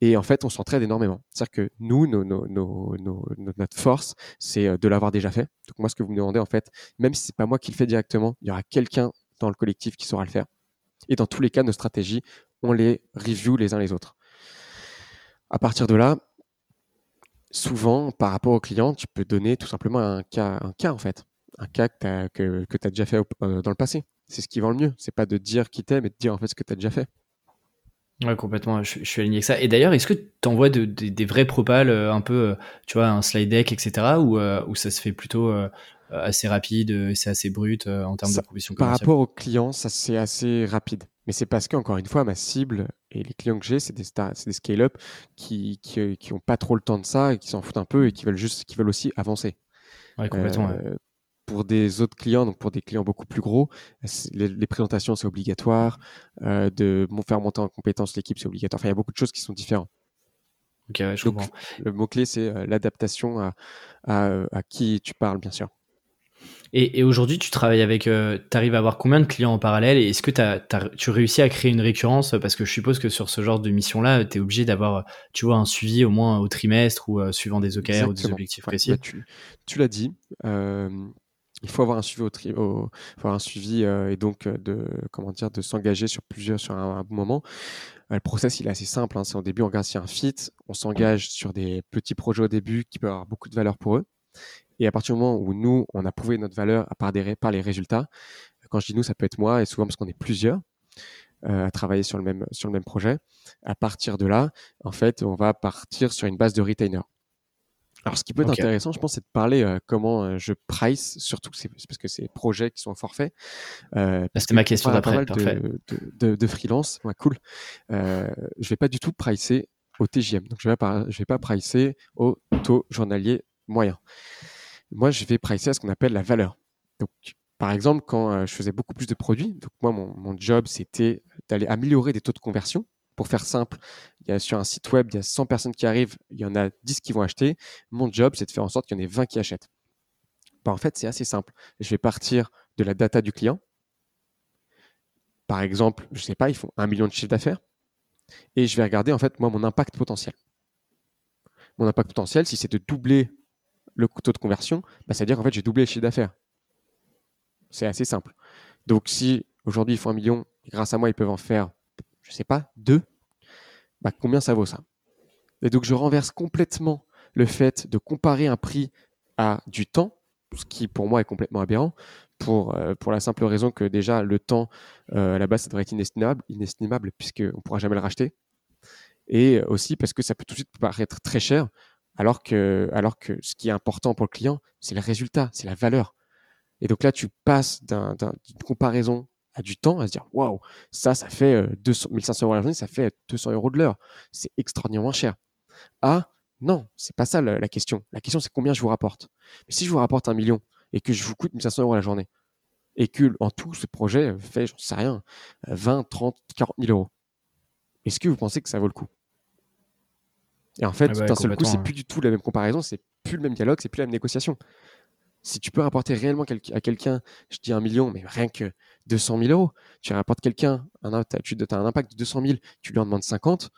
B: Et en fait, on s'entraide énormément. C'est-à-dire que nous, notre force, c'est euh, de l'avoir déjà fait. Donc moi, ce que vous me demandez, en fait, même si c'est pas moi qui le fais directement, il y aura quelqu'un dans le collectif qui saura le faire. Et dans tous les cas, nos stratégies, on les review les uns les autres. À partir de là, souvent, par rapport au client, tu peux donner tout simplement un cas, un cas en fait. Un cas que tu as, que, déjà fait euh, dans le passé. C'est ce qui vend le mieux. C'est pas de dire qui t'es, mais de dire en fait ce que tu as déjà fait.
A: Ouais, complètement. Je, suis aligné avec ça. Et d'ailleurs, est-ce que tu envoies des vrais propals, euh, un peu, euh, tu vois, un slide deck, etc., ou, euh, ou ça se fait plutôt assez rapide, c'est assez brut en termes de proposition
B: Par rapport aux clients, ça c'est assez rapide. Mais c'est parce qu'encore une fois, ma cible et les clients que j'ai, c'est des, des scale-up qui, qui, qui ont pas trop le temps de ça et qui s'en foutent un peu et qui veulent juste, qui veulent aussi avancer.
A: Ouais, complètement
B: pour des autres clients, donc pour des clients beaucoup plus gros, les, présentations c'est obligatoire, euh, de faire monter en compétence l'équipe c'est obligatoire. Enfin, il y a beaucoup de choses qui sont différentes.
A: Ok, je comprends.
B: Le mot clé c'est euh, l'adaptation à, à, qui tu parles, bien sûr.
A: Et, aujourd'hui, tu travailles avec, euh, tu arrives à avoir combien de clients en parallèle et est-ce que tu réussis à créer une récurrence? Parce que je suppose que sur ce genre de mission-là, tu es obligé d'avoir, tu vois, un suivi au moins au trimestre ou suivant des OKR ou des objectifs précis.
B: Bah, tu, tu l'as dit il faut avoir un suivi au, un suivi euh, et donc euh, de comment dire de s'engager sur plusieurs sur un, bon moment. Euh, le process il est assez simple. Hein. c'est au début on regarde s'il un fit, on s'engage sur des petits projets au début qui peuvent avoir beaucoup de valeur pour eux. Et à partir du moment où nous on a prouvé notre valeur à part, des, par les résultats, quand je dis nous ça peut être moi et souvent parce qu'on est plusieurs à travailler sur le même sur le même projet. À partir de là, en fait, on va partir sur une base de retainer. Alors, ce qui peut être intéressant, je pense, c'est de parler euh, comment euh, je price, surtout c'est parce que c'est des projets qui sont forfaits.
A: Euh, C'était ma question d'après.
B: De, de, de, freelance, ouais, cool. Euh, je vais pas du tout pricer au TGM. Donc, je vais pas, je vais pas pricer au taux journalier moyen. Moi, je vais pricer à ce qu'on appelle la valeur. Donc, par exemple, quand euh, je faisais beaucoup plus de produits, donc moi, mon, mon job, c'était d'aller améliorer des taux de conversion pour faire simple, il y a sur un site web, il y a 100 personnes qui arrivent, il y en a 10 qui vont acheter. Mon job, c'est de faire en sorte qu'il y en ait 20 qui achètent. Bah, en fait, c'est assez simple. Je vais partir de la data du client. Par exemple, je ne sais pas, ils font un million de chiffre d'affaires. Et je vais regarder, en fait, moi, mon impact potentiel. Mon impact potentiel, si c'est de doubler le taux de conversion, bah, c'est-à-dire qu'en fait, j'ai doublé le chiffre d'affaires. C'est assez simple. Donc, si aujourd'hui, ils font un million, grâce à moi, ils peuvent en faire je sais pas, deux, bah, combien ça vaut ça? Et donc je renverse complètement le fait de comparer un prix à du temps, ce qui pour moi est complètement aberrant, pour, euh, la simple raison que déjà le temps à la base ça devrait être inestimable, inestimable puisqu'on ne pourra jamais le racheter. Et aussi parce que ça peut tout de suite paraître très cher, alors que, alors que ce qui est important pour le client, c'est le résultat, c'est la valeur. Et donc là, tu passes d'une comparaison à du temps à se dire waouh, ça, ça fait 200, 1500 euros la journée, ça fait 200 euros de l'heure. C'est extraordinairement cher. Ah, non, c'est pas ça la, question. La question, c'est combien je vous rapporte. Mais si je vous rapporte un million et que je vous coûte 1500 euros la journée et que en tout, ce projet fait, j'en sais rien, 20, 30, 40 000 euros, est-ce que vous pensez que ça vaut le coup? Et en fait, ah bah d'un seul coup, c'est plus du tout la même comparaison, c'est plus le même dialogue, c'est plus la même négociation. Si tu peux rapporter réellement à quelqu'un, je dis un million, mais rien que 200 000 euros, tu rapportes quelqu'un, tu as un impact de 200 000, tu lui en demandes 50,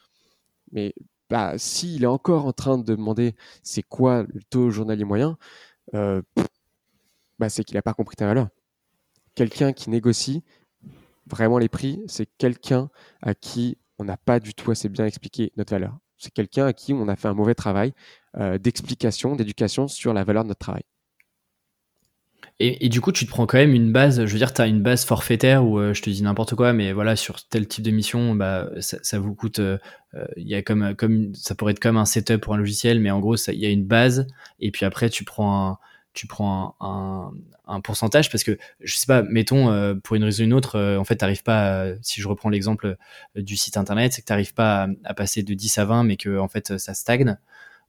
B: mais bah, s'il est encore en train de demander c'est quoi le taux journalier moyen, euh, bah, c'est qu'il n'a pas compris ta valeur. Quelqu'un qui négocie vraiment les prix, c'est quelqu'un à qui on n'a pas du tout assez bien expliqué notre valeur. C'est quelqu'un à qui on a fait un mauvais travail euh, d'explication, d'éducation sur la valeur de notre travail.
A: Et, du coup, tu te prends quand même une base, je veux dire, tu as une base forfaitaire où euh, je te dis n'importe quoi, mais voilà, sur tel type de mission, bah, ça, vous coûte, euh, euh, y a comme, comme, ça pourrait être comme un setup pour un logiciel, mais en gros, il y a une base, et puis après, tu prends un, tu prends un, un, pourcentage parce que je sais pas, mettons pour une raison ou une autre, en fait, t'arrives pas, si je reprends l'exemple du site internet, c'est que t'arrives pas à, à, passer de 10 à 20, mais que en fait ça stagne.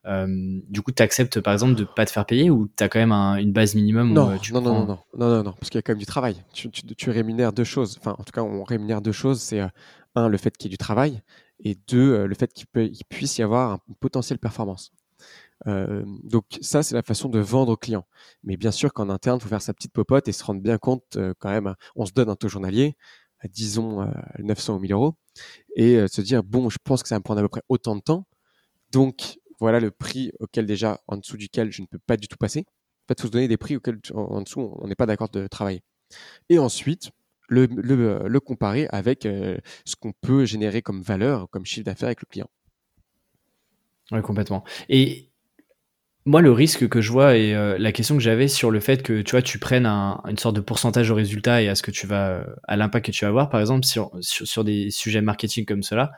A: Euh, du coup, tu acceptes par exemple de pas te faire payer ou tu as quand même une base minimum
B: non,
A: où,
B: euh, tu non, non, non, non, non, non, parce qu'il y a quand même du travail. Tu, tu, rémunères deux choses. Enfin, en tout cas, on rémunère deux choses. C'est euh, un, le fait qu'il y ait du travail et deux, le fait qu'il puisse y avoir un potentiel performance. donc ça, c'est la façon de vendre au client. Mais bien sûr qu'en interne, il faut faire sa petite popote et se rendre bien compte quand même, on se donne un taux journalier, disons 900 ou 1000 euros, et se dire, bon, je pense que ça va me prendre à peu près autant de temps. Donc, voilà le prix auquel déjà, en dessous duquel je ne peux pas du tout passer. En fait, il faut se donner des prix auxquels en, dessous on n'est pas d'accord de travailler. Et ensuite, le, comparer avec euh, ce qu'on peut générer comme valeur, comme chiffre d'affaires avec le client.
A: Oui, complètement. Et moi, le risque que je vois et euh, la question que j'avais sur le fait que tu vois, tu prennes une sorte de pourcentage au résultat et à ce que tu vas, à l'impact que tu vas avoir, par exemple, sur, sur, sur des sujets marketing comme cela,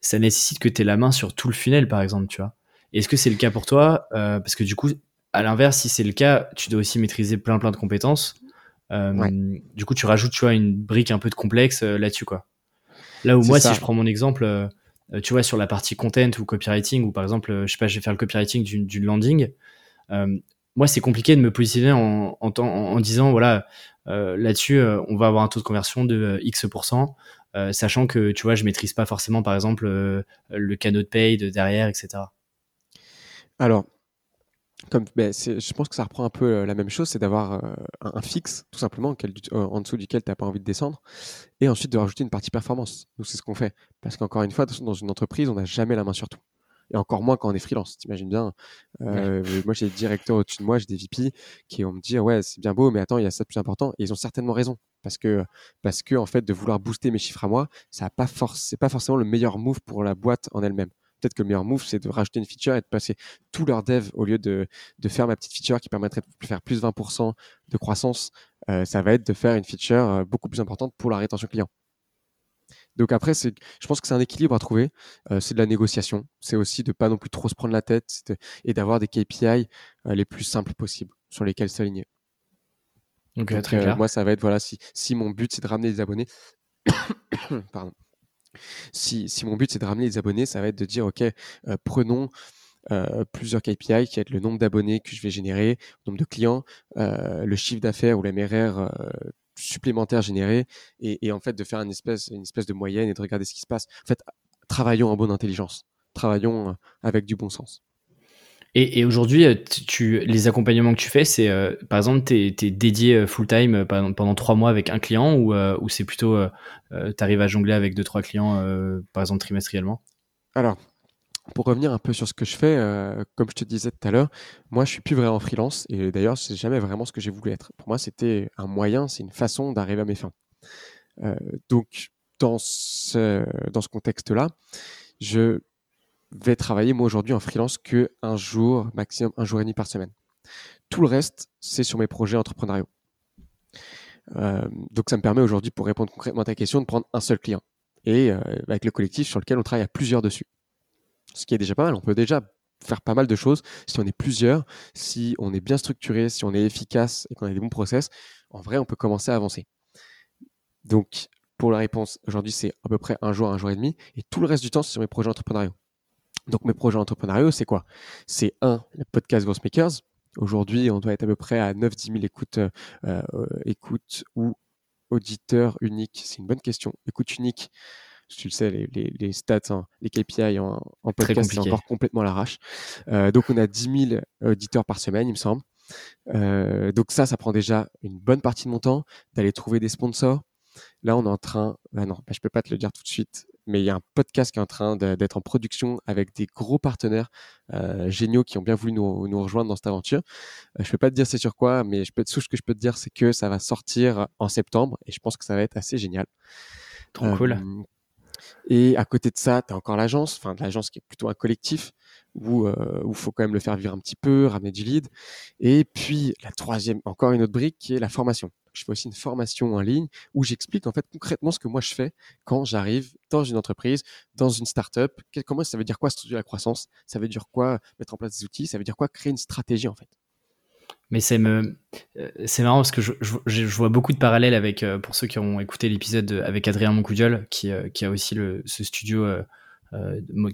A: ça nécessite que tu aies la main sur tout le funnel, par exemple, tu vois. Est-ce que c'est le cas pour toi euh, Parce que du coup, à l'inverse, si c'est le cas, tu dois aussi maîtriser plein plein de compétences. Euh, du coup, tu rajoutes, tu vois, une brique un peu de complexe euh, là-dessus, quoi. Là où moi, si je prends mon exemple, tu vois, sur la partie content ou copywriting, ou par exemple, je sais pas, je vais faire le copywriting d'une landing. moi, c'est compliqué de me positionner en, en, en disant, voilà, là-dessus, on va avoir un taux de conversion de X%, sachant que, tu vois, je maîtrise pas forcément, par exemple, le canal de paid derrière, etc.
B: Alors, comme, ben, je pense que ça reprend un peu euh, la même chose, c'est d'avoir euh, un, fixe, tout simplement, euh, en dessous duquel tu n'as pas envie de descendre, et ensuite de rajouter une partie performance. Nous, c'est ce qu'on fait. Parce qu'encore une fois, dans une entreprise, on n'a jamais la main sur tout. Et encore moins quand on est freelance, t'imagines bien. Moi, j'ai des directeurs au-dessus de moi, j'ai des VP qui vont me dire, ouais, c'est bien beau, mais attends, il y a ça de plus important. Et ils ont certainement raison. Parce que, parce que en fait, de vouloir booster mes chiffres à moi, ça n'est pas, pas forcément le meilleur move pour la boîte en elle-même peut-être que le meilleur move, c'est de rajouter une feature et de passer tout leur dev au lieu de, de faire ma petite feature qui permettrait de faire plus 20% de croissance. Euh, ça va être de faire une feature euh, beaucoup plus importante pour la rétention client. Donc après, c'est, je pense que c'est un équilibre à trouver. Euh, c'est de la négociation. C'est aussi de pas non plus trop se prendre la tête et d'avoir des KPI les plus simples possibles sur lesquels s'aligner.
A: Donc, très clair.
B: Moi, ça va être voilà, si, si mon but c'est de ramener des abonnés, pardon, si, mon but c'est de ramener les abonnés, ça va être de dire ok, euh, prenons euh, plusieurs KPI qui être le nombre d'abonnés que je vais générer, le nombre de clients, euh, le chiffre d'affaires ou la MRR supplémentaire généré, et, en fait de faire une espèce, une espèce de moyenne et de regarder ce qui se passe. En fait, travaillons en bonne intelligence, travaillons avec du bon sens.
A: Et, aujourd'hui, euh, tu, les accompagnements que tu fais, c'est euh, par exemple, tu es, dédié euh, full-time pendant trois mois avec un client ou, c'est plutôt, tu arrives à jongler avec deux, trois clients, par exemple, trimestriellement?
B: Alors, pour revenir un peu sur ce que je fais, comme je te disais tout à l'heure, moi je suis plus vraiment freelance et d'ailleurs c'est jamais vraiment ce que j'ai voulu être. Pour moi c'était un moyen, c'est une façon d'arriver à mes fins. donc dans ce, dans ce contexte-là, je vais travailler moi aujourd'hui en freelance que un jour maximum, un jour et demi par semaine. Tout le reste, c'est sur mes projets entrepreneuriaux. Euh, donc ça me permet aujourd'hui, pour répondre concrètement à ta question, de prendre un seul client. Et euh, avec le collectif sur lequel on travaille à plusieurs dessus. Ce qui est déjà pas mal. On peut déjà faire pas mal de choses si on est plusieurs, si on est bien structuré, si on est efficace et qu'on a des bons process. En vrai, on peut commencer à avancer. Donc, pour la réponse, aujourd'hui, c'est à peu près un jour, un jour et demi. Et tout le reste du temps, c'est sur mes projets entrepreneuriaux. Donc, mes projets entrepreneuriaux, c'est quoi? C'est un, le podcast Ghost Makers. Aujourd'hui, on doit être à peu près à 9-10 000 écoutes, euh, euh, écoutes ou auditeurs uniques. C'est une bonne question. Écoute unique, tu le sais, les, les, stats, hein, les KPI en, podcast, c'est encore complètement l'arrache. Euh, donc, on a 10 000 auditeurs par semaine, il me semble. Euh, donc ça, ça prend déjà une bonne partie de mon temps d'aller trouver des sponsors. Là, on est en train, ah non, bah, je peux pas te le dire tout de suite, mais il y a un podcast qui est en train d'être en production avec des gros partenaires euh, géniaux qui ont bien voulu nous, nous rejoindre dans cette aventure. Euh, je peux pas te dire c'est sur quoi, mais je peux tout ce que je peux te dire, c'est que ça va sortir en septembre et je pense que ça va être assez génial.
A: Trop cool.
B: Et à côté de ça, tu as encore l'agence, enfin l'agence qui est plutôt un collectif où il euh, faut quand même le faire vivre un petit peu, ramener du lead. Et puis la troisième, encore une autre brique qui est la formation. Je fais aussi une formation en ligne où j'explique en fait concrètement ce que moi je fais quand j'arrive dans une entreprise, dans une startup. Comment ça veut dire quoi structurer la croissance? Ça veut dire quoi mettre en place des outils? Ça veut dire quoi créer une stratégie en fait?
A: Mais c'est me... Euh, marrant parce que je, vois beaucoup de parallèles avec, euh, pour ceux qui ont écouté l'épisode avec Adrien Moncoudiol, qui, qui a aussi le, ce studio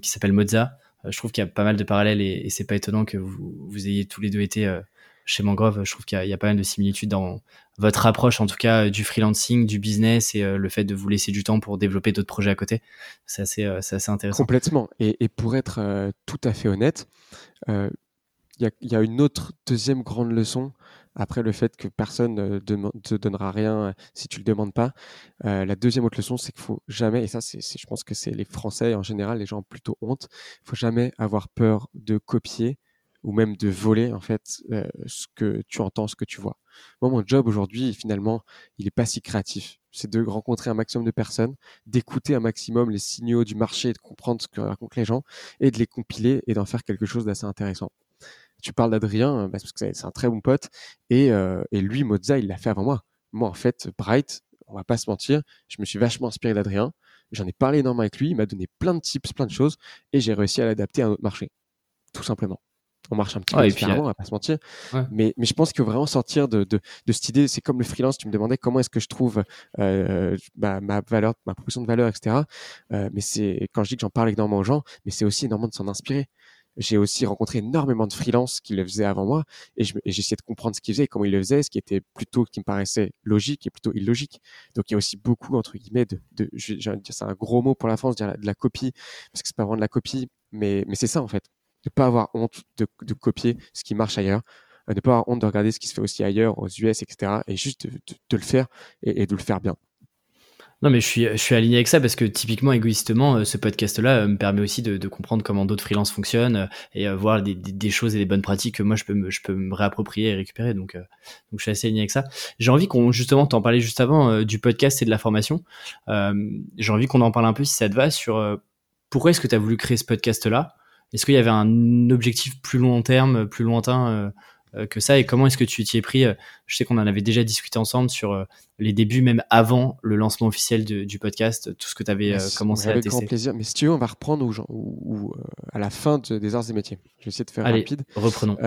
A: qui s'appelle euh, je trouve qu'il y a pas mal de parallèles et, et c'est pas étonnant que vous, vous, ayez tous les deux été euh, chez Mangrove. Je trouve qu'il y, a pas mal de similitudes dans votre approche, en tout cas, du freelancing, du business et euh, le fait de vous laisser du temps pour développer d'autres projets à côté. C'est assez, assez, intéressant.
B: Complètement. Et, pour être tout à fait honnête, il y, a une autre deuxième grande leçon après, le fait que personne ne te donnera rien si tu le demandes pas. Euh, la deuxième autre leçon, c'est qu'il faut jamais, et ça, je pense que c'est les Français en général, les gens ont plutôt honte, il faut jamais avoir peur de copier ou même de voler en fait euh, ce que tu entends, ce que tu vois. Moi, mon job aujourd'hui, finalement, il est pas si créatif. C'est de rencontrer un maximum de personnes, d'écouter un maximum les signaux du marché, de comprendre ce que racontent les gens et de les compiler et d'en faire quelque chose d'assez intéressant tu parles d'Adrien euh, parce que c'est un très bon pote et, euh, et lui Mozza il l'a fait avant moi. Moi en fait Bright, on va pas se mentir, je me suis vachement inspiré d'Adrien. J'en ai parlé énormément avec lui, il m'a donné plein de tips, plein de choses et j'ai réussi à l'adapter à notre marché, tout simplement. On marche un petit peu différemment, on va pas se mentir. Mais, mais je pense faut vraiment sortir de, de, de cette idée. C'est comme le freelance, tu me demandais comment est-ce que je trouve euh, ma, ma, valeur, ma proposition de valeur, etc. Euh, mais c'est quand je dis que j'en parle énormément aux gens, mais c'est aussi énormément de s'en inspirer j'ai aussi rencontré énormément de freelances qui le faisaient avant moi et j'essayais de comprendre ce qu'ils faisaient, comment ils le faisaient, ce qui était plutôt, qui me paraissait logique et plutôt illogique. Donc il y a aussi beaucoup, entre guillemets, de, de c'est un gros mot pour la France, dire de la copie, parce que c'est pas vraiment de la copie, mais, mais c'est ça en fait. Ne pas avoir honte de, copier ce qui marche ailleurs, euh, ne pas avoir honte de regarder ce qui se fait aussi ailleurs, aux US, etc. et juste de, le faire et, de le faire bien.
A: Non, mais je suis, aligné avec ça parce que typiquement, égoïstement, euh, ce podcast-là euh, me permet aussi de, comprendre comment d'autres freelances fonctionnent euh, et voir des, choses et des bonnes pratiques que moi je peux me, réapproprier et récupérer. Donc, donc je suis assez aligné avec ça. J'ai envie qu'on, justement, t'en parlais juste avant du podcast et de la formation. J'ai envie qu'on en parle un peu si ça te va sur pourquoi est-ce que tu as voulu créer ce podcast-là Est-ce qu'il y avait un objectif plus long terme, plus lointain euh, que ça? Et comment est-ce que tu t'y es pris euh, Je sais qu'on en avait déjà discuté ensemble sur euh, les débuts, même avant le lancement officiel du podcast, tout ce que tu avais commencé à tester.
B: Avec grand plaisir. Mais si tu veux, on va reprendre ou, ou, à la fin des arts et métiers. Je vais essayer de faire rapide.
A: Reprenons.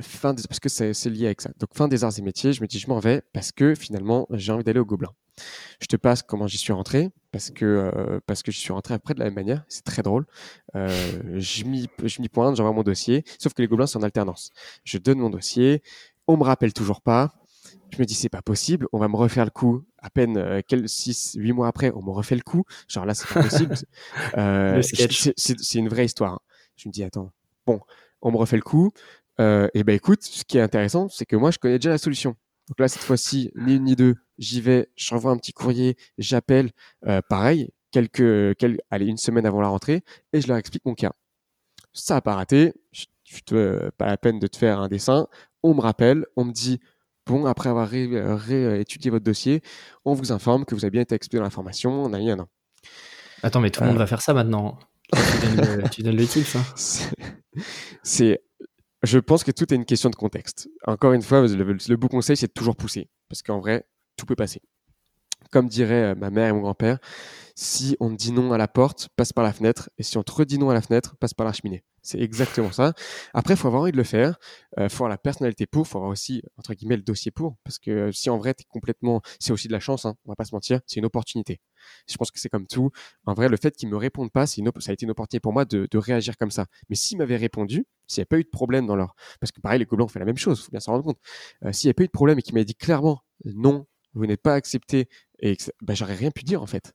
B: fin parce que c'est lié avec ça. Donc fin des arts et métiers, je me dis je m'en vais parce que finalement j'ai envie d'aller au Gobelin. Je te passe comment j'y suis rentré parce que euh, parce que je suis rentré après de la même manière. C'est très drôle. Euh, je m'y pointe, j'envoie mon dossier. Sauf que les gobelins sont en alternance. Je donne mon dossier. On me rappelle toujours pas. Je me dis c'est pas possible. On va me refaire le coup. À peine euh, 6, 8 mois après, on me refait le coup. Genre là c'est pas possible. euh, c'est une vraie histoire. Hein. Je me dis attends. Bon, on me refait le coup. Euh, et ben écoute, ce qui est intéressant, c'est que moi je connais déjà la solution. Donc là, cette fois-ci, ni une ni deux, j'y vais, je renvoie un petit courrier, j'appelle, euh, pareil, quelques, quelques, allez, une semaine avant la rentrée, et je leur explique mon cas. Ça n'a pas raté, je, te, pas la peine de te faire un dessin. On me rappelle, on me dit, bon, après avoir réétudié votre dossier, on vous informe que vous avez bien été expliqué dans la formation, on a an.
A: Attends, mais tout le monde euh. va faire ça maintenant. tu, donnes le, tu donnes le tips. Hein.
B: C'est Je pense que tout est une question de contexte. Encore une fois, le, le beau conseil, c'est de toujours pousser. Parce qu'en vrai, tout peut passer. Comme dirait euh, ma mère et mon grand-père, si on dit non à la porte, passe par la fenêtre. Et si on te redit non à la fenêtre, passe par la cheminée. C'est exactement ça. Après, il faut avoir envie de le faire. Il euh, faut avoir la personnalité pour. Il faut avoir aussi, entre guillemets, le dossier pour. Parce que euh, si en vrai, tu es complètement. C'est aussi de la chance, hein, on va pas se mentir. C'est une opportunité. Je pense que c'est comme tout. En vrai, le fait qu'ils me répondent pas, ça a été une opportunité pour moi de, réagir comme ça. Mais s'ils m'avaient répondu, s'il n'y a pas eu de problème dans leur. Parce que pareil, les gobelins ont fait la même chose, il faut bien s'en rendre compte. S'il n'y a pas eu de problème et qu'ils m'avaient dit clairement non, vous n'êtes pas accepté, et bah, j'aurais rien pu dire en fait.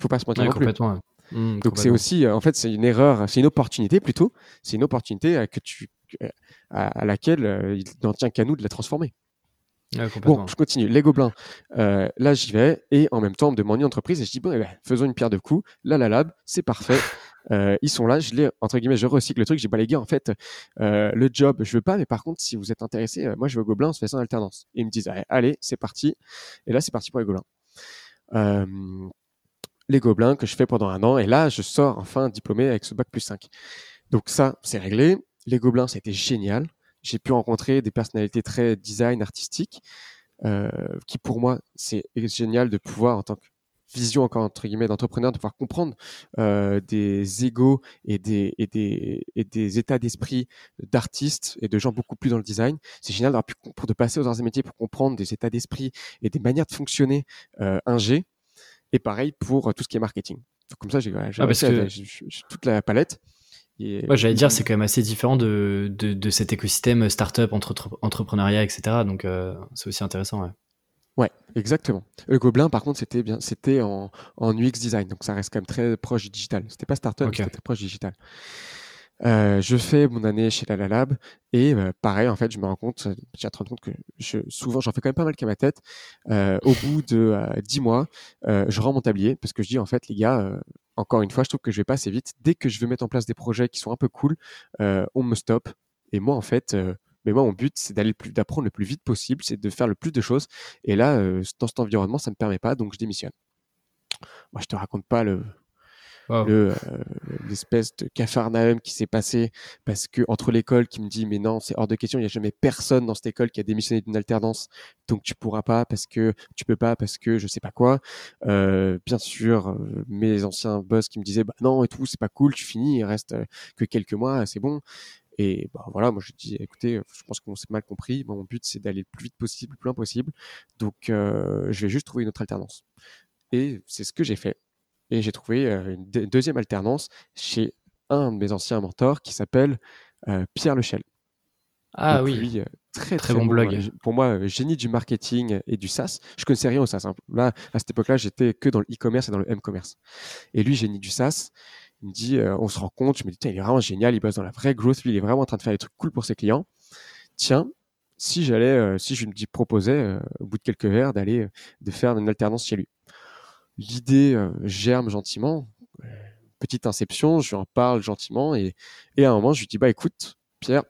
B: Faut pas se mentir non plus. Mmh, Donc c'est aussi, euh, en fait, c'est une erreur, c'est une opportunité plutôt. C'est une opportunité euh, que tu, à, laquelle il n'en tient qu'à nous de la transformer bon, je continue. Les gobelins, euh, là j'y vais et en même temps on me demande une entreprise et je dis bon, eh ben, faisons une pierre de coups. Là la lab, c'est parfait. Euh, ils sont là, je les entre guillemets, je recycle le truc. J'ai pas les gars en fait, euh, le job je veux pas, mais par contre si vous êtes intéressé, moi je veux gobelins, on se fait ça en alternance. Et ils me disent allez, c'est parti. Et là c'est parti pour les gobelins. les gobelins que je fais pendant un an et là je sors enfin diplômé avec ce bac plus 5. Donc ça c'est réglé. Les gobelins c'était génial j'ai pu rencontrer des personnalités très design, artistiques, euh, qui pour moi, c'est génial de pouvoir, en tant que vision encore entre guillemets d'entrepreneur, de pouvoir comprendre euh, des égaux et des, et des, et des états d'esprit d'artistes et de gens beaucoup plus dans le design. C'est génial d'avoir pu pour de passer aux arts et métiers pour comprendre des états d'esprit et des manières de fonctionner euh, G. Et pareil pour tout ce qui est marketing. comme ça, j'ai ah, toute la palette.
A: Ouais, j'allais dire, c'est quand même assez différent de, de, de cet écosystème startup, entre, entrepreneuriat, etc. Donc, euh, c'est aussi intéressant. Ouais.
B: Ouais, exactement. Le Gobelin, par contre, c'était bien, c'était en, en UX design, donc ça reste quand même très proche du digital. C'était pas startup, okay. c'était très proche du digital. Euh, je fais mon année chez la Lab et euh, pareil en fait je me rends compte j'ai rendu compte que je, souvent j'en fais quand même pas mal qu'à ma tête euh, au bout de dix mois je rends mon tablier parce que je dis en fait les gars encore une fois, je trouve que je vais pas assez vite. Dès que je veux mettre en place des projets qui sont un peu cool, on me stoppe. Et moi, en fait, euh, mais moi, mon but, c'est d'aller plus, d'apprendre le plus vite possible, c'est de faire le plus de choses. Et là, euh, dans cet environnement, ça me permet pas, donc je démissionne. Moi, je te raconte pas le, le euh, l'espèce de cafarnaum qui s'est passé parce que entre l'école qui me dit mais non c'est hors de question il y a jamais personne dans cette école qui a démissionné d'une alternance donc tu pourras pas parce que tu peux pas parce que je sais pas quoi euh, bien sûr euh, mes anciens boss qui me disaient bah non et tout c'est pas cool tu finis il reste que quelques mois c'est bon et bah, voilà, moi je dis, écoutez, je pense qu'on s'est mal compris. mon but c'est d'aller le plus vite possible, le plus loin possible. Donc je vais juste trouver une autre alternance. Et c'est ce que j'ai fait. Et j'ai trouvé euh, une, deuxième alternance chez un de mes anciens mentors qui s'appelle euh, Pierre Lechel.
A: Ah oui.
B: Euh, très, très, bon, blog. Pour moi, génie du marketing et du SaaS. Je connaissais rien au SaaS. Hein. Là, à cette époque-là, j'étais que dans le e-commerce et dans le m-commerce. Et lui, génie du SaaS, il me dit, on se rend compte, je me dis, il est vraiment génial, il bosse dans la vraie growth, il est vraiment en train de faire des trucs cool pour ses clients. Tiens, si j'allais, si je me dis, proposais, au bout de quelques verres, d'aller, de faire une alternance chez lui l'idée euh, germe gentiment. Petite inception, je lui en parle gentiment et, et à un moment, je lui dis bah écoute, Pierre,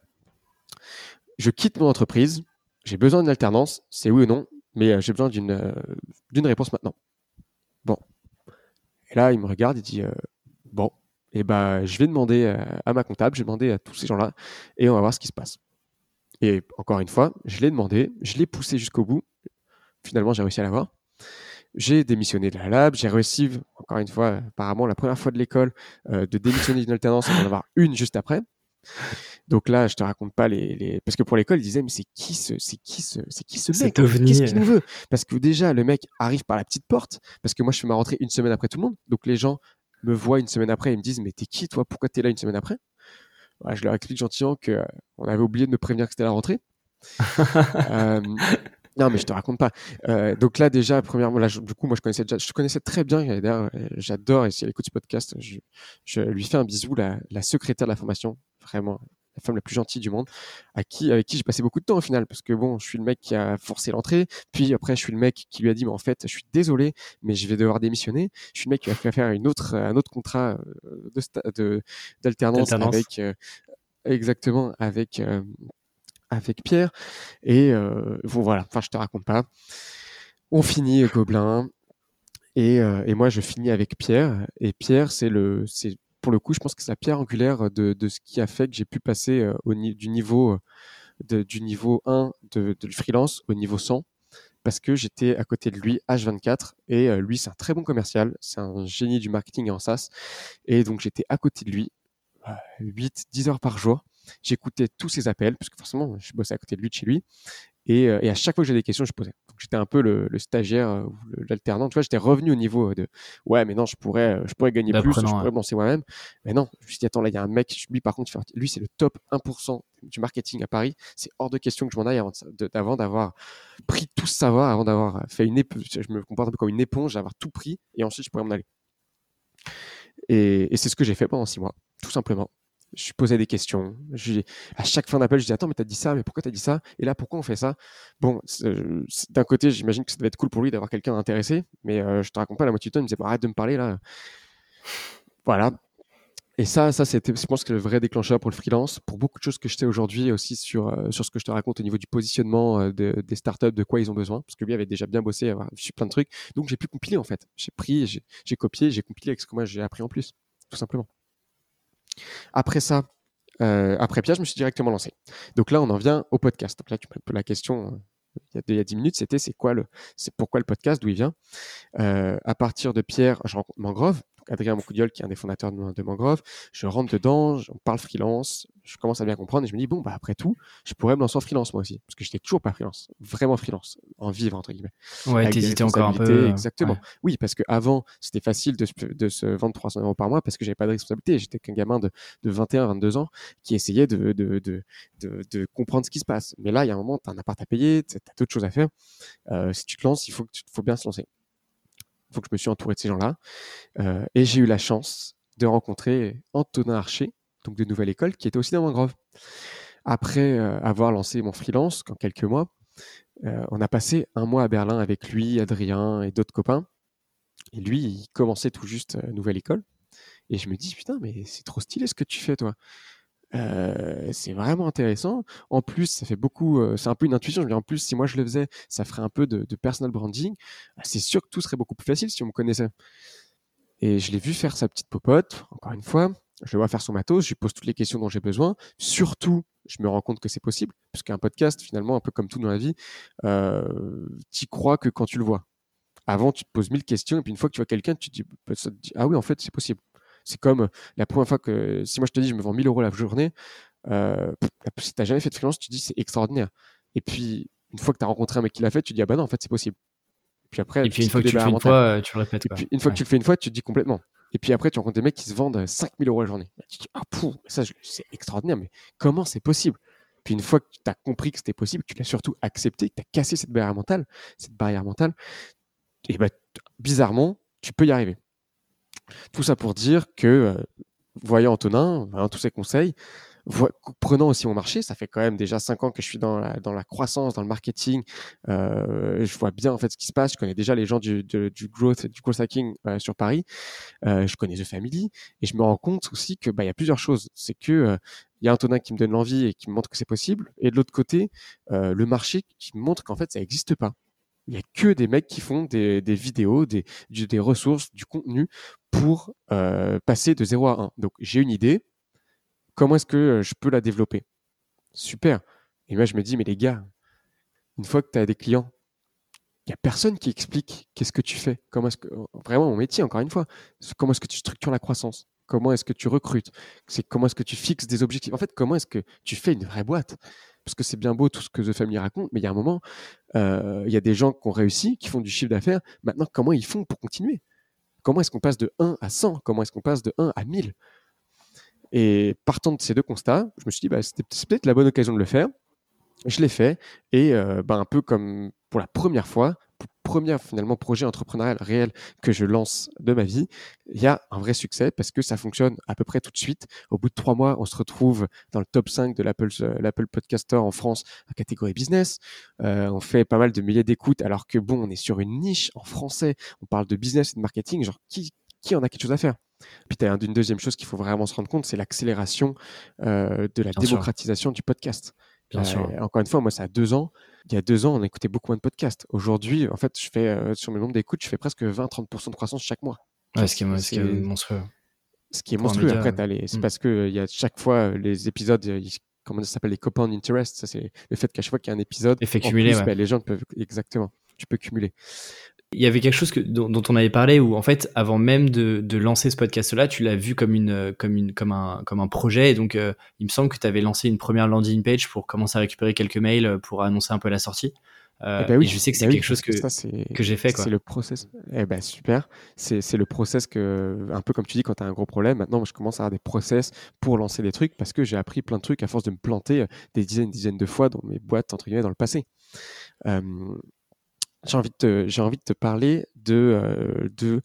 B: je quitte mon entreprise, j'ai besoin d'une alternance, c'est oui ou non, mais euh, j'ai besoin d'une euh, réponse maintenant. Bon. Et là, il me regarde et dit bon, et eh ben je vais demander à ma comptable, je vais demander à tous ces gens-là et on va voir ce qui se passe. Et encore une fois, je l'ai demandé, je l'ai poussé jusqu'au bout. Finalement, j'ai réussi à l'avoir. J'ai démissionné de la lab, j'ai réussi, encore une fois, apparemment la première fois de l'école, euh, de démissionner d'une alternance et d'en avoir une juste après. Donc là, je te raconte pas les, les... parce que pour l'école, ils disaient mais c'est qui ce, c'est qui ce, c'est qui ce mec Qu'est-ce qu'il nous veut? Parce que déjà, le mec arrive par la petite porte, parce que moi, je fais ma rentrée une semaine après tout le monde. Donc les gens me voient une semaine après et me disent mais t'es qui toi? Pourquoi t'es là une semaine après? Je leur explique gentiment que euh, avait oublié de me prévenir que c'était la rentrée. euh, non, mais je te raconte pas. Euh, donc là, déjà, premièrement, là, du coup, moi, je connaissais déjà, je connaissais très bien. D'ailleurs, j'adore. Et si elle écoute ce podcast, je, je, lui fais un bisou, la, la secrétaire de la formation, vraiment la femme la plus gentille du monde, à qui, avec qui j'ai passé beaucoup de temps au final, parce que bon, je suis le mec qui a forcé l'entrée, puis après, je suis le mec qui lui a dit, mais en fait, je suis désolé, mais je vais devoir démissionner. Je suis le mec qui a fait faire une autre, un autre contrat euh, de d'alternance avec, euh, exactement, avec avec Pierre. Et euh, bon, voilà, enfin, je te raconte pas. On finit Gobelin. Et, euh, et, moi, je finis avec Pierre. Et Pierre, c'est le, c'est pour le coup, je pense que c'est la pierre angulaire de, ce qui a fait que j'ai pu passer au, du niveau de, du niveau 1 de, freelance au niveau 100 parce que j'étais à côté de lui H24 et euh, lui c'est un très bon commercial, c'est un génie du marketing en SaaS et donc j'étais à côté de lui 8 euh, 10 heures par jour. J'écoutais tous ses appels parce que forcément je bossais à côté de lui de chez lui et, euh, et à chaque fois que j'avais des questions, je posais. Donc j'étais un peu le, le stagiaire euh, ou l'alternant. Tu vois, j'étais revenu au niveau de ouais, mais non, je pourrais, euh, je pourrais gagner plus, je pourrais me lancer moi-même. Mais non, je me suis dit attends, là il y a un mec. Lui par contre, lui c'est le top 1% du marketing à Paris. C'est hors de question que je m'en aille avant d'avoir pris tout ce savoir, avant d'avoir fait une éponge. Je me comporte un peu comme une éponge, d'avoir tout pris et ensuite je pourrais m'en aller. Et, et c'est ce que j'ai fait pendant six mois, tout simplement je posais des questions. à chaque fin d'appel, je disais Attends, mais t'as dit ça, mais pourquoi t'as dit ça? Et là, pourquoi on fait ça? Bon, euh, d'un côté, j'imagine que ça devait être cool pour lui d'avoir quelqu'un intéressé, mais euh, je te raconte pas, la moitié du temps, il me disait Arrête de me parler là. Voilà. Et ça, ça c'était, je pense, le vrai déclencheur pour le freelance, pour beaucoup de choses que je sais aujourd'hui aussi sur, euh, sur ce que je te raconte au niveau du positionnement des startups, de quoi ils ont besoin, parce que lui avait déjà bien bossé, avoir vu plein de trucs. Donc, j'ai pu compiler en fait. J'ai pris, j'ai copié, j'ai compilé avec ce que moi j'ai appris en plus, tout simplement. Après ça, euh, après Pierre, je me suis directement lancé. Donc là, on en vient au podcast. Donc là, tu la question euh, il y a 10 minutes, c'était c'est quoi c'est pourquoi le podcast, d'où il vient? Euh, à partir de Pierre, je rencontre Mangrove, Adrien Moncoudiol, qui est un des fondateurs de, Mangrove. Je rentre dedans, on parle freelance, je commence à bien comprendre et je me dis, bon, bah, après tout, je pourrais me lancer en freelance moi aussi. Parce que j'étais toujours pas freelance, vraiment freelance, en vivre, entre guillemets.
A: Ouais, t'hésitais encore un peu. Euh,
B: exactement. Oui, parce qu'avant, c'était facile de, de, se vendre 300 euros par mois parce que j'avais pas de responsabilité. J'étais qu'un gamin de, de 21, 22 ans qui essayait de, de, de, de, comprendre ce qui se passe. Mais là, il y a un moment, tu as un appart à payer, tu as d'autres choses à faire. Euh, si tu te lances, il faut, faut bien se lancer que je me suis entouré de ces gens-là. Euh, et j'ai eu la chance de rencontrer Antonin Archer, donc de Nouvelle École, qui était aussi dans Mangrove. Après euh, avoir lancé mon freelance, en quelques mois, euh, on a passé un mois à Berlin avec lui, Adrien et d'autres copains. Et lui, il commençait tout juste Nouvelle École. Et je me dis, putain, mais c'est trop stylé ce que tu fais, toi. Euh, c'est vraiment intéressant. En plus, ça fait beaucoup. Euh, c'est un peu une intuition. Je en plus, si moi je le faisais, ça ferait un peu de, personal branding. Ah, c'est sûr que tout serait beaucoup plus facile si on me connaissait. Et je l'ai vu faire sa petite popote. Encore une fois, je le vois faire son matos. Je lui pose toutes les questions dont j'ai besoin. Surtout, je me rends compte que c'est possible, parce qu'un podcast, finalement, un peu comme tout dans la vie, euh, tu crois que quand tu le vois. Avant, tu te poses mille questions, et puis une fois que tu vois quelqu'un, tu te dis, bah, ah oui, en fait, c'est possible. C'est comme euh, la première fois que, si moi je te dis, je me vends 1000 euros la journée, euh, si tu n'as jamais fait de freelance, tu te dis, c'est extraordinaire. Et puis, une fois que tu as rencontré un mec qui l'a fait, tu te dis, ah bah non, en fait, c'est possible.
A: Et puis après, et puis une fois que tu le fais une fois, tu le répètes.
B: puis, une fois que tu le fais une fois, tu te dis complètement. Et puis après, tu rencontres des mecs qui se vendent 5000 euros la journée. Tu te dis, ah, ça, c'est extraordinaire, mais comment c'est possible? Puis une fois que tu as compris que c'était possible, tu l'as surtout accepté, que tu as cassé cette barrière mentale, cette barrière mentale, et bah, bizarrement, tu peux y arriver. Tout ça pour dire que, euh, voyant Antonin, tous ses conseils, prenant aussi mon marché, ça fait quand même déjà cinq ans que je suis dans la, dans la croissance, dans le marketing. Euh, je vois bien en fait ce qui se passe. Je connais déjà les gens du, du growth, du growth hacking euh, sur Paris. Je connais The Family et je me rends compte aussi que bah y a plusieurs choses. C'est que il y a Antonin qui me donne l'envie et qui me montre que c'est possible, et de l'autre côté, le marché qui me montre qu'en fait ça n'existe pas. Il n'y a que des mecs qui font des, vidéos, des, des ressources, du contenu pour euh, passer de 0 à 1. Donc j'ai une idée, comment est-ce que euh, je peux la développer? Super. Et moi je me dis, mais les gars, une fois que tu as des clients, il n'y a personne qui explique qu'est-ce que tu fais. Comment est-ce que vraiment mon métier, encore une fois, comment est-ce que tu structures la croissance? Comment est-ce que tu recrutes? C'est comment est-ce que tu fixes des objectifs? En fait, comment est-ce que tu fais une vraie boîte? Parce que c'est bien beau tout ce que The Family raconte, mais il y a un moment, euh, il y a des gens qui ont réussi, qui font du chiffre d'affaires. Maintenant, comment ils font pour continuer? Comment est-ce qu'on passe de 1 à 100 Comment est-ce qu'on passe de 1 à 1000 Et partant de ces deux constats, je me suis dit, bah, c'était peut-être la bonne occasion de le faire. Je l'ai fait et euh, bah, un peu comme pour la première fois, premier finalement projet entrepreneurial réel que je lance de ma vie, il y a un vrai succès parce que ça fonctionne à peu près tout de suite. Au bout de trois mois, on se retrouve dans le top 5 de l'Apple euh, l'Apple Podcaster en France en catégorie business. Euh, on fait pas mal de milliers d'écoutes alors que bon, on est sur une niche en français. On parle de business et de marketing. Genre qui qui en a quelque chose à faire? Puis tu as une deuxième chose qu'il faut vraiment se rendre compte, c'est l'accélération euh, de la démocratisation du podcast. Bien sûr. Encore une fois, moi, ça a deux ans il y a deux ans, on écoutait beaucoup moins de podcasts. Aujourd'hui, en fait, je fais euh, sur mes nombres d'écoutes, je fais presque 20-30% de croissance chaque mois.
A: Ouais, ce qui est, monstrueux.
B: Ce qui est monstrueux. Après, les... c'est mm. parce que il y a chaque fois les épisodes, comment ça s'appelle, les copains interest. Ça, c'est le fait qu'à chaque fois qu'il y a un épisode,
A: Effet cumulé,
B: ben, les gens peuvent exactement. Tu peux cumuler.
A: Il y avait quelque chose que, dont, on avait parlé où en fait, avant même de, de lancer ce podcast-là, tu l'as vu comme une, comme une, comme un, comme un projet. Et donc, euh, il me semble que tu avais lancé une première landing page pour commencer à récupérer quelques mails pour annoncer un peu la sortie. Euh, eh ben oui, et je sais que c'est bah quelque chose que, que j'ai fait.
B: C'est le process. Eh ben super. C'est le process que, un peu comme tu dis, quand tu as un gros problème, maintenant je commence à avoir des process pour lancer des trucs parce que j'ai appris plein de trucs à force de me planter euh, des dizaines, dizaines de fois dans mes boîtes, entre guillemets, dans le passé. Euh, j'ai envie, de te, envie de te parler de, de,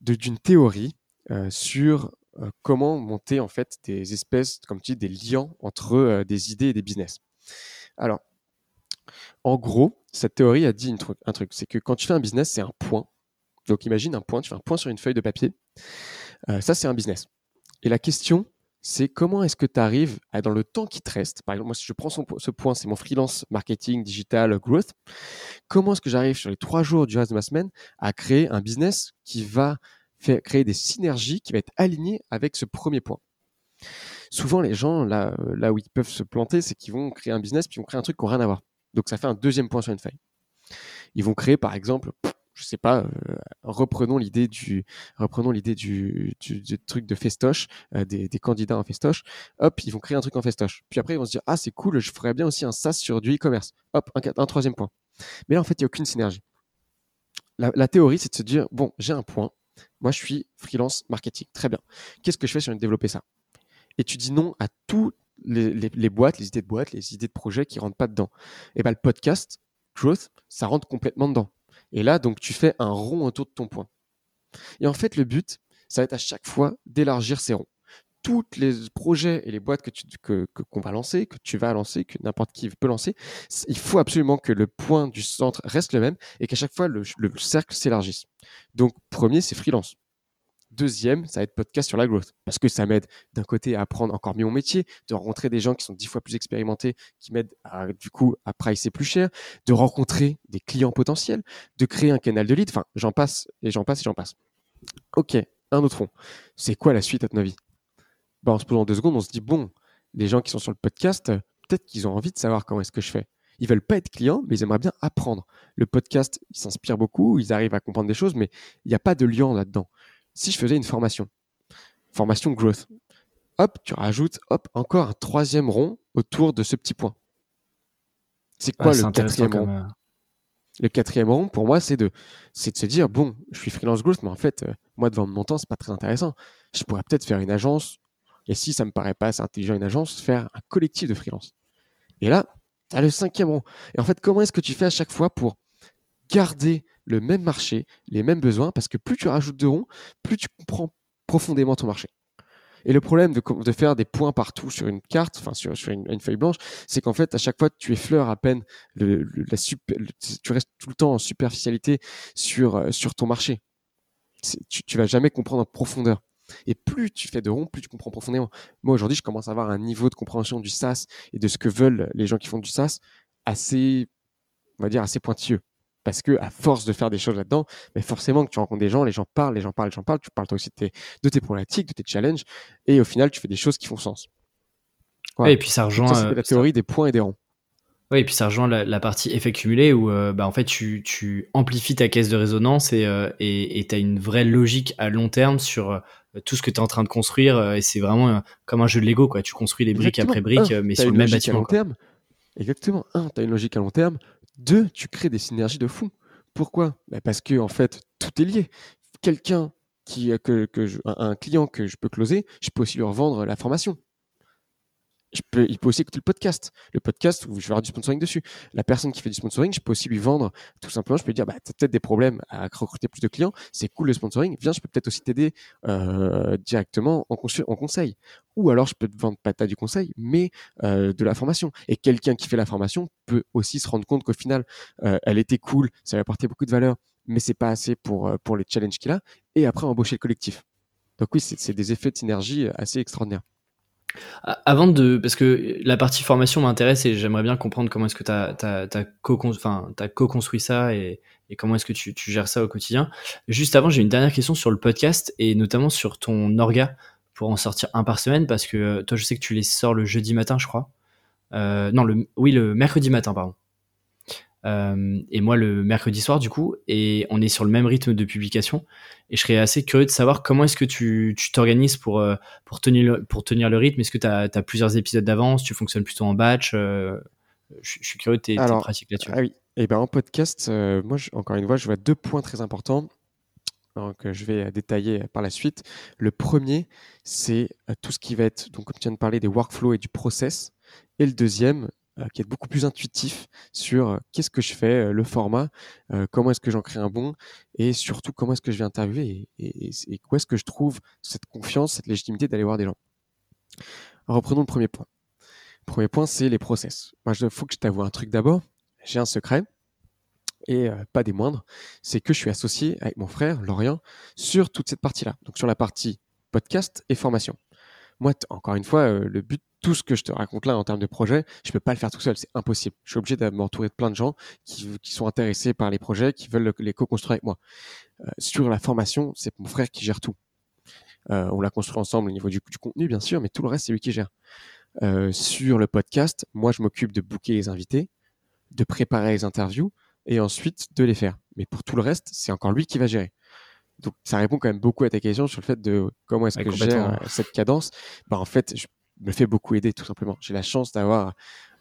B: d'une théorie sur comment monter en fait des espèces, comme tu dis, des liens entre des idées et des business. Alors, en gros, cette théorie a dit un truc, c'est que quand tu fais un business, c'est un point. Donc imagine un point, tu fais un point sur une feuille de papier. Euh, ça, c'est un business. Et la question, c'est comment est-ce que tu arrives, à, dans le temps qui te reste, par exemple, moi, si je prends ce point, c'est mon freelance marketing, digital, growth, comment est-ce que j'arrive sur les trois jours du reste de ma semaine à créer un business qui va faire, créer des synergies, qui va être aligné avec ce premier point? Souvent, les gens, là, euh, là où ils peuvent se planter, c'est qu'ils vont créer un business, puis ils vont créer un truc qui n'a rien à voir. Donc ça fait un deuxième point sur une feuille. Ils vont créer par exemple, je sais pas, euh, reprenons l'idée du, reprenons l'idée du, truc de festoche, euh, des, candidats en festoche. Hop, ils vont créer un truc en festoche. Puis après ils vont se dire ah c'est cool, je ferais bien aussi un SaaS sur du e-commerce. Hop, un, troisième point. Mais là en fait il n'y a aucune synergie. La, théorie c'est de se dire bon j'ai un point, moi je suis freelance marketing, très bien. Qu'est-ce que je fais sur développer ça? Et tu dis non à tout les, boîtes, les idées de boîtes, les idées de projets qui rentrent pas dedans. Et ben le podcast, Growth, ça rentre complètement dedans. Et là, donc, tu fais un rond autour de ton point. Et en fait, le but, ça va être à chaque fois d'élargir ces ronds. Tous les projets et les boîtes que qu'on va lancer, que tu vas lancer, que n'importe qui peut lancer, il faut absolument que le point du centre reste le même et qu'à chaque fois le cercle s'élargisse. Donc, premier, c'est freelance. Deuxième, ça va être podcast sur la growth. Parce que ça m'aide d'un côté à apprendre encore mieux mon métier, de rencontrer des gens qui sont dix fois plus expérimentés, qui m'aident du coup à pricer plus cher, de rencontrer des clients potentiels, de créer un canal de lead. Enfin, j'en passe et j'en passe et j'en passe. Ok, un autre fond. C'est quoi la suite à ton avis? Bah, On se pose en deux secondes, on se dit, bon, les gens qui sont sur le podcast, peut-être qu'ils ont envie de savoir comment est-ce que je fais. Ils veulent pas être clients, mais ils aimeraient bien apprendre. Le podcast, ils s'inspirent beaucoup, ils arrivent à comprendre des choses, mais il n'y a pas de lien là-dedans si je faisais une formation, formation growth, hop, tu rajoutes, hop, encore un troisième rond autour de ce petit point. C'est quoi le quatrième rond? euh, Le quatrième rond, pour moi, c'est de, c'est de se dire, bon, je suis freelance growth, mais en fait, euh, moi, devant mon temps, c'est pas très intéressant. Je pourrais peut-être faire une agence, et si ça me paraît pas assez intelligent une agence, faire un collectif de freelance. Et là, tu as le cinquième rond. Et en fait, comment est-ce que tu fais à chaque fois pour garder le même marché, les mêmes besoins, parce que plus tu rajoutes de ronds, plus tu comprends profondément ton marché. Et le problème de, faire des points partout sur une carte, enfin sur, une, feuille blanche, c'est qu'en fait, à chaque fois, tu effleures à peine tu restes tout le temps en superficialité sur, euh, ton marché. Tu, tu vas jamais comprendre en profondeur. Et plus tu fais de ronds, plus tu comprends profondément. Moi, aujourd'hui, je commence à avoir un niveau de compréhension du SaaS et de ce que veulent les gens qui font du SaaS assez, on va dire, assez pointilleux. Parce que à force de faire des choses là-dedans, mais forcément que tu rencontres des gens, les gens parlent, les gens parlent, les gens parlent, tu parles toi aussi de tes, de tes problématiques, de tes challenges, et au final, tu fais des choses qui font sens.
A: et puis ça rejoint.
B: Ça, la euh, théorie des points et des ronds.
A: Oui, et puis ça rejoint la, partie effet cumulé où euh, bah, en fait tu, tu, amplifies ta caisse de résonance et euh, tu as une vraie logique à long terme sur tout ce que tu es en train de construire et c'est vraiment comme un jeu de Lego quoi. Tu construis les briques après briques mais sur le même bâtiment. long
B: terme. Exactement. Un, tu as une logique à long terme. Deux, tu crées des synergies de fou. Pourquoi? Bah, Parce que en fait, tout est lié. Quelqu'un qui que, que un client que je peux closer, je peux aussi lui revendre la formation il peut aussi écouter le podcast. Le podcast, je vais avoir du sponsoring dessus. La personne qui fait du sponsoring, je peux aussi lui vendre tout simplement. Je peux lui dire, bah, tu as peut-être des problèmes à recruter plus de clients. C'est cool le sponsoring. Viens, je peux peut-être aussi t'aider euh, directement en, conseil. Ou alors, je peux te vendre pas du conseil, mais euh, de la formation. Et quelqu'un qui fait la formation peut aussi se rendre compte qu'au final, euh, elle était cool, ça lui apportait beaucoup de valeur, mais c'est pas assez pour, pour les challenges qu'il a. Et après, embaucher le collectif. Donc oui, c'est des effets de synergie assez extraordinaires.
A: Avant de. Parce que la partie formation m'intéresse et j'aimerais bien comprendre comment est-ce que tu as, co-construit ça et, et comment est-ce que tu, tu, gères ça au quotidien. Juste avant, j'ai une dernière question sur le podcast et notamment sur ton orga pour en sortir un par semaine parce que toi, je sais que tu les sors le jeudi matin, je crois. Euh, non, le, oui, le mercredi matin, pardon. Euh, et moi le mercredi soir du coup, et on est sur le même rythme de publication. Et je serais assez curieux de savoir comment est-ce que tu t'organises pour, euh, pour, tenir, le, pour tenir le rythme. Est-ce que tu as, plusieurs épisodes d'avance? Tu fonctionnes plutôt en batch euh, je, suis curieux de tes, pratiques là-dessus.
B: Ah oui, et eh ben en podcast, moi encore une fois, je vois deux points très importants que je vais détailler par la suite. Le premier, c'est tout ce qui va être, donc comme tu viens de parler, des workflows et du process. Et le deuxième, qui est beaucoup plus intuitif sur euh, qu'est-ce que je fais, euh, le format, comment est-ce que j'en crée un bon, et surtout comment est-ce que je vais interviewer et, et, où est-ce que je trouve cette confiance, cette légitimité d'aller voir des gens. reprenons le premier point. Le premier point, c'est les process. Moi, il faut que je t'avoue un truc d'abord. J'ai un secret, et pas des moindres, c'est que je suis associé avec mon frère, Lorient, sur toute cette partie-là. Donc sur la partie podcast et formation. Moi, encore une fois, le but tout ce que je te raconte là en termes de projet, je peux pas le faire tout seul, c'est impossible. Je suis obligé de m'entourer de plein de gens qui, qui, sont intéressés par les projets, qui veulent les co-construire avec moi. Euh, sur la formation, c'est mon frère qui gère tout. Euh, on l'a construit ensemble au niveau du, du, contenu, bien sûr, mais tout le reste, c'est lui qui gère. Euh, sur le podcast, moi, je m'occupe de booker les invités, de préparer les interviews et ensuite de les faire. Mais pour tout le reste, c'est encore lui qui va gérer. Donc, ça répond quand même beaucoup à ta question sur le fait de comment est-ce que je gère cette cadence. Bah, en fait, je me fait beaucoup aider tout simplement. J'ai la chance d'avoir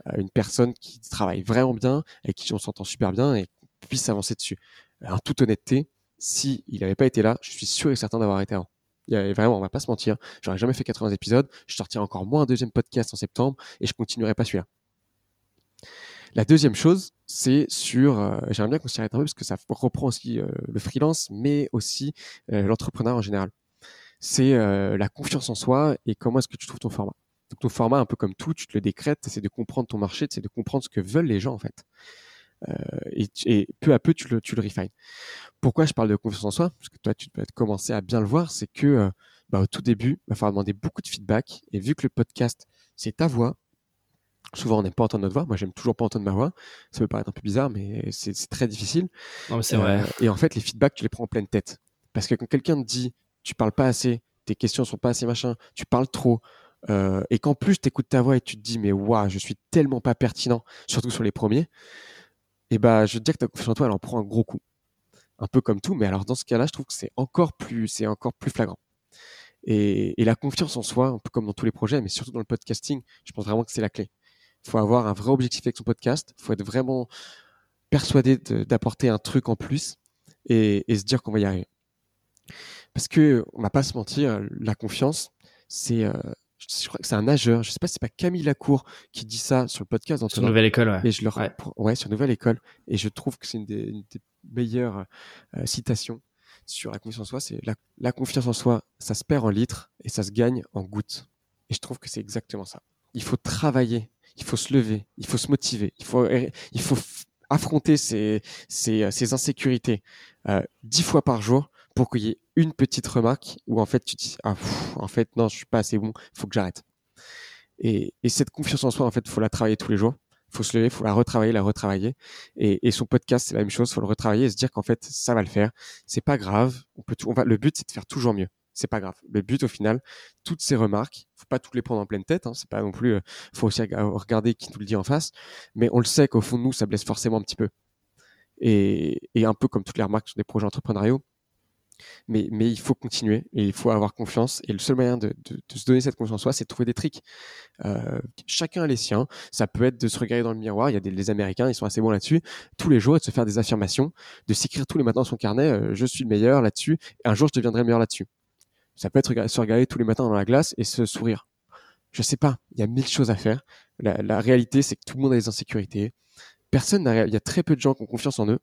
B: euh, une personne qui travaille vraiment bien et qui on s'entend super bien et puisse avancer dessus. En toute honnêteté, si il n'avait pas été là, je suis sûr et certain d'avoir été avant. Il y avait vraiment, on va pas se mentir, j'aurais jamais fait 80 épisodes, je sortirai encore moins un deuxième podcast en septembre et je continuerai pas celui-là. La deuxième chose, c'est sur, euh, j'aimerais bien qu'on s'y arrête un peu parce que ça reprend aussi euh, le freelance, mais aussi l'entrepreneur en général. C'est la confiance en soi et comment est-ce que tu trouves ton format. Donc ton format, un peu comme tout, tu te le décrètes, c'est de comprendre ton marché, c'est de comprendre ce que veulent les gens en fait. Euh, et, peu à peu, tu le, tu le refines. Pourquoi je parle de confiance en soi? Parce que toi, tu peux commencer à bien le voir, c'est que euh, bah, au tout début, il va falloir demander beaucoup de feedback. Et vu que le podcast, c'est ta voix, souvent on n'aime pas entendre notre voix. Moi, j'aime toujours pas entendre ma voix. Ça peut paraître un peu bizarre, mais c'est très difficile.
A: c'est vrai. Euh,
B: et en fait, les feedbacks, tu les prends en pleine tête. Parce que quand quelqu'un te dit, tu parles pas assez, tes questions sont pas assez machin, tu parles trop, euh, et qu'en plus tu écoutes ta voix et tu te dis mais waouh je suis tellement pas pertinent surtout sur les premiers et bah je veux te dire que ta confiance en toi elle en prend un gros coup. Un peu comme tout mais alors dans ce cas-là je trouve que c'est encore plus c'est encore plus flagrant. Et, et, la confiance en soi un peu comme dans tous les projets mais surtout dans le podcasting je pense vraiment que c'est la clé. Il faut avoir un vrai objectif avec son podcast il faut être vraiment persuadé d'apporter un truc en plus et, et se dire qu'on va y arriver. Parce que on va pas se mentir la confiance c'est euh, je crois que c'est un nageur, je sais pas si c'est pas Camille Lacour qui dit ça sur le podcast.
A: Sur Nouvelle École, ouais.
B: Et je leur, ouais. sur Nouvelle École. Et je trouve que c'est une, des, meilleures euh, citations sur la confiance en soi. C'est la, confiance en soi, ça se perd en litres et ça se gagne en gouttes. Et je trouve que c'est exactement ça. Il faut travailler, il faut se lever, il faut se motiver, il faut, il faut affronter ses, ses, insécurités euh, dix fois par jour pour qu'il y ait une petite remarque où en fait tu te dis ah en fait non je suis pas assez bon faut que j'arrête. Et, et, cette confiance en soi en fait faut la travailler tous les jours. Faut se lever faut la retravailler la retravailler. Et, et son podcast c'est la même chose faut le retravailler et se dire qu'en fait ça va le faire. C'est pas grave. On peut on va le but c'est de faire toujours mieux. C'est pas grave. Le but au final toutes ces remarques faut pas toutes les prendre en pleine tête hein, c'est pas non plus euh, faut aussi regarder qui nous le dit en face. Mais on le sait qu'au fond de nous ça blesse forcément un petit peu. Et, et un peu comme toutes les remarques sur des projets entrepreneuriaux mais, il faut continuer et il faut avoir confiance. Et le seul moyen de, se donner cette confiance en soi, c'est de trouver des tricks. Euh, chacun a les siens. Ça peut être de se regarder dans le miroir. Il y a des Américains, ils sont assez bons là-dessus. Tous les jours, et de se faire des affirmations, de s'écrire tous les matins dans son carnet euh, je suis le meilleur là-dessus. Un jour, je deviendrai meilleur là-dessus. Ça peut être se regarder tous les matins dans la glace et se sourire. Je sais pas. Il y a mille choses à faire. La, réalité, c'est que tout le monde a des insécurités. Personne n'a, il y a très peu de gens qui ont confiance en eux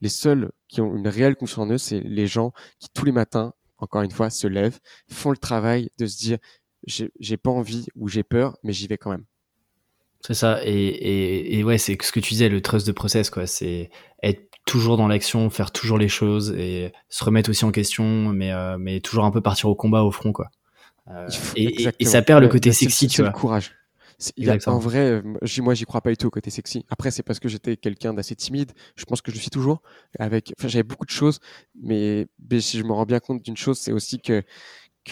B: les seuls qui ont une réelle confiance en eux, c'est les gens qui tous les matins, encore une fois, se lèvent, font le travail de se dire j'ai pas envie ou j'ai peur, mais j'y vais quand même.
A: C'est ça. Et, ouais, c'est ce que tu disais, le trust de process, quoi. C'est être toujours dans l'action, faire toujours les choses et se remettre aussi en question, mais, euh, mais toujours un peu partir au combat, au front, quoi. Euh, et, ça perd le côté sexy, tu vois.
B: courage. En vrai, moi, j'y crois pas du tout au côté sexy. Après, c'est parce que j'étais quelqu'un d'assez timide. Je pense que je le suis toujours. Avec, enfin, j'avais beaucoup de choses, mais, si je me rends bien compte d'une chose, c'est aussi que,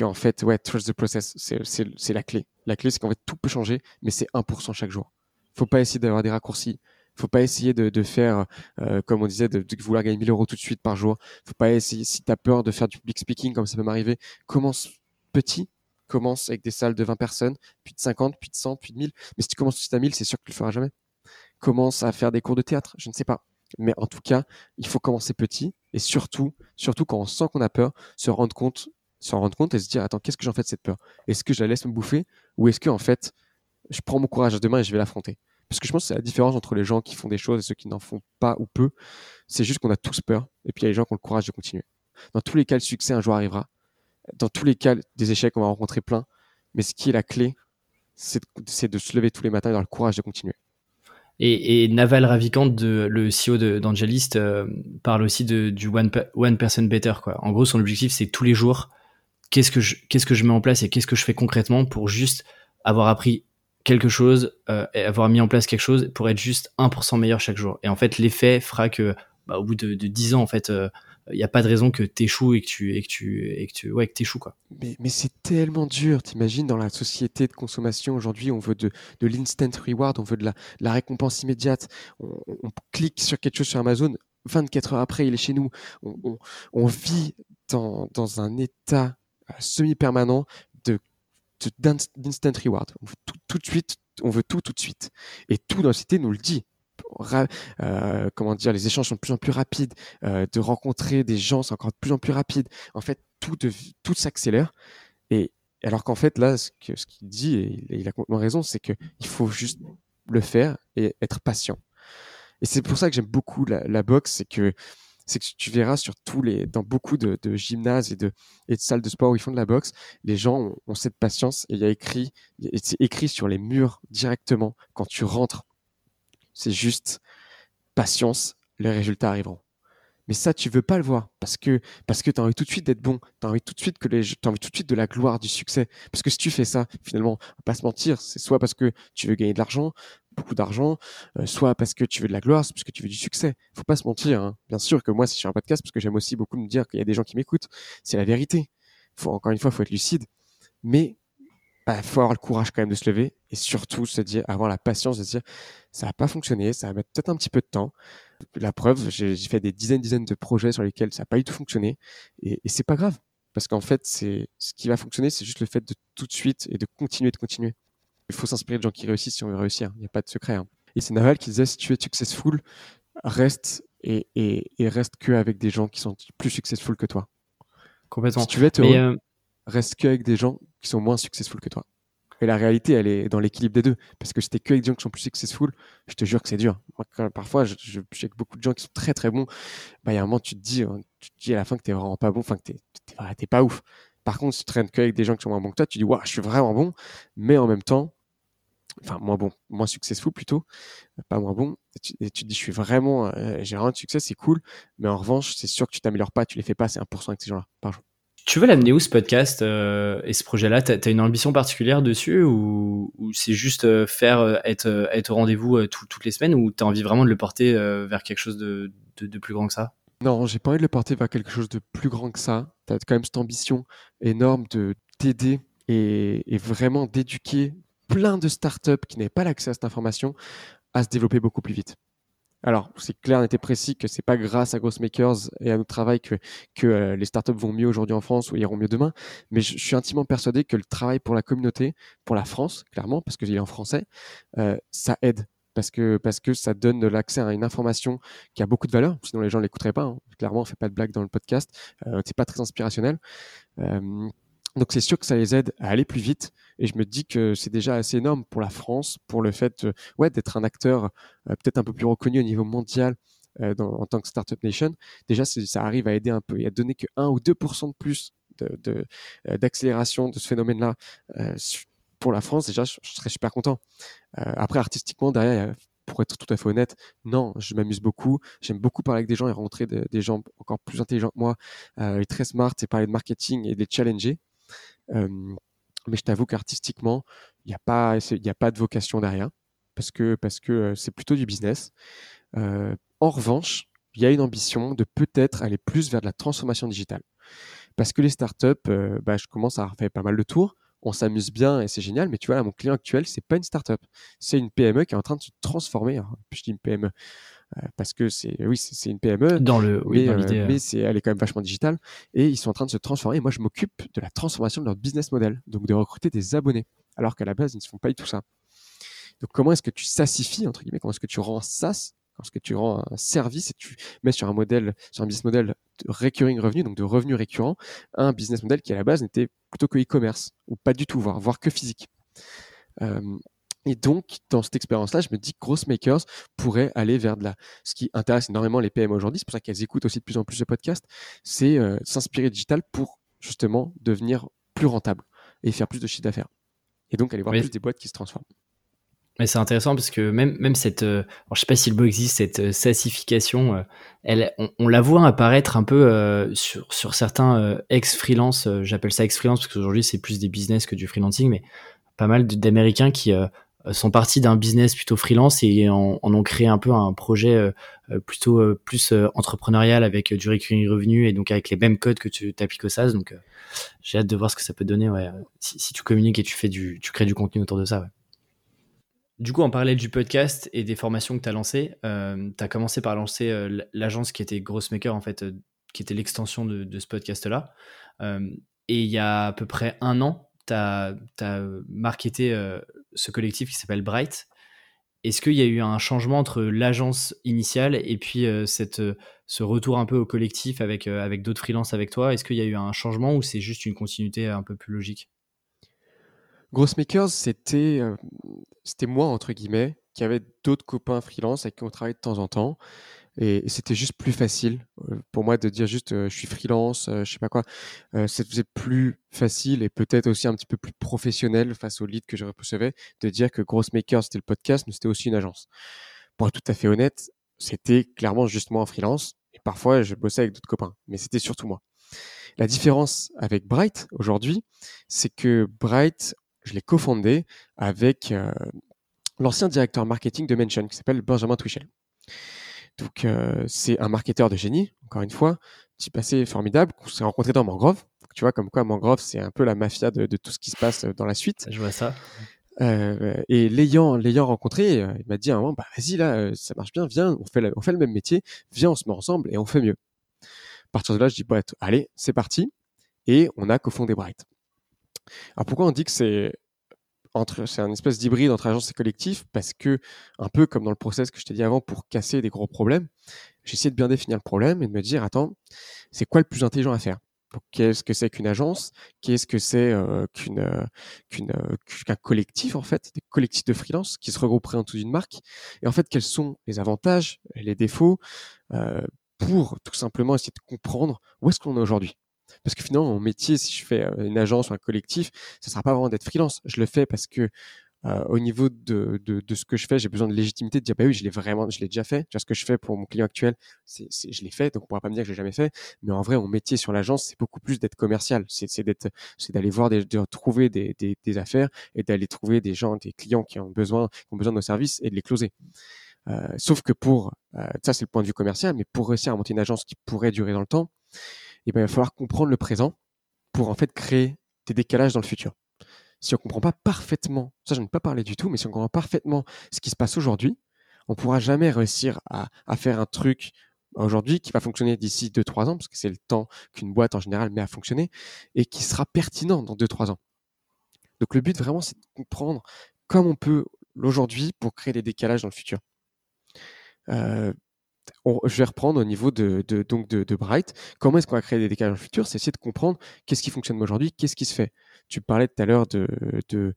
B: en fait, ouais, trust the process, c'est la clé. La clé, c'est qu'en fait, tout peut changer, mais c'est 1% chaque jour. Faut pas essayer d'avoir des raccourcis. Faut pas essayer de, de faire, euh, comme on disait, de, de, vouloir gagner 1000 euros tout de suite par jour. Faut pas essayer, si tu as peur de faire du public speaking, comme ça peut m'arriver, commence petit, commence avec des salles de 20 personnes, puis de 50, puis de 100, puis de 1000. Mais si tu commences tout de suite à 1000, c'est sûr que tu le feras jamais. Commence à faire des cours de théâtre, je ne sais pas. Mais en tout cas, il faut commencer petit et surtout, surtout quand on sent qu'on a peur, se rendre compte, se rendre compte et se dire attends, qu'est-ce que j'en fais de cette peur? Est-ce que je la laisse me bouffer ou est-ce que en fait, je prends mon courage à demain et je vais l'affronter? Parce que je pense que c'est la différence entre les gens qui font des choses et ceux qui n'en font pas ou peu. C'est juste qu'on a tous peur et puis il y a les gens qui ont le courage de continuer. Dans tous les cas, le succès un jour arrivera dans tous les cas, des échecs, on va rencontrer plein. Mais ce qui est la clé, c'est de, se lever tous les matins et d'avoir le courage de continuer.
A: Et, Naval Ravikant, le CEO d'Angelist, euh, parle aussi du one, person better. Quoi. En gros, son objectif, c'est tous les jours, qu'est-ce que, je, mets en place et qu'est-ce que je fais concrètement pour juste avoir appris quelque chose euh, avoir mis en place quelque chose pour être juste 1% meilleur chaque jour. Et en fait, l'effet fera que bah, au bout de, de 10 ans, en fait, euh, il n'y a pas de raison que t'échoues et que tu et que tu et que tu ouais que t'échoues quoi.
B: Mais, c'est tellement dur, t'imagines dans la société de consommation aujourd'hui, on veut de, l'instant reward, on veut de la, récompense immédiate. On, clique sur quelque chose sur Amazon, 24 heures après, il est chez nous. On, vit dans, dans un état euh, semi-permanent de d'instant reward. On veut tout, tout de suite, on veut tout tout de suite. Et tout dans la société nous le dit. Euh, comment dire, les échanges sont de plus en plus rapides, euh, de rencontrer des gens, c'est encore de plus en plus rapide. En fait, tout, tout s'accélère. Et alors qu'en fait, là, ce qu'il dit, et il a complètement raison, c'est qu'il faut juste le faire et être patient. Et c'est pour ça que j'aime beaucoup la, boxe, c'est que c'est que tu verras sur tous les, dans beaucoup de, gymnases et de, et de salles de sport où ils font de la boxe, les gens ont, cette patience et il y a écrit, c'est écrit sur les murs directement quand tu rentres c'est juste patience, les résultats arriveront. Mais ça, tu veux pas le voir parce que parce que tu as envie tout de suite d'être bon, tu as envie tout de suite que les as envie tout de suite de la gloire, du succès. Parce que si tu fais ça, finalement, on va pas se mentir, c'est soit parce que tu veux gagner de l'argent, beaucoup d'argent, euh, soit parce que tu veux de la gloire, soit parce que tu veux du succès. Faut pas se mentir. Hein. Bien sûr que moi, si je fais un podcast, parce que j'aime aussi beaucoup me dire qu'il y a des gens qui m'écoutent, c'est la vérité. Faut encore une fois, faut être lucide. Mais bah, faut avoir le courage quand même de se lever et surtout se dire, avoir la patience de se dire, ça va pas fonctionner, ça va mettre peut-être un petit peu de temps. La preuve, j'ai fait des dizaines, dizaines de projets sur lesquels ça n'a pas du tout fonctionné et, et c'est pas grave parce qu'en fait, c'est ce qui va fonctionner, c'est juste le fait de tout de suite et de continuer, de continuer. Il faut s'inspirer de gens qui réussissent si on veut réussir. Il n'y a pas de secret. Hein. Et c'est Naval qui disait, si tu es successful, reste et, et, et reste que avec des gens qui sont plus successful que toi.
A: Complètement. Si
B: tu veux être heureux, euh, reste que avec des gens sont moins successful que toi. Et la réalité, elle est dans l'équilibre des deux. Parce que si t'es que avec des gens qui sont plus successful, je te jure que c'est dur. parfois, je, suis avec beaucoup de gens qui sont très très bons. Bah, il y a un moment, tu te dis, hein, tu dis à la fin que t'es vraiment pas bon, enfin que t'es, pas ouf. Par contre, si tu traînes que avec des gens qui sont moins bons que toi, tu dis, waouh, je suis vraiment bon. Mais en même temps, enfin, moins bon, moins successful plutôt, pas moins bon. Et tu, te dis, je suis vraiment, euh, j'ai vraiment de succès, c'est cool. Mais en revanche, c'est sûr que tu t'améliores pas, tu les fais pas, c'est 1% avec ces gens-là par jour.
A: Tu veux l'amener où ce podcast euh, et ce projet-là? T'as as une ambition particulière dessus ou, c'est juste euh, faire euh, être, être au rendez-vous toutes les semaines ou t'as envie vraiment de le porter vers quelque chose de, de, plus grand que ça?
B: Non, j'ai pas envie de le porter vers quelque chose de plus grand que ça. T'as quand même cette ambition énorme de t'aider et, et vraiment d'éduquer plein de startups qui n'avaient pas l'accès à cette information à se développer beaucoup plus vite. Alors, c'est clair, on était précis que c'est pas grâce à Makers et à notre travail que, euh, les startups vont mieux aujourd'hui en France ou iront mieux demain. Mais je, suis intimement persuadé que le travail pour la communauté, pour la France, clairement, parce qu'il est en français, euh, ça aide. Parce que, parce que ça donne l'accès à une information qui a beaucoup de valeur. Sinon, les gens l'écouteraient pas. Hein. Clairement, on fait pas de blague dans le podcast. Euh, c'est pas très inspirationnel. Donc c'est sûr que ça les aide à aller plus vite. Et je me dis que c'est déjà assez énorme pour la France, pour le fait ouais, d'être un acteur euh, peut-être un peu plus reconnu au niveau mondial euh, en tant que Startup Nation. Déjà, ça arrive à aider un peu et à donner que 1 ou 2% de plus euh, d'accélération de, de, ce phénomène-là pour la France. Déjà, je, serais super content. après, artistiquement, derrière, pour être tout à fait honnête, non, je m'amuse beaucoup. J'aime beaucoup parler avec des gens et rencontrer des gens encore plus intelligents que moi, euh, et très smart, et parler de marketing et de les challenger. Mais je t'avoue qu'artistiquement, il n'y a, pas, a pas de vocation derrière, parce que parce que c'est plutôt du business. en revanche, il y a une ambition de peut-être aller plus vers de la transformation digitale. Parce que les startups, bah, je commence à faire pas mal de tours on s'amuse bien et c'est génial. Mais tu vois, mon client actuel, c'est pas une startup, c'est une PME qui est en train de se transformer. je dis une PME parce que c'est, oui, c'est une PME.
A: Dans le, oui,
B: mais, euh, mais c'est, elle est quand même vachement digitale et ils sont en train de se transformer. Et moi, je m'occupe de la transformation de leur business model, donc de recruter des abonnés, alors qu'à la base, ils ne font pas du tout ça. Donc, comment est-ce que tu sassifies entre guillemets Comment est-ce que tu rends SaaS lorsque tu rends un service et tu mets sur un modèle, sur un business model de recurring revenu, donc de revenus récurrents, un business model qui à la base n'était plutôt que e-commerce ou pas du tout, voire, voire que physique. Euh, et donc, dans cette expérience-là, je me dis que Grossmakers pourrait aller vers de la. Ce qui intéresse énormément les PM aujourd'hui, c'est pour ça qu'elles écoutent aussi de plus en plus de podcasts, c'est euh, s'inspirer digital pour justement devenir plus rentable et faire plus de chiffre d'affaires. Et donc aller voir plus des boîtes qui se transforment.
A: Mais c'est intéressant parce que même, même cette, euh, je sais pas si le mot existe, cette euh, sassification, euh, elle, on, la voit apparaître un peu sur, sur certains ex-freelance, j'appelle ça ex-freelance parce qu'aujourd'hui c'est plus des business que du freelancing, mais pas mal d'Américains qui sont partis d'un business plutôt freelance et en, ont créé un peu un projet plutôt plus entrepreneurial avec du recurring revenu et donc avec les mêmes codes que tu t'appliques au SaaS. Donc j'ai hâte de voir ce que ça peut donner ouais, si, si, tu communiques et tu, fais du, tu crées du contenu autour de ça. Ouais. Du coup, en parallèle du podcast et des formations que tu as lancées, euh, tu as commencé par lancer euh, l'agence qui était Grossmaker, en fait, euh, qui était l'extension de, ce podcast-là. et il y a à peu près un an, tu as, marketé ce collectif qui s'appelle Bright. Est-ce qu'il y a eu un changement entre l'agence initiale et puis cette, ce retour un peu au collectif avec, avec d'autres freelances avec toi? Est-ce qu'il y a eu un changement ou c'est juste une continuité un peu plus logique?
B: Grossmakers, c'était euh, c'était moi, entre guillemets, qui avait d'autres copains freelance avec qui on travaillait de temps en temps. Et, c'était juste plus facile euh, pour moi de dire juste euh, je suis freelance, je sais pas quoi. faisait plus facile et peut-être aussi un petit peu plus professionnel face au lead que je recevais de dire que Grossmakers, c'était le podcast, mais c'était aussi une agence. Pour être tout à fait honnête, c'était clairement juste moi en freelance. Et parfois, je bossais avec d'autres copains, mais c'était surtout moi. La différence avec Bright aujourd'hui, c'est que Bright, je l'ai cofondé avec euh, l'ancien directeur marketing de Mention qui s'appelle Benjamin Twichel. Donc euh, c'est un marketeur de génie, encore une fois, type assez formidable, qu'on s'est rencontré dans Mangrove. tu vois comme quoi Mangrove c'est un peu la mafia de, tout ce qui se passe dans la suite.
A: Je vois ça.
B: Euh, et l'ayant l'ayant rencontré, il m'a dit à un moment, bah vas-y là, ça marche bien, viens, on fait on fait le même métier, viens, on se met ensemble et on fait mieux. À partir de là, je dis bah allez, c'est parti, et on a cofondé Bright. Alors pourquoi on dit que c'est entre, c'est un espèce d'hybride entre agence et collectif parce que, un peu comme dans le process que je t'ai dit avant, pour casser des gros problèmes, essayé de bien définir le problème et de me dire, attends, c'est quoi le plus intelligent à faire? Qu'est-ce que c'est qu'une agence? Qu'est-ce que c'est euh, qu'une, euh, qu'une, euh, qu'un collectif en fait, des collectifs de freelance qui se regrouperaient en dessous d'une marque. Et en fait, quels sont les avantages, les défauts pour tout simplement essayer de comprendre où est-ce qu'on est aujourd'hui? Parce que finalement, mon métier, si je fais euh, une agence ou un collectif, ce sera pas vraiment d'être freelance. Je le fais parce que euh, au niveau de, de, de, ce que je fais, j'ai besoin de légitimité de dire bah oui, je l'ai vraiment, je l'ai déjà fait. Ce que je fais pour mon client actuel, je l'ai fait, donc on pourra pas me dire que je l'ai jamais fait. Mais en vrai, mon métier sur l'agence, c'est beaucoup plus d'être commercial. C'est, c'est d'être, c'est d'aller voir, des, de trouver des, des, des affaires et d'aller trouver des gens, des clients qui ont besoin, qui ont besoin de nos services et de les closer. Euh, sauf que pour, euh, ça c'est le point de vue commercial, mais pour réussir à monter une agence qui pourrait durer dans le temps, eh ben, il va falloir comprendre le présent pour en fait créer des décalages dans le futur. Si on ne comprend pas parfaitement, ça je ne pas parler du tout, mais si on comprend parfaitement ce qui se passe aujourd'hui, on ne pourra jamais réussir à, faire un truc aujourd'hui qui va fonctionner d'ici 2-3 ans, parce que c'est le temps qu'une boîte en général met à fonctionner, et qui sera pertinent dans 2-3 ans. Donc le but vraiment, c'est de comprendre comme on peut l'aujourd'hui pour créer des décalages dans le futur. Euh, je vais reprendre au niveau de, donc de, Bright. Comment est-ce qu'on va créer des décalages dans le futur? C'est essayer de comprendre qu'est-ce qui fonctionne aujourd'hui, qu'est-ce qui se fait. Tu parlais tout à l'heure de, de,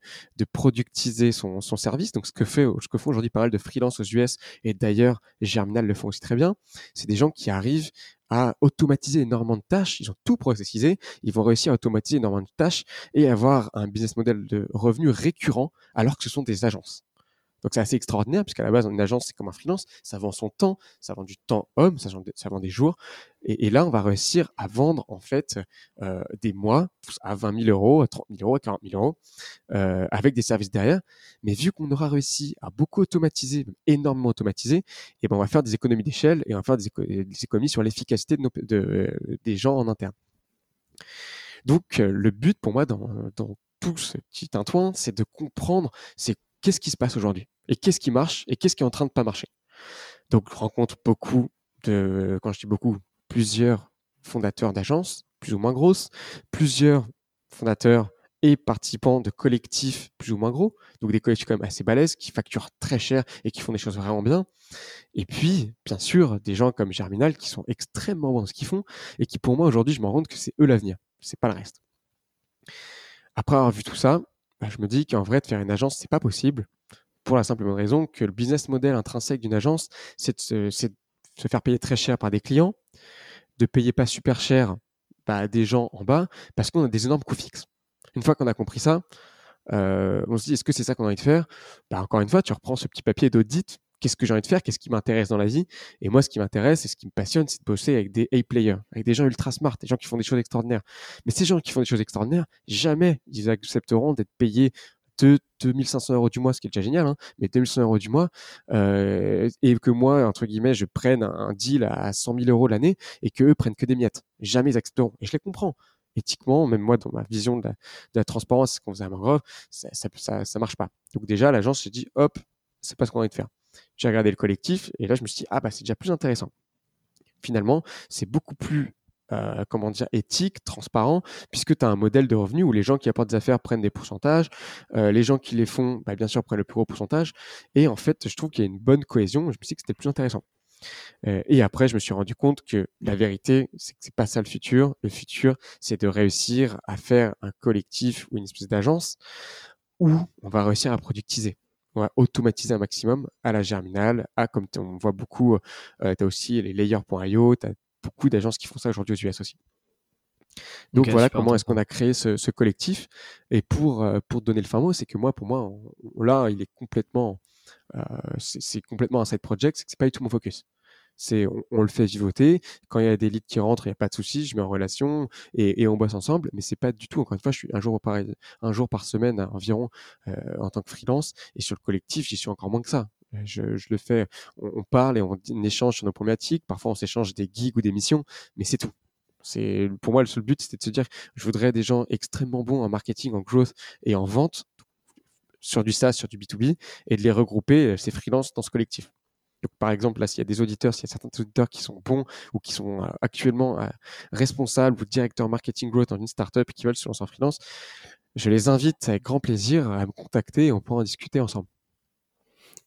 B: productiser son, service. Donc, ce que, fait, ce que font aujourd'hui pas mal de freelance aux US, et d'ailleurs, Germinal le font aussi très bien, c'est des gens qui arrivent à automatiser énormément de tâches. Ils ont tout processisé. Ils vont réussir à automatiser énormément de tâches et avoir un business model de revenus récurrent alors que ce sont des agences. Donc c'est assez extraordinaire puisqu'à la base une agence c'est comme un freelance, ça vend son temps, ça vend du temps homme, ça vend, des jours. Et, là on va réussir à vendre en fait euh, des mois à 20 000 euros, à 30 000 euros, à 40 000 euros euh, avec des services derrière. Mais vu qu'on aura réussi à beaucoup automatiser, énormément automatiser, et eh ben on va faire des économies d'échelle et on va faire des, économies sur l'efficacité de, de, des gens en interne. Donc le but pour moi dans, dans tout ce petit tintouin, c'est de comprendre c'est qu'est-ce qui se passe aujourd'hui et qu'est-ce qui marche et qu'est-ce qui est en train de pas marcher. Donc, je rencontre beaucoup de, quand je dis beaucoup, plusieurs fondateurs d'agences, plus ou moins grosses, plusieurs fondateurs et participants de collectifs plus ou moins gros, donc des collectifs quand même assez balèzes, qui facturent très cher et qui font des choses vraiment bien. Et puis, bien sûr, des gens comme Germinal qui sont extrêmement bons dans ce qu'ils font et qui, pour moi, aujourd'hui, je me rends compte que c'est eux l'avenir, c'est pas le reste. Après avoir vu tout ça, bah, je me dis qu'en vrai, de faire une agence, c'est pas possible. Pour la simple raison que le business model intrinsèque d'une agence, c'est de, se, faire payer très cher par des clients, de payer pas super cher bah, des gens en bas, parce qu'on a des énormes coûts fixes. Une fois qu'on a compris ça, euh, on se dit, est-ce que c'est ça qu'on a envie de faire? Bah, Encore une fois, tu reprends ce petit papier d'audit qu'est-ce que j'ai envie de faire, qu'est-ce qui m'intéresse dans la vie. Et moi, ce qui m'intéresse et ce qui me passionne, c'est de bosser avec des A-players, avec des gens ultra smart, des gens qui font des choses extraordinaires. Mais ces gens qui font des choses extraordinaires, jamais ils accepteront d'être payés de 2500 euros du mois, ce qui est déjà génial, hein, mais 2500 euros du mois, euh, et que moi, entre guillemets, je prenne un deal à 100 000 euros l'année et qu'eux prennent que des miettes. Jamais ils accepteront. Et je les comprends. Éthiquement, même moi, dans ma vision de la, transparence qu'on faisait à Mangrove, ça, ça, ça, marche pas. Donc déjà, l'agence se dit, hop, c'est pas ce qu'on a envie de faire. J'ai regardé le collectif et là, je me suis dit, ah bah c'est déjà plus intéressant. Finalement, c'est beaucoup plus euh, comment dire, éthique, transparent, puisque tu as un modèle de revenu où les gens qui apportent des affaires prennent des pourcentages, euh, les gens qui les font, bah, bien sûr, prennent le plus gros pourcentage. Et en fait, je trouve qu'il y a une bonne cohésion. Je me suis dit que c'était plus intéressant. Euh, et après, je me suis rendu compte que la vérité, c'est que c'est pas ça le futur. Le futur, c'est de réussir à faire un collectif ou une espèce d'agence où on va réussir à productiser on va automatiser un maximum à la germinale, à comme on voit beaucoup, euh, tu as aussi les layers.io, tu as beaucoup d'agences qui font ça aujourd'hui aux US aussi. Donc voilà comment est-ce qu'on a créé ce, collectif. Et pour, euh, pour donner le fin mot, c'est que moi, pour moi, là, il est complètement, euh, c'est complètement un side project, c'est pas du tout mon focus on, le fait vivoter. Quand il y a des leads qui rentrent, il n'y a pas de souci, je mets en relation et, on bosse ensemble. Mais c'est pas du tout. Encore une fois, je suis un jour par un jour par semaine environ euh, en tant que freelance et sur le collectif, j'y suis encore moins que ça. Je, le fais, on, parle et on, échange sur nos problématiques. Parfois, on s'échange des gigs ou des missions, mais c'est tout. C'est pour moi le seul but, c'était de se dire, je voudrais des gens extrêmement bons en marketing, en growth et en vente sur du SaaS, sur du B2B, et de les regrouper, euh, ces freelances, dans ce collectif. Par exemple, là, s'il y a des auditeurs, s'il y a certains auditeurs qui sont bons ou qui sont euh, actuellement euh, responsables ou directeurs marketing growth dans une startup et qui veulent se lancer en freelance, je les invite avec grand plaisir à me contacter et on pourra en discuter ensemble.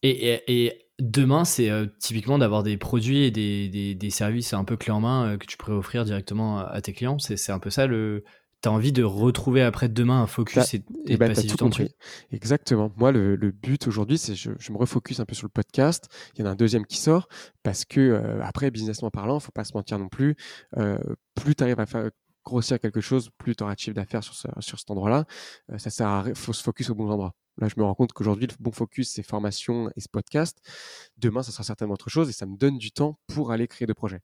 A: Et, demain, c'est euh, typiquement d'avoir des produits et des, des, services un peu clés en main que tu pourrais offrir directement à tes clients. C'est un peu ça le, tu as envie de retrouver après demain un focus et, et,
B: eh ben, passer du temps dessus. Exactement. Moi, le, but aujourd'hui, c'est je, je me refocus un peu sur le podcast. Il y en a un deuxième qui sort parce que euh, après, businessment parlant, faut pas se mentir non plus. Euh, plus tu arrives à faire grossir quelque chose, plus tu auras de chiffre d'affaires sur, sur cet endroit-là. Euh, ça sert à faut se focus au bon endroit. Là, je me rends compte qu'aujourd'hui, le bon focus, c'est formation et ce podcast. Demain, ça sera certainement autre chose et ça me donne du temps pour aller créer de projets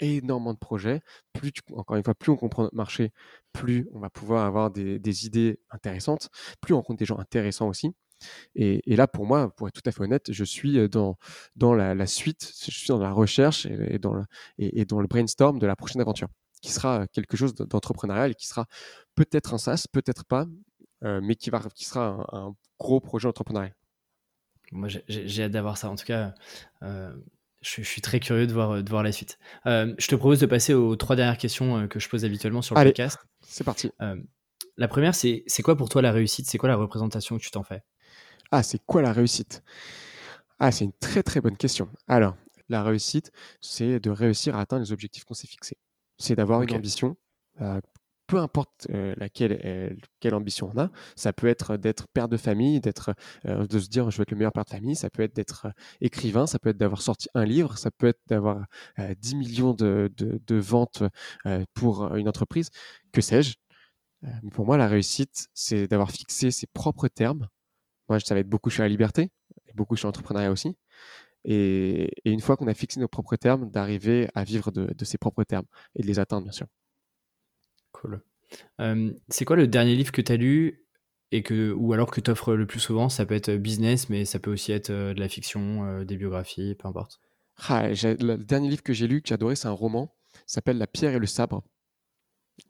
B: énormément de projets. Plus encore une fois, plus on comprend notre marché, plus on va pouvoir avoir des, idées intéressantes, plus on rencontre des gens intéressants aussi. Et, là, pour moi, pour être tout à fait honnête, je suis dans, dans la, suite, je suis dans la recherche et, dans le, brainstorm de la prochaine aventure, qui sera quelque chose d'entrepreneurial et qui sera peut-être un SaaS, peut-être pas, euh, mais qui sera un, gros projet entrepreneurial.
A: Moi, j'ai hâte d'avoir ça. En tout cas, euh, je, suis très curieux de voir, de voir la suite. Euh, je te propose de passer aux trois dernières questions euh, que je pose habituellement sur le podcast.
B: C'est parti. Euh,
A: la première, c'est c'est quoi pour toi la réussite? C'est quoi la représentation que tu t'en fais?
B: Ah, c'est quoi la réussite? Ah, c'est une très très bonne question. Alors, la réussite, c'est de réussir à atteindre les objectifs qu'on s'est fixés. C'est d'avoir une ambition, peu importe euh, laquelle euh, quelle ambition on a, ça peut être d'être père de famille, d'être euh, de se dire je veux être le meilleur père de famille, ça peut être d'être écrivain, ça peut être d'avoir sorti un livre, ça peut être d'avoir 10 millions de, ventes pour une entreprise, que sais-je? pour moi, la réussite, c'est d'avoir fixé ses propres termes. Moi, ça va être beaucoup sur la liberté. beaucoup sur l'entrepreneuriat aussi. Et, une fois qu'on a fixé nos propres termes, d'arriver à vivre de, ses propres termes et de les atteindre, bien sûr.
A: Cool. c'est quoi le dernier livre que tu as lu et que, ou alors que tu offres le plus souvent? Ça peut être business, mais ça peut aussi être de la fiction, des biographies, peu importe.
B: Ah, le dernier livre que j'ai lu, que j'ai adoré, c'est un roman, s'appelle La pierre et le sabre.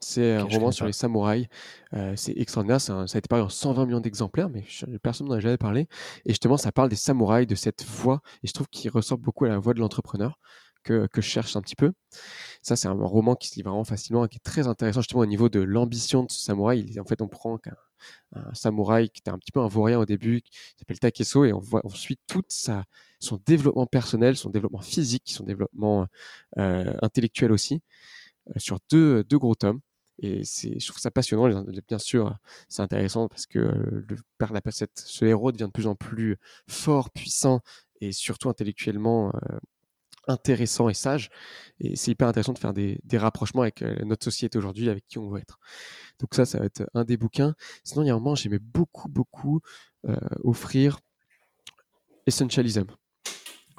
B: C'est un roman sur les samouraïs. Euh, c'est extraordinaire. ça a été paru en 120 millions d'exemplaires, mais personne n'en a jamais parlé. Et justement, ça parle des samouraïs, de cette voix. Et je trouve qu'il ressort beaucoup à la voix de l'entrepreneur que, je cherche un petit peu. Ça, c'est un roman qui se lit vraiment facilement et qui est très intéressant justement au niveau de l'ambition de ce samouraï. en fait, on prend un, samouraï qui était un petit peu un vaurien au début, qui s'appelle Takeso, et on, suit tout sa, son développement personnel, son développement physique, son développement euh, intellectuel aussi. Euh, sur deux, gros tomes. Et je trouve ça passionnant. Bien sûr, c'est intéressant parce que euh, père la ce héros devient de plus en plus fort, puissant et surtout intellectuellement euh, intéressant et sage. Et c'est hyper intéressant de faire des, des rapprochements avec notre société aujourd'hui, avec qui on veut être. Donc ça, ça va être un des bouquins. Sinon, il y a un moment, j'aimais beaucoup, beaucoup offrir Essentialism.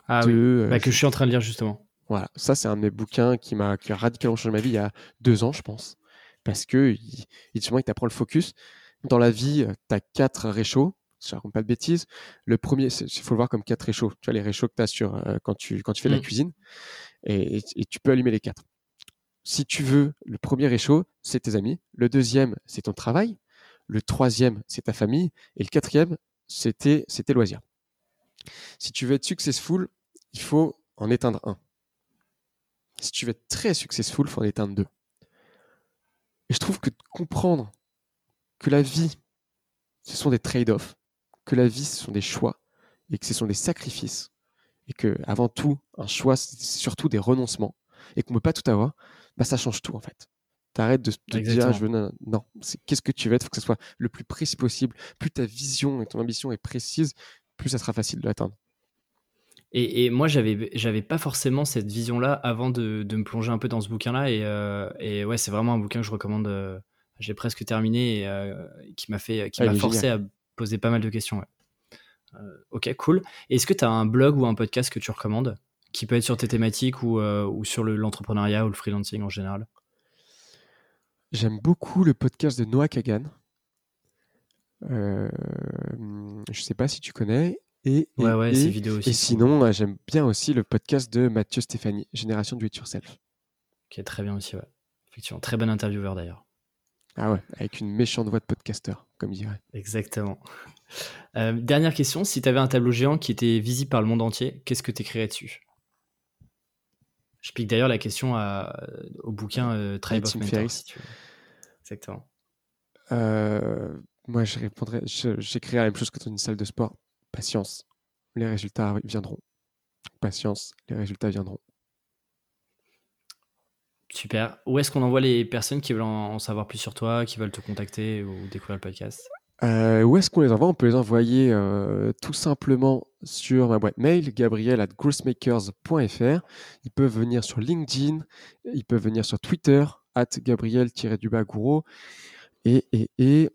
A: Ah oui, bah, que je suis en train de lire justement.
B: Voilà, ça c'est un de mes bouquins qui m'a a radicalement changé ma vie il y a deux ans, je pense, parce que il, il t'apprend le focus. Dans la vie, tu as quatre réchauds, je raconte pas de bêtises. Le premier, il faut le voir comme quatre réchauds. Tu vois les réchauds que tu as sur euh, quand tu quand tu fais de la mmh. cuisine, et, tu peux allumer les quatre. Si tu veux, le premier réchaud, c'est tes amis. Le deuxième, c'est ton travail. Le troisième, c'est ta famille. Et le quatrième, c'était tes loisirs. Si tu veux être successful, il faut en éteindre un si tu veux être très successful, il faut en éteindre deux. Et je trouve que comprendre que la vie, ce sont des trade-offs, que la vie, ce sont des choix, et que ce sont des sacrifices, et que avant tout, un choix, c'est surtout des renoncements, et qu'on ne peut pas tout avoir, bah ça change tout en fait. T'arrêtes de te dire, je veux, non, non c'est qu'est-ce que tu veux être, il faut que ce soit le plus précis possible. Plus ta vision et ton ambition est précise, plus ça sera facile de l'atteindre.
A: Et, moi, j'avais, j'avais pas forcément cette vision-là avant de, me plonger un peu dans ce bouquin-là. Et, euh, ouais, c'est vraiment un bouquin que je recommande. Euh, j'ai presque terminé et euh, qui m'a fait, qui m'a forcé à poser pas mal de questions. ok, cool. Est-ce que tu as un blog ou un podcast que tu recommandes qui peut être sur tes thématiques ou, ou sur l'entrepreneuriat ou le freelancing en général?
B: J'aime beaucoup le podcast de Noah Kagan. je sais pas si tu connais. Et,
A: ouais, ouais, ces vidéos aussi.
B: Et sinon, j'aime bien aussi le podcast de Mathieu Stéphanie, Génération Do It Yourself.
A: Qui est très bien aussi, ouais. Effectivement, très bon intervieweur d'ailleurs.
B: Ah ouais, avec une méchante voix de podcasteur, comme il dirait.
A: Exactement. Euh, dernière question, si tu avais un tableau géant qui était visible par le monde entier, qu'est-ce que tu écrirais dessus? Je pique d'ailleurs la question à, au bouquin euh, Tribe of Mentors, si tu veux. Exactement.
B: Euh, moi, je répondrais, j'écrirais la même chose que dans une salle de sport. Patience, les résultats viendront. Patience, les résultats viendront.
A: Super. Où est-ce qu'on envoie les personnes qui veulent en savoir plus sur toi, qui veulent te contacter ou découvrir le podcast
B: euh, Où est-ce qu'on les envoie? On peut les envoyer euh, tout simplement sur ma boîte mail, gabriel at grossmakers.fr. Ils peuvent venir sur LinkedIn, ils peuvent venir sur Twitter, at gabriel-gouro. Et, et, et,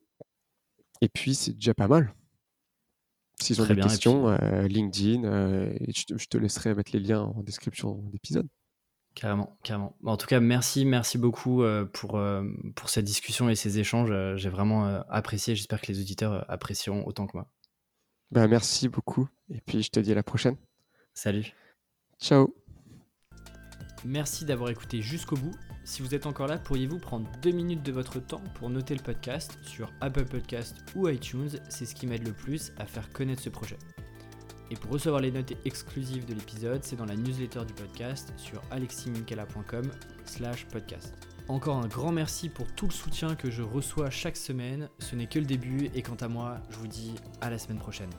B: et puis, c'est déjà pas mal. S'ils ont des questions, euh, LinkedIn, euh, je, te, laisserai mettre les liens en description d'épisode.
A: Carrément, carrément. En tout cas, merci, merci beaucoup euh, pour, pour cette discussion et ces échanges. J'ai vraiment apprécié. J'espère que les auditeurs apprécieront autant que moi.
B: Ben, merci beaucoup. Et puis, je te dis à la prochaine.
A: Salut.
B: Ciao.
A: Merci d'avoir écouté jusqu'au bout. Si vous êtes encore là, pourriez-vous prendre deux minutes de votre temps pour noter le podcast sur Apple Podcast ou iTunes? C'est ce qui m'aide le plus à faire connaître ce projet. Et pour recevoir les notes exclusives de l'épisode, c'est dans la newsletter du podcast sur aleximinkela.com slash podcast. Encore un grand merci pour tout le soutien que je reçois chaque semaine. Ce n'est que le début et quant à moi, je vous dis à la semaine prochaine.